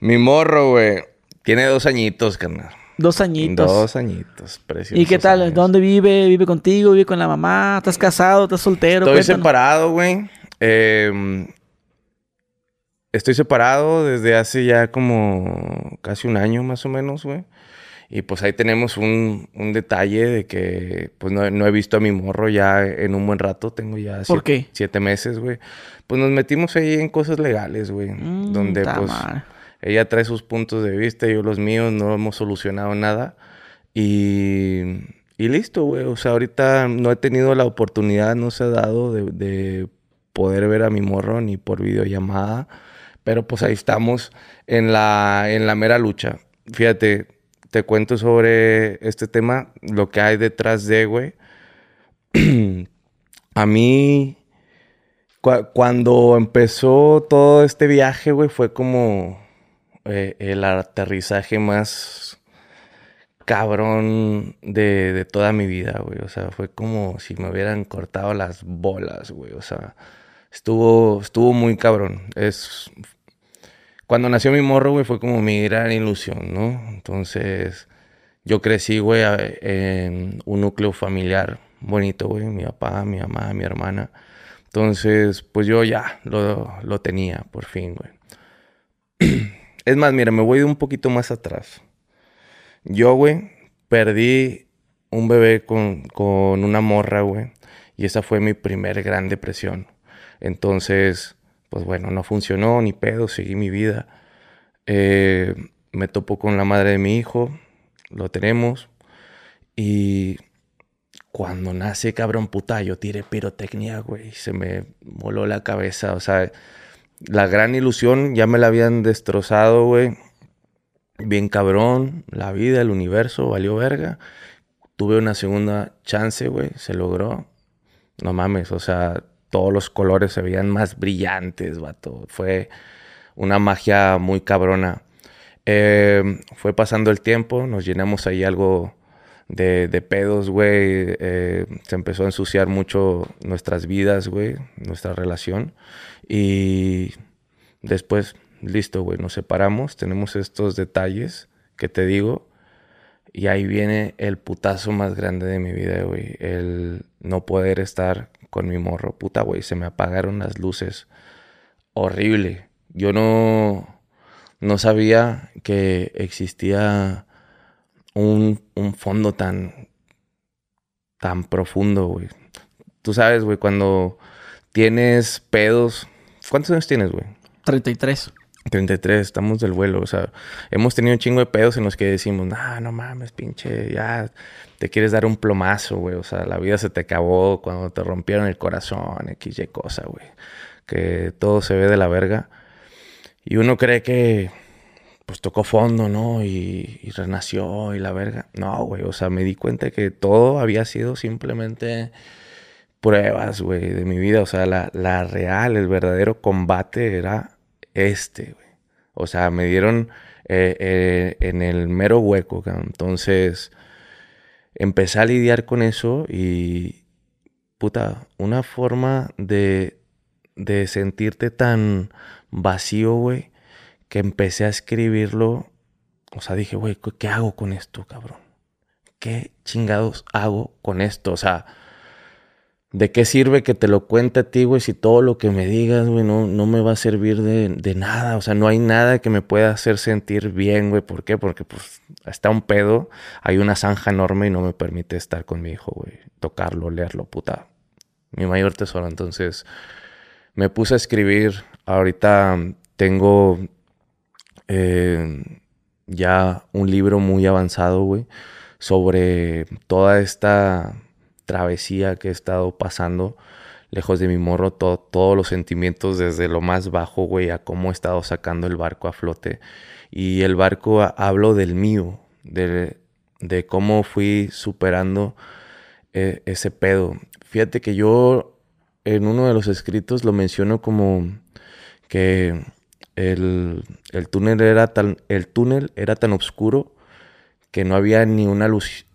Mi morro, güey. Tiene dos añitos, carnal. Dos añitos. Dos añitos, precioso. ¿Y qué tal? ¿Dónde vive? ¿Vive contigo? ¿Vive con la mamá? ¿Estás casado? ¿Estás soltero? Estoy separado, güey. Eh, estoy separado desde hace ya como casi un año más o menos, güey. Y pues ahí tenemos un, un detalle de que pues no, no, he visto a mi morro ya en un buen rato. Tengo ya siete, meses, güey. Pues nos metimos ahí en cosas legales, güey. Mm, donde pues ella trae sus puntos de vista, yo los míos, no hemos solucionado nada. Y, y listo, güey. O sea, ahorita no he tenido la oportunidad, no se ha dado de, de poder ver a mi morro ni por videollamada. Pero pues ahí estamos en la, en la mera lucha. Fíjate, te cuento sobre este tema, lo que hay detrás de, güey. a mí, cuando empezó todo este viaje, güey, fue como eh, el aterrizaje más cabrón de, de, toda mi vida, güey. O sea, fue como si me hubieran cortado las bolas, güey. O sea, estuvo, estuvo muy cabrón. Es, cuando nació mi morro, güey, fue como mi gran ilusión, ¿no? Entonces, yo crecí, güey, en un núcleo familiar bonito, güey. Mi papá, mi mamá, mi hermana. Entonces, pues yo ya lo, lo tenía, por fin, güey. Es más, mira, me voy de un poquito más atrás. Yo, güey, perdí un bebé con, con una morra, güey. Y esa fue mi primer gran depresión. Entonces, pues bueno, no funcionó, ni pedo, seguí mi vida. Eh, me topo con la madre de mi hijo, lo tenemos. Y cuando nace cabrón puta, yo tiré pirotecnia, güey. Se me voló la cabeza. O sea, la gran ilusión ya me la habían destrozado, güey. Bien cabrón. La vida, el universo, valió verga. Tuve una segunda chance, güey. Se logró. No mames, o sea, todos los colores se veían más brillantes, vato. Fue una magia muy cabrona. Em, fue pasando el tiempo, nos llenamos ahí algo de, pedos, güey. Eh, se empezó a ensuciar mucho nuestras vidas, güey, nuestra relación. Y después, listo, güey, nos separamos. Tenemos estos detalles que te digo. Y ahí viene el putazo más grande de mi vida, güey. El no poder estar con mi morro. Puta, güey, se me apagaron las luces. Horrible. Yo no, no sabía que existía un, un fondo tan, tan profundo, güey. Tú sabes, güey, cuando tienes pedos. ¿Cuántos años tienes, güey? 33. 33, estamos del vuelo, o sea, hemos tenido un chingo de pedos en los que decimos, no, no mames, pinche, ya te quieres dar un plomazo, güey, o sea, la vida se te acabó cuando te rompieron el corazón, X, cosa, güey, que todo se ve de la verga. Y uno cree que, pues tocó fondo, ¿no? Y, y renació y la verga. No, güey, o sea, me di cuenta que todo había sido simplemente pruebas, güey, de mi vida, o sea, la, la real, el verdadero combate era este, güey. O sea, me dieron eh, eh, en el mero hueco, entonces empecé a lidiar con eso y, puta, una forma de, de sentirte tan vacío, güey, que empecé a escribirlo. O sea, dije, güey, ¿qué hago con esto, cabrón? ¿Qué chingados hago con esto? O sea, ¿De qué sirve que te lo cuente a ti, güey, si todo lo que me digas, güey, no, no me va a servir de, nada? O sea, no hay nada que me pueda hacer sentir bien, güey. ¿Por qué? Porque, pues, está un pedo, hay una zanja enorme y no me permite estar con mi hijo, güey. Tocarlo, leerlo, puta. Mi mayor tesoro. Entonces, me puse a escribir. Ahorita tengo eh, ya un libro muy avanzado, güey, sobre toda esta travesía que he estado pasando lejos de mi morro, todos los sentimientos desde lo más bajo, güey, a cómo he estado sacando el barco a flote. Y el barco, hablo del mío, de, de cómo fui superando eh, ese pedo. Fíjate que yo en uno de los escritos lo menciono como que el, el túnel era tan, el túnel era tan oscuro que no había ni una luz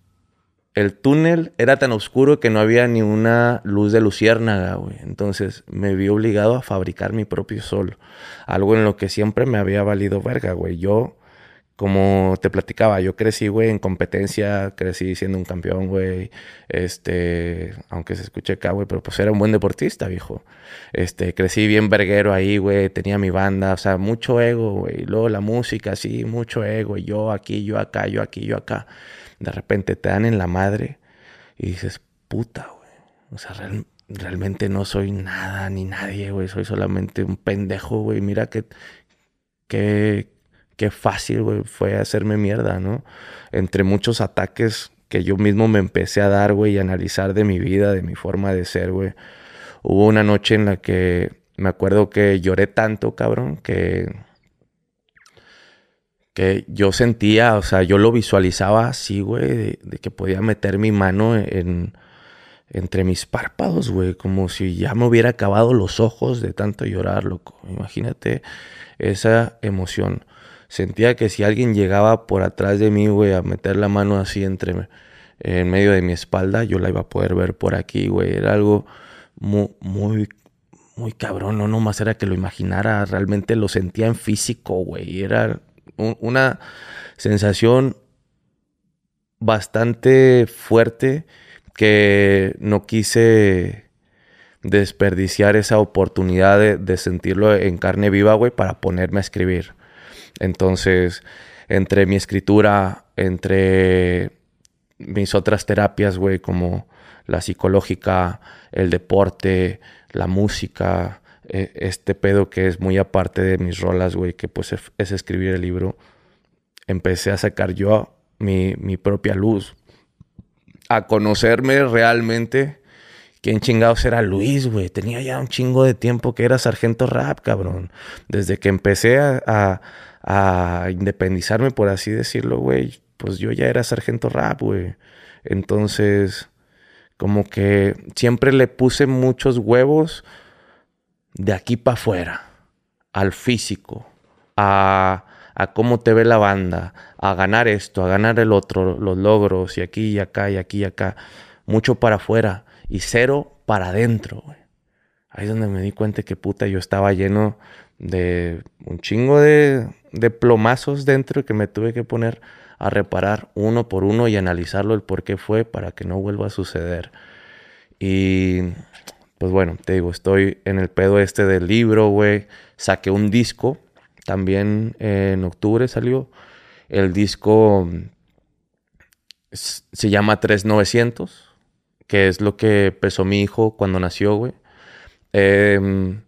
el túnel era tan oscuro que no había ni una luz de luciérnaga, güey. Entonces me vi obligado a fabricar mi propio sol. Algo en lo que siempre me había valido verga, güey. Yo, como te platicaba, yo crecí, güey, en competencia, crecí siendo un campeón, güey. Este, aunque se escuche acá, güey, pero pues era un buen deportista, viejo. Este, crecí bien verguero ahí, güey. Tenía mi banda, o sea, mucho ego, güey. Luego la música, sí, mucho ego. Yo aquí, yo acá, yo aquí, yo acá de repente te dan en la madre y dices, puta, güey. O sea, realmente no soy nada ni nadie, güey. Soy solamente un pendejo, güey. Mira qué, qué, qué fácil, güey, fue hacerme mierda, ¿no? Entre muchos ataques que yo mismo me empecé a dar, güey, y analizar de mi vida, de mi forma de ser, güey. Hubo una noche en la que me acuerdo que lloré tanto, cabrón, que yo sentía, o sea, yo lo visualizaba así, güey, de, que podía meter mi mano en, entre mis párpados, güey, como si ya me hubiera acabado los ojos de tanto llorar, loco. Imagínate esa emoción. Sentía que si alguien llegaba por atrás de mí, güey, a meter la mano así entre en medio de mi espalda, yo la iba a poder ver por aquí, güey. Era algo muy, muy, muy cabrón, no nomás era que lo imaginara, realmente lo sentía en físico, güey. Era una sensación bastante fuerte que no quise desperdiciar esa oportunidad de, sentirlo en carne viva, güey, para ponerme a escribir. Entonces, entre mi escritura, entre mis otras terapias, güey, como la psicológica, el deporte, la música, e, este pedo que es muy aparte de mis rolas, güey, que pues es escribir el libro, empecé a sacar yo mi, mi propia luz, a conocerme realmente quién chingados era Luis, güey. Tenía ya un chingo de tiempo que era sargento rap, cabrón. Desde que empecé a, a independizarme, por así decirlo, güey, pues yo ya era sargento rap, güey. Entonces, como que siempre le puse muchos huevos de aquí para afuera, al físico, a, cómo te ve la banda, a ganar esto, a ganar el otro, los logros, y aquí y acá y aquí y acá. Mucho para afuera y cero para adentro, Ahí es donde me di cuenta que puta yo estaba lleno de un chingo de, de plomazos dentro que me tuve que poner a reparar uno por uno y analizarlo el por qué fue para que no vuelva a suceder. Y pues bueno, te digo, estoy en el pedo este del libro, güey. Saqué un disco, también en octubre salió. El disco se llama 3900, que es lo que pesó mi hijo cuando nació, güey. Em,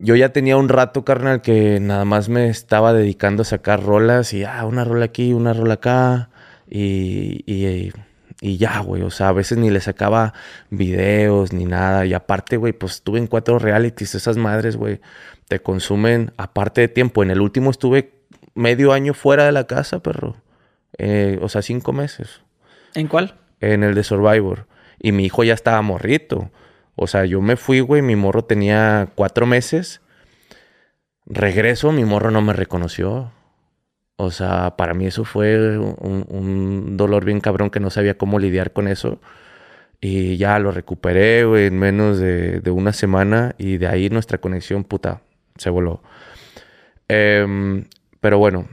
yo ya tenía un rato, carnal, que nada más me estaba dedicando a sacar rolas y, ah, una rola aquí, una rola acá. y ya, güey, o sea, a veces ni le sacaba videos ni nada. Y aparte, güey, pues estuve en cuatro realities. Esas madres, güey, te consumen aparte de tiempo. En el último estuve medio año fuera de la casa, perro. Eh, o sea, cinco meses. ¿En cuál? En el de Survivor. Y mi hijo ya estaba morrito. O sea, yo me fui, güey, mi morro tenía cuatro meses. Regreso, mi morro no me reconoció. O sea, para mí eso fue un, dolor bien cabrón que no sabía cómo lidiar con eso. Y ya lo recuperé, güey, en menos de, una semana. Y de ahí nuestra conexión, puta, se voló. Em, pero bueno,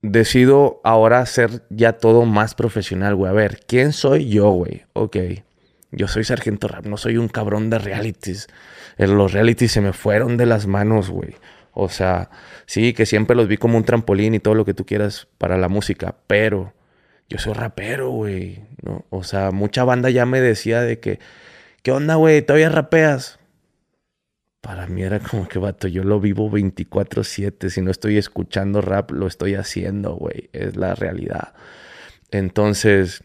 decido ahora hacer ya todo más profesional, güey. A ver, ¿quién soy yo, güey? Ok. Yo soy sargento rap, no soy un cabrón de realities. Los realities se me fueron de las manos, güey. O sea, sí, que siempre los vi como un trampolín y todo lo que tú quieras para la música, pero yo soy rapero, güey. O sea, mucha banda ya me decía de que, ¿qué onda, güey? ¿Todavía rapeas? Para mí era como que, vato, yo lo vivo 24/7. Si no estoy escuchando rap, lo estoy haciendo, güey. Es la realidad. Entonces,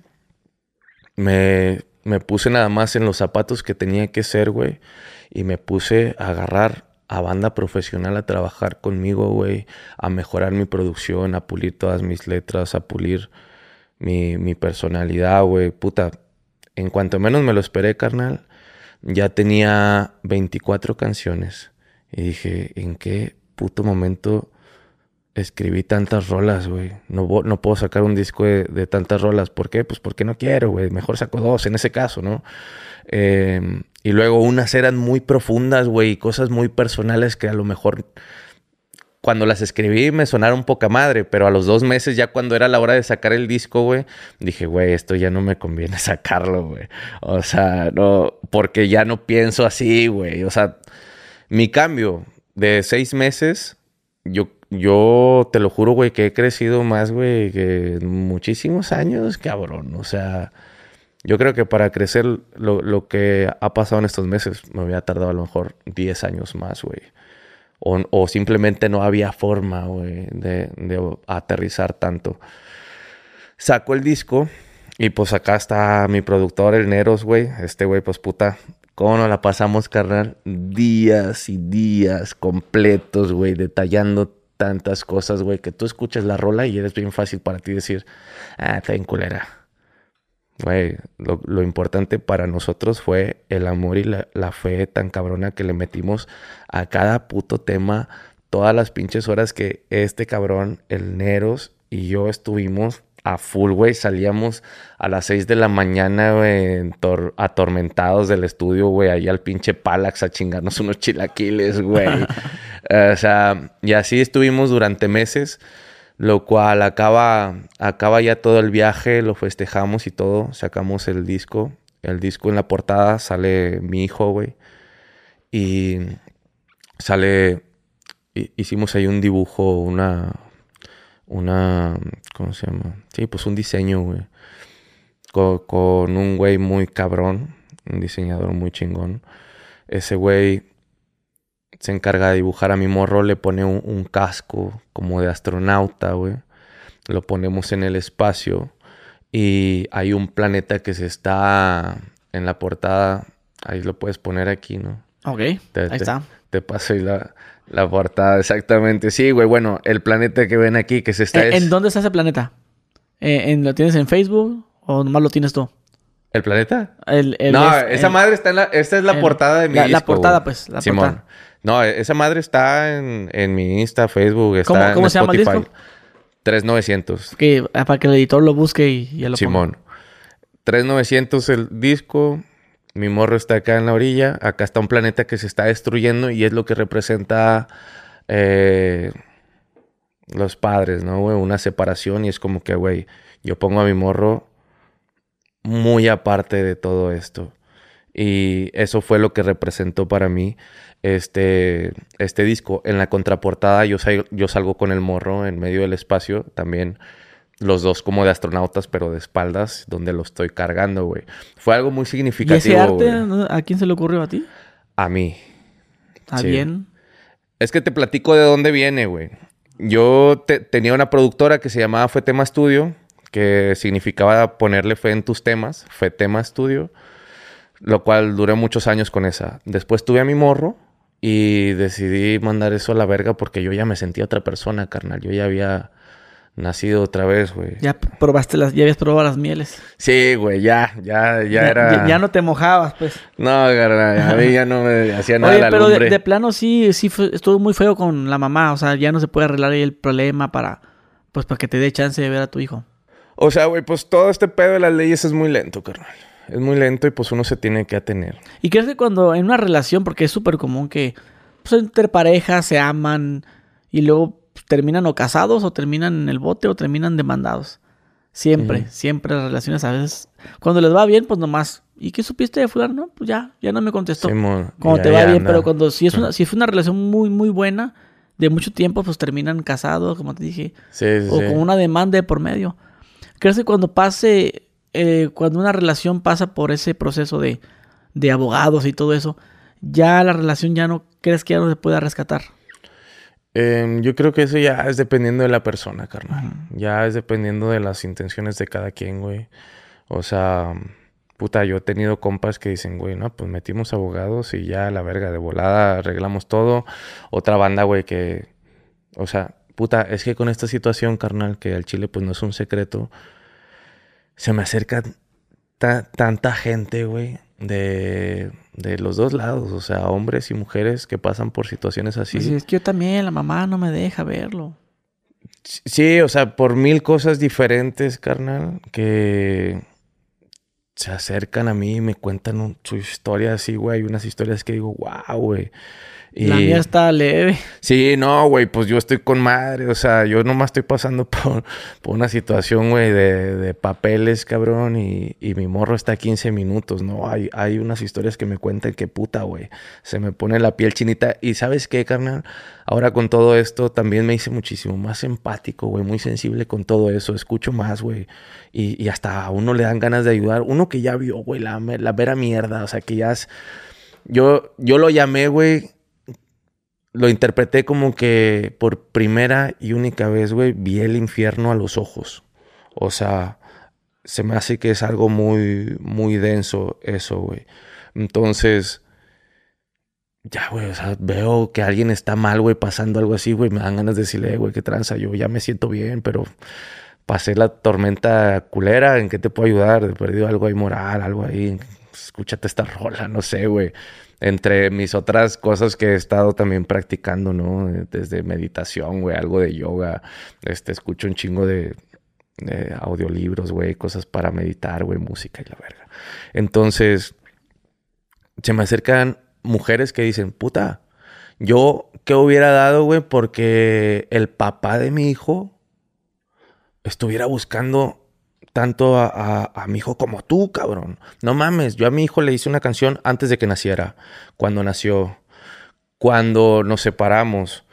me, me puse nada más en los zapatos que tenía que ser, güey. Y me puse a agarrar a banda profesional a trabajar conmigo, güey. A mejorar mi producción, a pulir todas mis letras, a pulir mi, mi personalidad, güey. Puta, en cuanto menos me lo esperé, carnal, ya tenía 24 canciones. Y dije, ¿en qué puto momento escribí tantas rolas, güey? No, no puedo sacar un disco de, tantas rolas. ¿Por qué? Pues porque no quiero, güey. Mejor saco dos en ese caso, ¿no? Em, y luego unas eran muy profundas, güey, cosas muy personales que a lo mejor cuando las escribí me sonaron poca madre, pero a los dos meses ya cuando era la hora de sacar el disco, güey, dije, güey, esto ya no me conviene sacarlo, güey. O sea, no, porque ya no pienso así, güey. O sea, mi cambio de seis meses, yo, yo te lo juro, güey, que he crecido más, güey, que muchísimos años, cabrón. O sea, yo creo que para crecer lo, lo que ha pasado en estos meses me había tardado a lo mejor 10 años más, güey. O, simplemente no había forma, de, aterrizar tanto. Saco el disco y pues acá está mi productor, el Neros, güey. Este güey, pues puta, ¿cómo nos la pasamos, carnal? Días y días completos, güey, detallando tantas cosas, güey, que tú escuchas la rola y eres bien fácil para ti decir, ah, está bien culera Güey, lo, importante para nosotros fue el amor y la, fe tan cabrona que le metimos a cada puto tema. Todas las pinches horas que este cabrón, el Neros y yo estuvimos a full, güey. Salíamos a las 6 de la mañana, güey, atormentados del estudio, güey, ahí al pinche Palax a chingarnos unos chilaquiles, güey. o sea, y así estuvimos durante meses lo cual acaba, acaba ya todo el viaje, lo festejamos y todo, sacamos el disco, el disco en la portada sale mi hijo, güey, y sale, hicimos ahí un dibujo, una, una, ¿cómo se llama? Sí, pues un diseño, güey, con, con un güey muy cabrón, un diseñador muy chingón. Ese güey se encarga de dibujar a mi morro, le pone un, casco como de astronauta, güey. Lo ponemos en el espacio y hay un planeta que se está en la portada. Ahí lo puedes poner aquí, ¿no? Ok, ahí está. Te paso la, la portada, exactamente. Sí, güey, bueno, el planeta que ven aquí que se está... ¿En, dónde está ese planeta? Eh, ¿En, ¿Lo tienes en Facebook o nomás lo tienes tú? ¿El planeta? no, esa madre está en la... Esta es la portada de mi la, La portada, pues. La Simón. No, esa madre está en, en mi Insta, Facebook, está ¿Cómo, cómo se llama el disco? 3900. Que, ah, para que el editor lo busque y ya lo Simón. 3900 el disco. Mi morro está acá en la orilla. Acá está un planeta que se está destruyendo y es lo que representa eh, los padres, ¿no, güey? Una separación y es como que, güey, yo pongo a mi morro muy aparte de todo esto. Y eso fue lo que representó para mí este, este disco. En la contraportada yo, yo salgo con el morro en medio del espacio, también los dos como de astronautas, pero de espaldas, donde lo estoy cargando, güey. Fue algo muy significativo. ¿Y ese arte a quién se le ocurrió a ti? A mí. ¿Está bien? Es que te platico de dónde viene, güey. Yo tenía una productora que se llamaba Fue Tema Studio, que significaba ponerle fe en tus temas, Fue Tema Studio, lo cual duré muchos años con esa. Después tuve a mi morro, y decidí mandar eso a la verga porque yo ya me sentía otra persona, carnal. Yo ya había nacido otra vez, güey. Ya probaste las, ya habías probado las mieles. Sí, güey, ya, ya, ya, era. Ya, no te mojabas, pues. No, carnal, a mí ya no me hacía nada Oye, pero de, plano sí, sí estuvo muy feo con la mamá. O sea, ya no se puede arreglar ahí el problema para, pues, para que te dé chance de ver a tu hijo. O sea, güey, pues todo este pedo de las leyes es muy lento, carnal es muy lento y pues uno se tiene que atener. ¿Y crees que cuando en una relación, porque es súper común que pues, entre parejas se aman y luego terminan o casados o terminan en el bote o terminan demandados? Siempre, siempre las relaciones a veces. Cuando les va bien, pues nomás. ¿Y qué supiste de fulano? No, pues ya, ya no me contestó. cuando te va bien, pero cuando si es una, si fue una relación muy, muy buena, de mucho tiempo, pues terminan casados, como te dije. Sí, sí, o con una demanda de por medio. ¿Crees que cuando pase, eh, cuando una relación pasa por ese proceso de, de abogados y todo eso, ya la relación ya no, crees que ya no se pueda rescatar? Em, yo creo que eso ya es dependiendo de la persona, carnal. Ya es dependiendo de las intenciones de cada quien, güey. O sea, puta, yo he tenido compas que dicen, güey, no, pues metimos abogados y ya la verga de volada arreglamos todo. Otra banda, güey, que, o sea, puta, es que con esta situación, carnal, que al Chile pues no es un secreto, se me acerca tanta gente, güey, de, de los dos lados, o sea, hombres y mujeres que pasan por situaciones así. Sí, es que yo también, la mamá no me deja verlo. Sí, o sea, por mil cosas diferentes, carnal, que se acercan a mí y me cuentan su historia así, güey. Hay unas historias que digo, wow, güey. La mía está leve. Sí, no, güey, pues yo estoy con madre. O sea, yo nomás estoy pasando por, una situación, güey, de, papeles, cabrón, y, mi morro está a 15 minutos, ¿no? Hay, hay unas historias que me cuentan que puta, güey. Se me pone la piel chinita. Y ¿sabes qué, carnal? Ahora con todo esto también me hice muchísimo más empático, güey, muy sensible con todo eso. Escucho más, güey. Y, hasta a uno le dan ganas de ayudar. Uno que ya vio, güey, la, la vera mierda. O sea, que ya es... Yo, yo lo llamé, güey lo interpreté como que por primera y única vez, güey, vi el infierno a los ojos. O sea, se me hace que es algo muy, muy denso eso, güey. Entonces, ya, güey, o sea, veo que alguien está mal, güey, pasando algo así, güey, me dan ganas de decirle, güey, qué tranza, yo ya me siento bien, pero pasé la tormenta culera, ¿en qué te puedo ayudar? He perdido algo ahí moral, algo ahí, escúchate esta rola, no sé, güey entre mis otras cosas que he estado también practicando, ¿no? Desde meditación, güey, algo de yoga, este, escucho un chingo de, audiolibros, güey, cosas para meditar, güey, música y la verga. Entonces, se me acercan mujeres que dicen, puta, yo, ¿qué hubiera dado, güey? Porque el papá de mi hijo estuviera buscando tanto a, mi hijo como tú, cabrón. No mames, yo a mi hijo le hice una canción antes de que naciera, cuando nació, cuando nos separamos,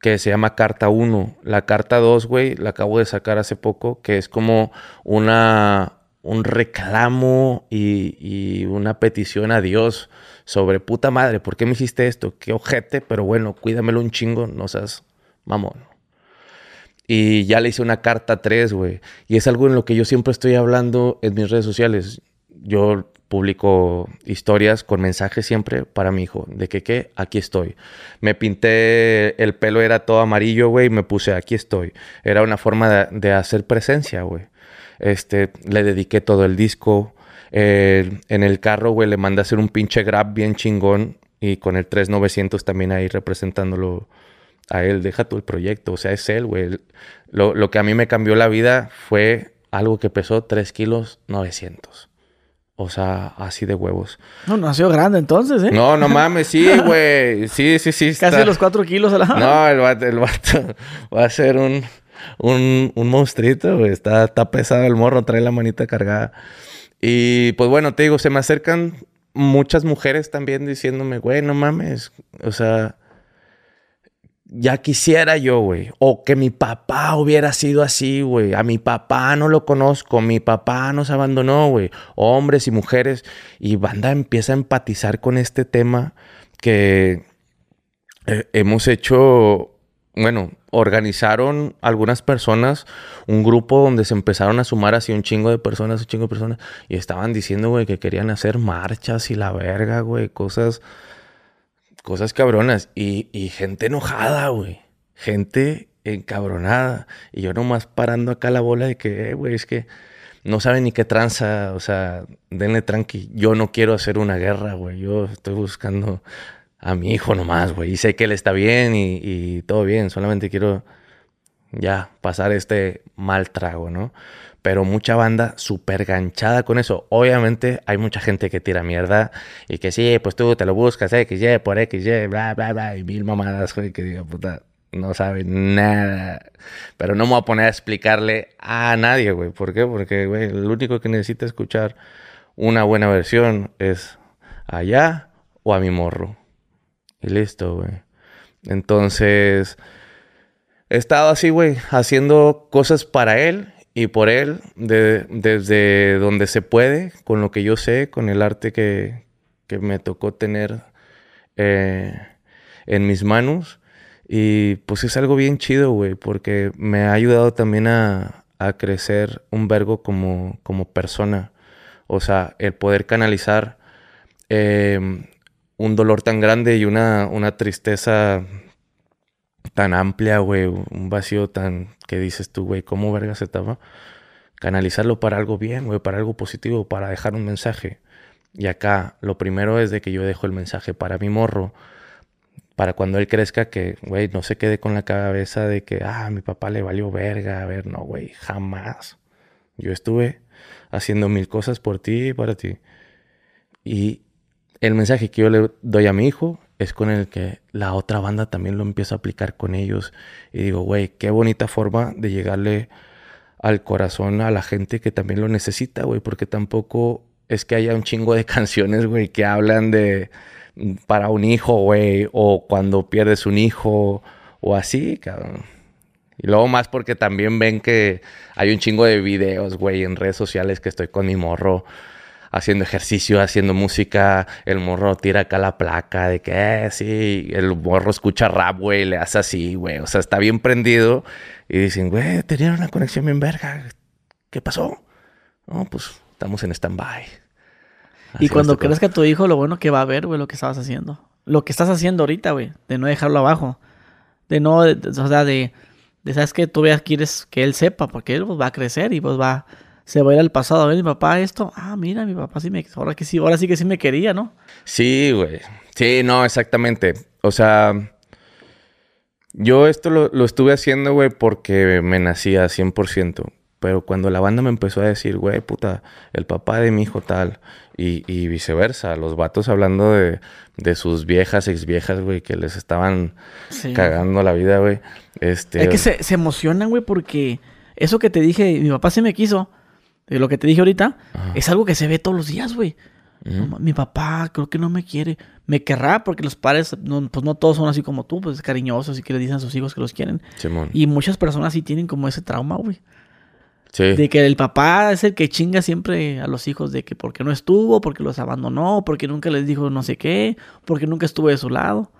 que se llama Carta 1. La Carta 2, güey, la acabo de sacar hace poco, que es como una, un reclamo y, y una petición a Dios sobre puta madre, ¿por qué me hiciste esto? Qué ojete, pero bueno, cuídamelo un chingo, no seas mamón. Y ya le hice una carta 3, güey. Y es algo en lo que yo siempre estoy hablando en mis redes sociales. Yo publico historias con mensajes siempre para mi hijo. De que, ¿qué? Aquí estoy. Me pinté, el pelo era todo amarillo, güey, y me puse, aquí estoy. Era una forma de, hacer presencia, güey. Este, le dediqué todo el disco. en el carro, güey, le mandé a hacer un pinche grab bien chingón. Y con el 3900 también ahí representándolo a él, deja tú el proyecto, o sea, es él, güey. Lo, lo, que a mí me cambió la vida fue algo que pesó 3 kilos 900. O sea, así de huevos. No, nació grande entonces, ¿eh? No, no mames, sí, güey. Sí, sí, sí. Casi los 4 kilos a la... No, el vato, el vato va a ser un, un, un monstruito, güey. Está, está pesado el morro, trae la manita cargada. Y pues bueno, te digo, se me acercan muchas mujeres también diciéndome, güey, no mames. O sea, ya quisiera yo, güey. O que mi papá hubiera sido así, güey. A mi papá no lo conozco. Mi papá nos abandonó, güey. Hombres y mujeres. Y banda empieza a empatizar con este tema que eh, hemos hecho. Bueno, organizaron algunas personas un grupo donde se empezaron a sumar así un chingo de personas, un chingo de personas. Y estaban diciendo, güey, que querían hacer marchas y la verga, güey. Cosas cosas cabronas y, y gente enojada, güey. Gente encabronada. Y yo nomás parando acá la bola de que, eh, güey, es que no saben ni qué tranza. O sea, denle tranqui. Yo no quiero hacer una guerra, güey. Yo estoy buscando a mi hijo nomás, güey. Y sé que él está bien y, y todo bien. Solamente quiero ya pasar este mal trago, ¿no? Pero mucha banda súper ganchada con eso. Obviamente hay mucha gente que tira mierda y que sí, pues tú te lo buscas, X, Y, por X, Y, bla, bla, bla, y mil mamadas, güey, que diga, puta, no sabe nada. Pero no me voy a poner a explicarle a nadie, güey. ¿Por qué? Porque, güey, el único que necesita escuchar una buena versión es allá o a mi morro. Y listo, güey. Entonces, he estado así, güey, haciendo cosas para él y por él, desde donde se puede, con lo que yo sé, con el arte que, que me tocó tener eh, en mis manos. Y pues es algo bien chido, güey, porque me ha ayudado también a, a crecer un vergo como, como persona. O sea, el poder canalizar em, un dolor tan grande y una, una tristeza tan amplia, güey, un vacío tan que dices tú, güey, ¿cómo verga se estaba? Canalizarlo para algo bien, güey, para algo positivo, para dejar un mensaje. Y acá lo primero es de que yo dejo el mensaje para mi morro para cuando él crezca que, güey, no se quede con la cabeza de que, ah, mi papá le valió verga. A ver, no, güey, jamás. Yo estuve haciendo mil cosas por ti y para ti. Y el mensaje que yo le doy a mi hijo es con el que la otra banda también lo empiezo a aplicar con ellos. Y digo, güey, qué bonita forma de llegarle al corazón a la gente que también lo necesita, güey, porque tampoco es que haya un chingo de canciones, güey, que hablan de para un hijo, güey, o cuando pierdes un hijo, o así, cabrón. Y luego más porque también ven que hay un chingo de videos, güey, en redes sociales que estoy con mi morro haciendo ejercicio, haciendo música. El morro tira acá la placa de que, eh, sí, el morro escucha rap, güey, le hace así, güey. O sea, está bien prendido. Y dicen, güey, tenían una conexión bien verga. ¿Qué pasó? No, pues estamos en stand-by y cuando crees que tu hijo, lo bueno que va a ver, güey, lo que estabas haciendo. Lo que estás haciendo ahorita, güey. De no dejarlo abajo. De no, o sea, de, de, sabes que tú veas, quieres que él sepa, porque él pues, va a crecer y pues va, se va a ir al pasado. A ver, mi papá esto, ah, mira, mi papá sí me, ahora que sí, ahora sí que sí me quería, ¿no? Sí, güey. Sí, no, exactamente. O sea, yo esto lo, lo estuve haciendo, güey, porque me nacía 100%. Pero cuando la banda me empezó a decir, güey, puta, el papá de mi hijo tal, y, viceversa, los vatos hablando de, de sus viejas, ex viejas, güey, que les estaban cagando la vida, güey. Este... Es que se, se emocionan, güey, porque eso que te dije, mi papá se me quiso, de lo que te dije ahorita, es algo que se ve todos los días, güey. mi papá creo que no me quiere. Me querrá porque los padres, no, pues no todos son así como tú, pues cariñosos y que le dicen a sus hijos que los quieren. Y muchas personas sí tienen como ese trauma, güey. De que el papá es el que chinga siempre a los hijos de que porque no estuvo, porque los abandonó, porque nunca les dijo no sé qué, porque nunca estuvo de su lado.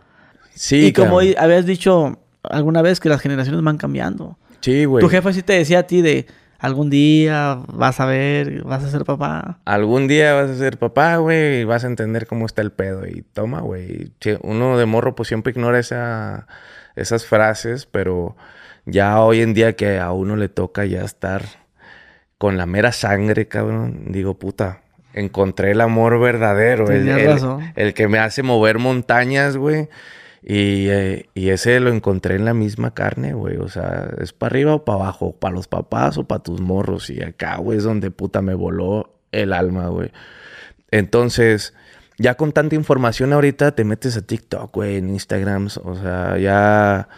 Sí. Y como habías dicho alguna vez que las generaciones van cambiando. Sí, güey. Tu jefe sí te decía a ti de algún día vas a ver, vas a ser papá. Algún día vas a ser papá, güey, y vas a entender cómo está el pedo. Y toma, güey. Uno de morro pues siempre ignora esa, esas frases, pero ya hoy en día que a uno le toca ya estar con la mera sangre, cabrón, digo, puta, encontré el amor verdadero, el, el, que me hace mover montañas, güey. Y, eh, y, ese lo encontré en la misma carne, güey. O sea, es para arriba o para abajo, para los papás o para tus morros. Y acá, güey, es donde puta me voló el alma, güey. Entonces, ya con tanta información ahorita te metes a TikTok, güey, en Instagram. O sea, ya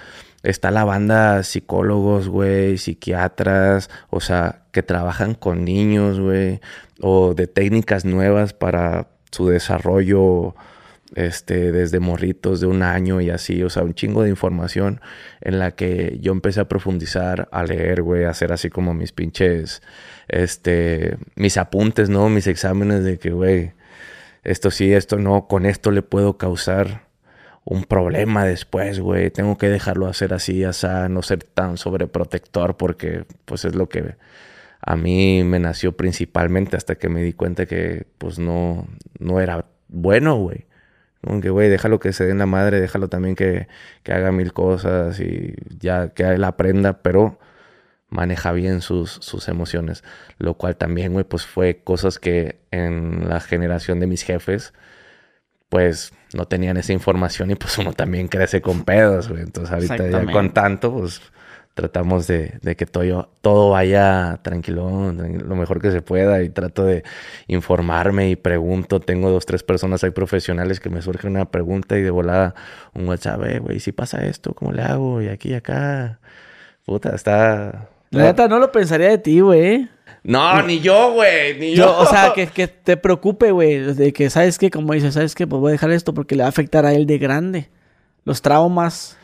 Está la banda psicólogos, güey, psiquiatras, o sea, que trabajan con niños, güey, o de técnicas nuevas para su desarrollo, este, desde morritos de un año y así, o sea, un chingo de información en la que yo empecé a profundizar, a leer, güey, a hacer así como mis pinches, este, mis apuntes, ¿no? Mis exámenes de que, güey, esto sí, esto no, con esto le puedo causar un problema después, güey. Tengo que dejarlo hacer así, o sea, no ser tan sobreprotector porque pues es lo que a mí me nació principalmente hasta que me di cuenta que pues no, no era bueno, güey. Aunque, güey, déjalo que se den la madre, déjalo también que, que, haga mil cosas y ya que él aprenda, pero maneja bien sus, sus emociones. Lo cual también, güey, pues fue cosas que en la generación de mis jefes, pues no tenían esa información y pues uno también crece con pedos, güey. Entonces ahorita ya con tanto, pues tratamos de, que todo, todo vaya tranquilo, lo mejor que se pueda y trato de informarme y pregunto. Tengo dos, tres personas hay profesionales que me surge una pregunta y de volada un WhatsApp, eh, güey, si pasa esto, ¿cómo le hago? Y aquí y acá. Puta, está... La neta, no lo pensaría de ti, güey. No, ni yo, güey, ni yo. O sea, que, que te preocupe, güey, de que, ¿sabes qué? Como dices, ¿sabes qué? Pues voy a dejar esto porque le va a afectar a él de grande. Los traumas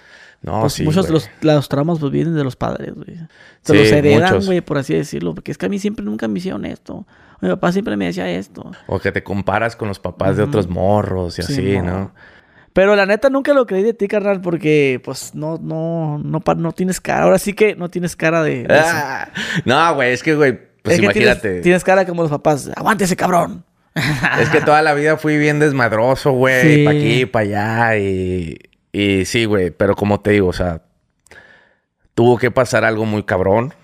no, pues Muchos de los, los, traumas pues, vienen de los padres, güey. Se los heredan, güey, por así decirlo. Porque es que a mí siempre nunca me hicieron esto. Mi papá siempre me decía esto. O que te comparas con los papás de otros morros y así, ¿no? Pero la neta nunca lo creí de ti, carnal, porque pues no, no, no, no tienes cara. Ahora sí que no tienes cara de. Ah, no, güey, es que, güey, pues imagínate. Tienes, cara como los papás. Aguántese, cabrón. es que toda la vida fui bien desmadroso, güey. Sí. Pa' aquí, para allá. Y, y sí, güey, pero como te digo, o sea, tuvo que pasar algo muy cabrón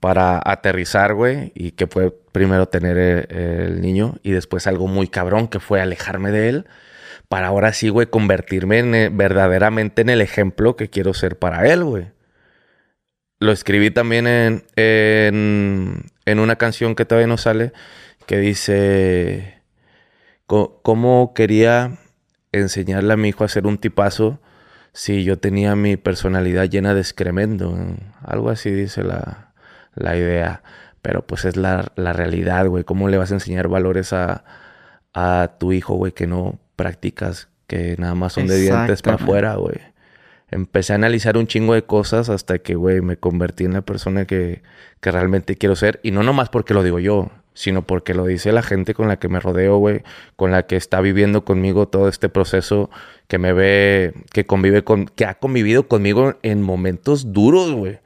para aterrizar, güey, y que fue primero tener el, niño y después algo muy cabrón que fue alejarme de él para ahora sí, güey, convertirme en, eh, verdaderamente en el ejemplo que quiero ser para él, güey. Lo escribí también en, en, en una canción que todavía no sale, que dice, ¿cómo quería enseñarle a mi hijo a ser un tipazo Sí, yo tenía mi personalidad llena de excremento. Algo así dice la, la idea. Pero pues es la, la realidad, güey. ¿Cómo le vas a enseñar valores a, a tu hijo, güey, que no practicas, que nada más son de dientes para afuera, güey? Empecé a analizar un chingo de cosas hasta que, güey, me convertí en la persona que, que realmente quiero ser. Y no nomás porque lo digo yo sino porque lo dice la gente con la que me rodeo, güey, con la que está viviendo conmigo todo este proceso, que me ve, que convive con, que ha convivido conmigo en momentos duros, güey.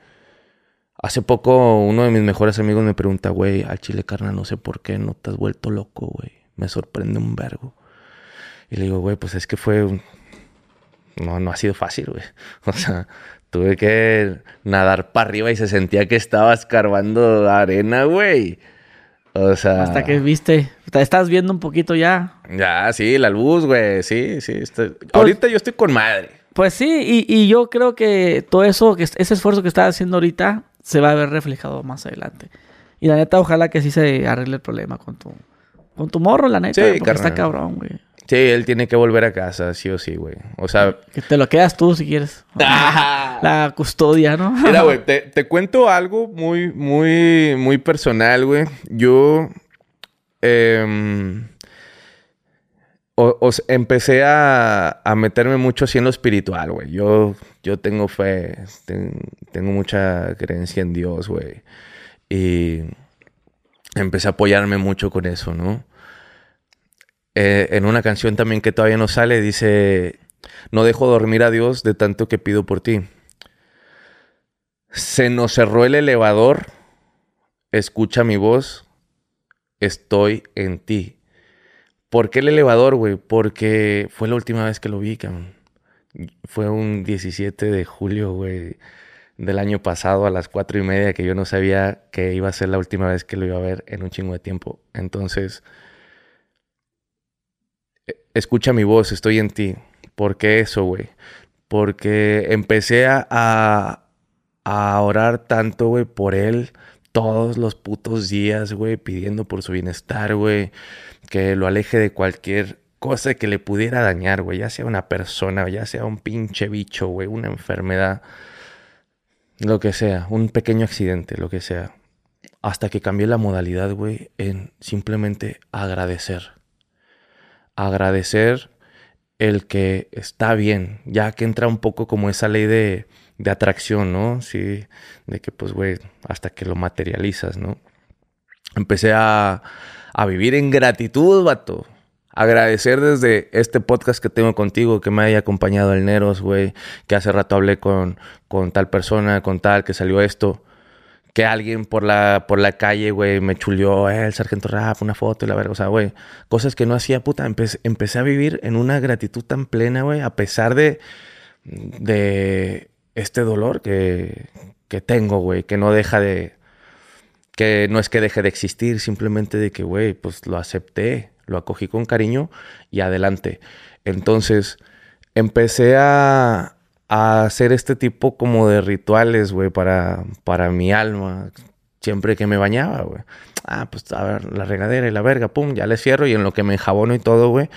Hace poco uno de mis mejores amigos me pregunta, güey, al chile carnal, no sé por qué no te has vuelto loco, güey. Me sorprende un vergo. Y le digo, güey, pues es que fue. No, no ha sido fácil, güey. O sea, tuve que nadar para arriba y se sentía que estaba escarbando arena, güey. O sea. Hasta que viste. Estás viendo un poquito ya. Ya, sí, la luz, güey. Sí, sí. Pues ahorita yo estoy con madre. Pues sí, y, yo creo que todo eso, que ese esfuerzo que estás haciendo ahorita, se va a ver reflejado más adelante. Y la neta, ojalá que sí se arregle el problema con tu, con tu morro, la neta. Sí, porque está cabrón, güey. Sí, él tiene que volver a casa, sí o sí, güey. O sea... Que te lo quedas tú si quieres. La custodia, ¿no? Mira, güey, te, cuento algo muy, muy, muy personal, güey. Yo... Os empecé a, a, meterme mucho así en lo espiritual, güey. Yo, yo tengo fe, tengo mucha creencia en Dios, güey. Y empecé a apoyarme mucho con eso, ¿no? Eh, en una canción también que todavía no sale, dice, no dejo dormir a Dios de tanto que pido por ti. Se nos cerró el elevador, escucha mi voz, estoy en ti. ¿Por qué el elevador, güey? Porque fue la última vez que lo vi, cabrón. Fue un 17 de julio, güey, del año pasado a las cuatro y media que yo no sabía que iba a ser la última vez que lo iba a ver en un chingo de tiempo. Entonces escucha mi voz, estoy en ti. ¿Por qué eso, güey? Porque empecé a, a, orar tanto, güey, por él todos los putos días, güey, pidiendo por su bienestar, güey, que lo aleje de cualquier cosa que le pudiera dañar, güey, ya sea una persona, ya sea un pinche bicho, güey, una enfermedad, lo que sea, un pequeño accidente, lo que sea. Hasta que cambié la modalidad, güey, en simplemente agradecer agradecer el que está bien, ya que entra un poco como esa ley de, de atracción, ¿no? Sí, de que pues, güey, hasta que lo materializas, ¿no? Empecé a, a vivir en gratitud, vato. Agradecer desde este podcast que tengo contigo, que me haya acompañado el Neros, güey, que hace rato hablé con, con tal persona, con tal, que salió esto que alguien por la, por la calle, güey, me chulió, eh, el sargento Rap, una foto y la verga. O sea, güey, cosas que no hacía, puta. Empecé, empecé a vivir en una gratitud tan plena, güey, a pesar de, de este dolor que, que tengo, güey, que no deja de. que no es que deje de existir, simplemente de que, güey, pues lo acepté, lo acogí con cariño y adelante. Entonces, empecé a, a hacer este tipo como de rituales, güey, para, para mi alma. Siempre que me bañaba, güey. Ah, pues a ver, la regadera y la verga, pum, ya le cierro y en lo que me enjabono y todo, güey.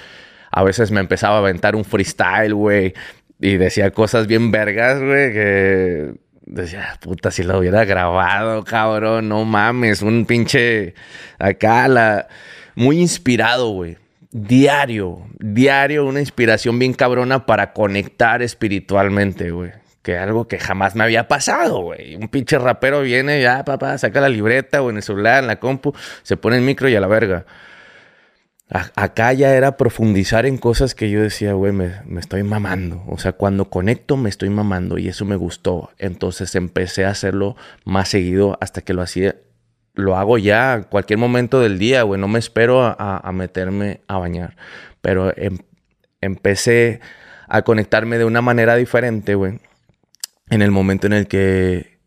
A veces me empezaba a aventar un freestyle, güey. Y decía cosas bien vergas, güey, que decía, puta, si lo hubiera grabado, cabrón, no mames, un pinche acá, la... muy inspirado, güey diario, diario una inspiración bien cabrona para conectar espiritualmente, güey. Que algo que jamás me había pasado, güey. Un pinche rapero viene, ya, papá, saca la libreta o en el celular, en la compu, se pone el micro y a la verga. acá ya era profundizar en cosas que yo decía, güey, me, me estoy mamando. O sea, cuando conecto me estoy mamando y eso me gustó. Entonces empecé a hacerlo más seguido hasta que lo hacía lo hago ya cualquier momento del día, güey. No me espero a, meterme a bañar. Pero em, empecé a conectarme de una manera diferente, güey. En el momento en el que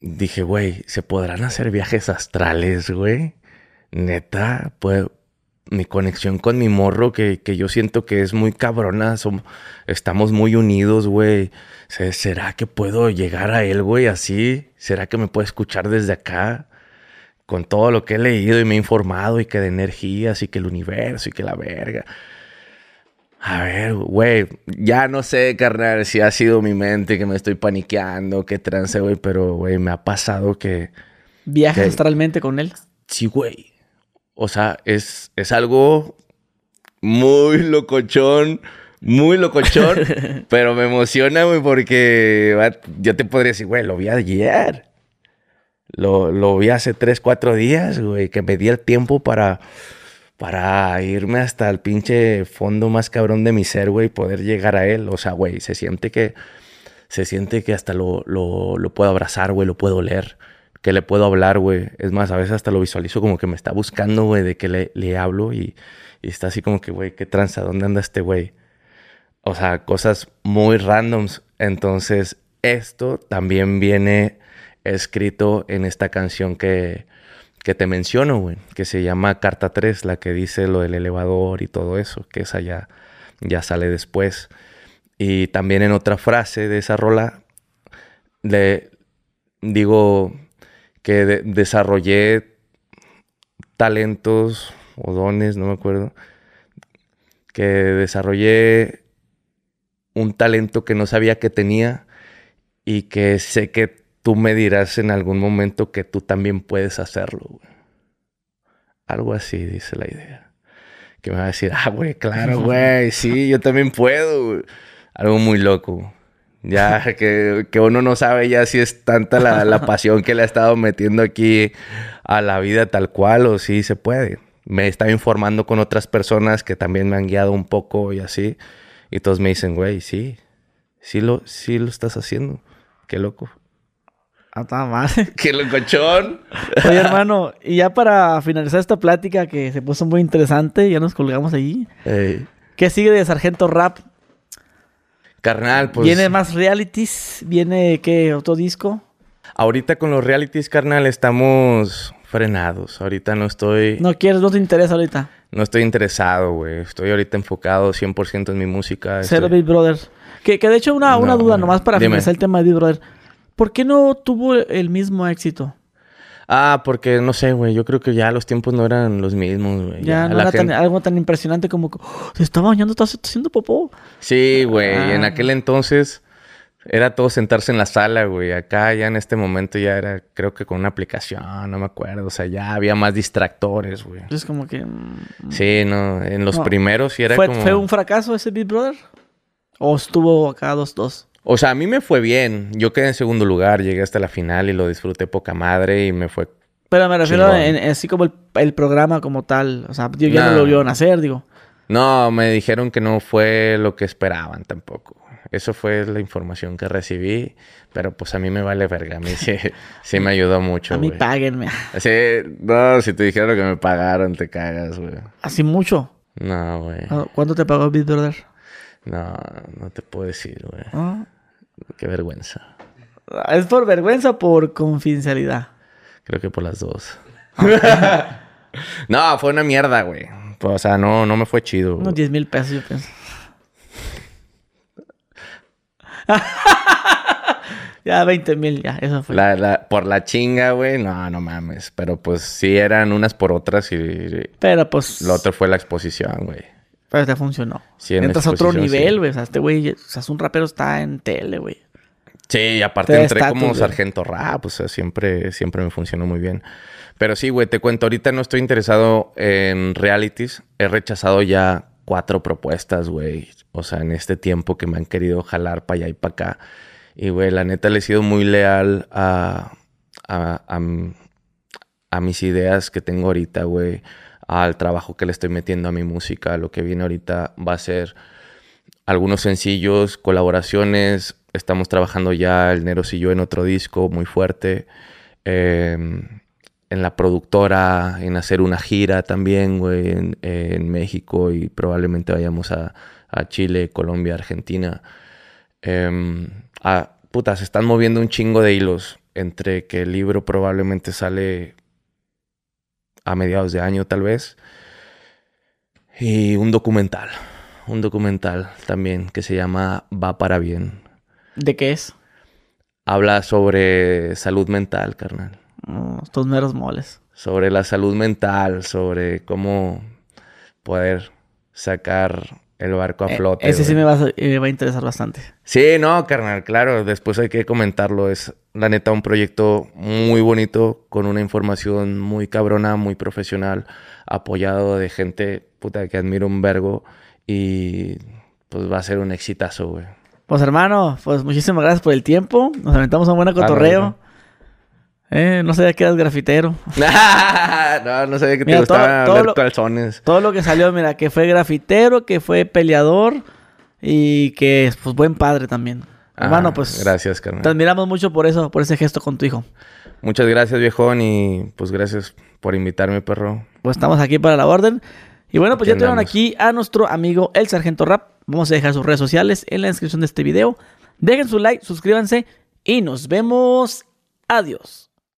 dije, güey, ¿se podrán hacer viajes astrales, güey? Neta, pues mi conexión con mi morro, que, que yo siento que es muy cabrona, estamos muy unidos, güey. ¿Será que puedo llegar a él, güey, así? ¿Será que me puede escuchar desde acá? Con todo lo que he leído y me he informado y que de energías y que el universo y que la verga. A ver, güey, ya no sé, carnal, si ha sido mi mente que me estoy paniqueando, qué trance, güey, pero, güey, me ha pasado que... ¿Viajas astralmente con él? Sí, güey. O sea, es, es algo muy locochón muy locochón, pero me emociona, güey, porque yo te podría decir, güey, lo vi ayer. Lo, lo vi hace tres, cuatro días, güey, que me di el tiempo para, para irme hasta el pinche fondo más cabrón de mi ser, güey, y poder llegar a él. O sea, güey, se siente que, se siente que hasta lo, lo, lo puedo abrazar, güey, lo puedo leer, que le puedo hablar, güey. Es más, a veces hasta lo visualizo como que me está buscando, güey, de que le, le hablo y, está así como que, güey, qué tranza, ¿dónde anda este güey? O sea, cosas muy randoms. Entonces, esto también viene escrito en esta canción que, que te menciono, güey, que se llama Carta 3, la que dice lo del elevador y todo eso, que esa ya, ya sale después. Y también en otra frase de esa rola, le digo que desarrollé talentos o dones, no me acuerdo, que desarrollé un talento que no sabía que tenía y que sé que tú me dirás en algún momento que tú también puedes hacerlo. Algo así dice la idea. Que me va a decir, ah, güey, claro, güey, sí, yo también puedo. Algo muy loco. Ya que, uno no sabe ya si es tanta la, la, pasión que le ha estado metiendo aquí a la vida tal cual o si se puede. Me estaba informando con otras personas que también me han guiado un poco y así. Y todos me dicen, güey, sí, sí lo, sí lo estás haciendo. Qué loco. Ah, mal. Qué locochón. Oye, hermano, y ya para finalizar esta plática que se puso muy interesante, ya nos colgamos allí. ¿Qué sigue de Sargento Rap? Carnal, pues. ¿Viene más realities? ¿Viene qué? ¿Otro disco? Ahorita con los realities, carnal, estamos frenados. Ahorita no estoy. ¿No quieres? ¿No te interesa ahorita? No estoy interesado, güey. Estoy ahorita enfocado 100% en mi música. Cero Big Brother. Que, que de hecho, una, una duda nomás para finalizar el tema de Big Brother. ¿Por qué no tuvo el mismo éxito? Ah, porque no sé, güey. Yo creo que ya los tiempos no eran los mismos, güey. Ya, no era algo tan impresionante como oh, se está bañando, está haciendo popó. Sí, güey. En ah. aquel entonces era todo sentarse en la sala, güey. Acá ya en este momento ya era, creo que con una aplicación, no me acuerdo. O sea, ya había más distractores, güey. Es como que... Mm, sí, no. En los primeros sí era ¿Fue, como... ¿Fue un fracaso ese Big Brother? ¿O estuvo acá dos, dos? O sea, a mí me fue bien. Yo quedé en segundo lugar, llegué hasta la final y lo disfruté poca madre y me fue... Pero me refiero en, así como el, programa como tal. O sea, yo ya no lo vio nacer, digo. No, me dijeron que no fue lo que esperaban tampoco. Eso fue la información que recibí, pero pues a mí me vale verga. A mí sí, sí me ayudó mucho. A mí páguenme. Sí, no, si te dijeron lo que me pagaron, te cagas, güey. ¿Así mucho? No, güey. ¿Cuánto te pagó Big Brother? No, no te puedo decir, güey. ¿Ah? Qué vergüenza. ¿Es por vergüenza o por confidencialidad? Creo que por las dos. no, fue una mierda, güey. O sea, no, no me fue chido. Unos 10 mil pesos, yo pienso. ya 20 mil, ya, eso fue. por la chinga, güey, no, no mames. Pero pues sí eran unas por otras y. Pero pues. Lo otro fue la exposición, güey. Pero te funcionó. Sí, Entras a otro nivel, güey. O sea, este güey, o sea, un rapero está en tele, güey. Sí, y aparte entré como sargento rap, o sea, siempre, siempre me funcionó muy bien. Pero sí, güey, te cuento, ahorita no estoy interesado en realities. He rechazado ya cuatro propuestas, güey. O sea, en este tiempo que me han querido jalar para allá y para acá. Y, güey, la neta le he sido muy leal a, a, a, mis ideas que tengo ahorita, güey. Al trabajo que le estoy metiendo a mi música. Lo que viene ahorita va a ser algunos sencillos, colaboraciones. Estamos trabajando ya el Neros y yo en otro disco muy fuerte. Em, en la productora, en hacer una gira también, güey, en, México y probablemente vayamos a, Chile, Colombia, Argentina. Eh, se están moviendo un chingo de hilos entre que el libro probablemente sale a mediados de año tal vez y un documental, un documental también que se llama Va para bien. ¿De qué es? Habla sobre salud mental, carnal. Oh, estos meros moles. Sobre la salud mental, sobre cómo poder sacar el barco a eh, flote. ese sí me va, a, me va, a, interesar bastante. Sí, no, carnal, claro. Después hay que comentarlo. Es, la neta, un proyecto muy bonito, con una información muy cabrona, muy profesional, apoyado de gente, puta, que admiro un vergo. Y pues va a ser un exitazo, güey. Pues hermano, pues muchísimas gracias por el tiempo. Nos aventamos un buen cotorreo. Eh, no sabía que eras grafitero. no, no sabía que te gustaban todo, ver calzones. Todo lo que salió, mira, que fue grafitero, que fue peleador y que es pues buen padre también. Ah, Hermano, pues. Gracias, carnal. Te admiramos mucho por eso, por ese gesto con tu hijo. Muchas gracias, viejón, y pues gracias por invitarme, perro. Pues estamos aquí para la orden. Y bueno, pues ya tenemos aquí a nuestro amigo el Sargento Rap. Vamos a dejar sus redes sociales en la descripción de este video. Dejen su like, suscríbanse y nos vemos. Adiós.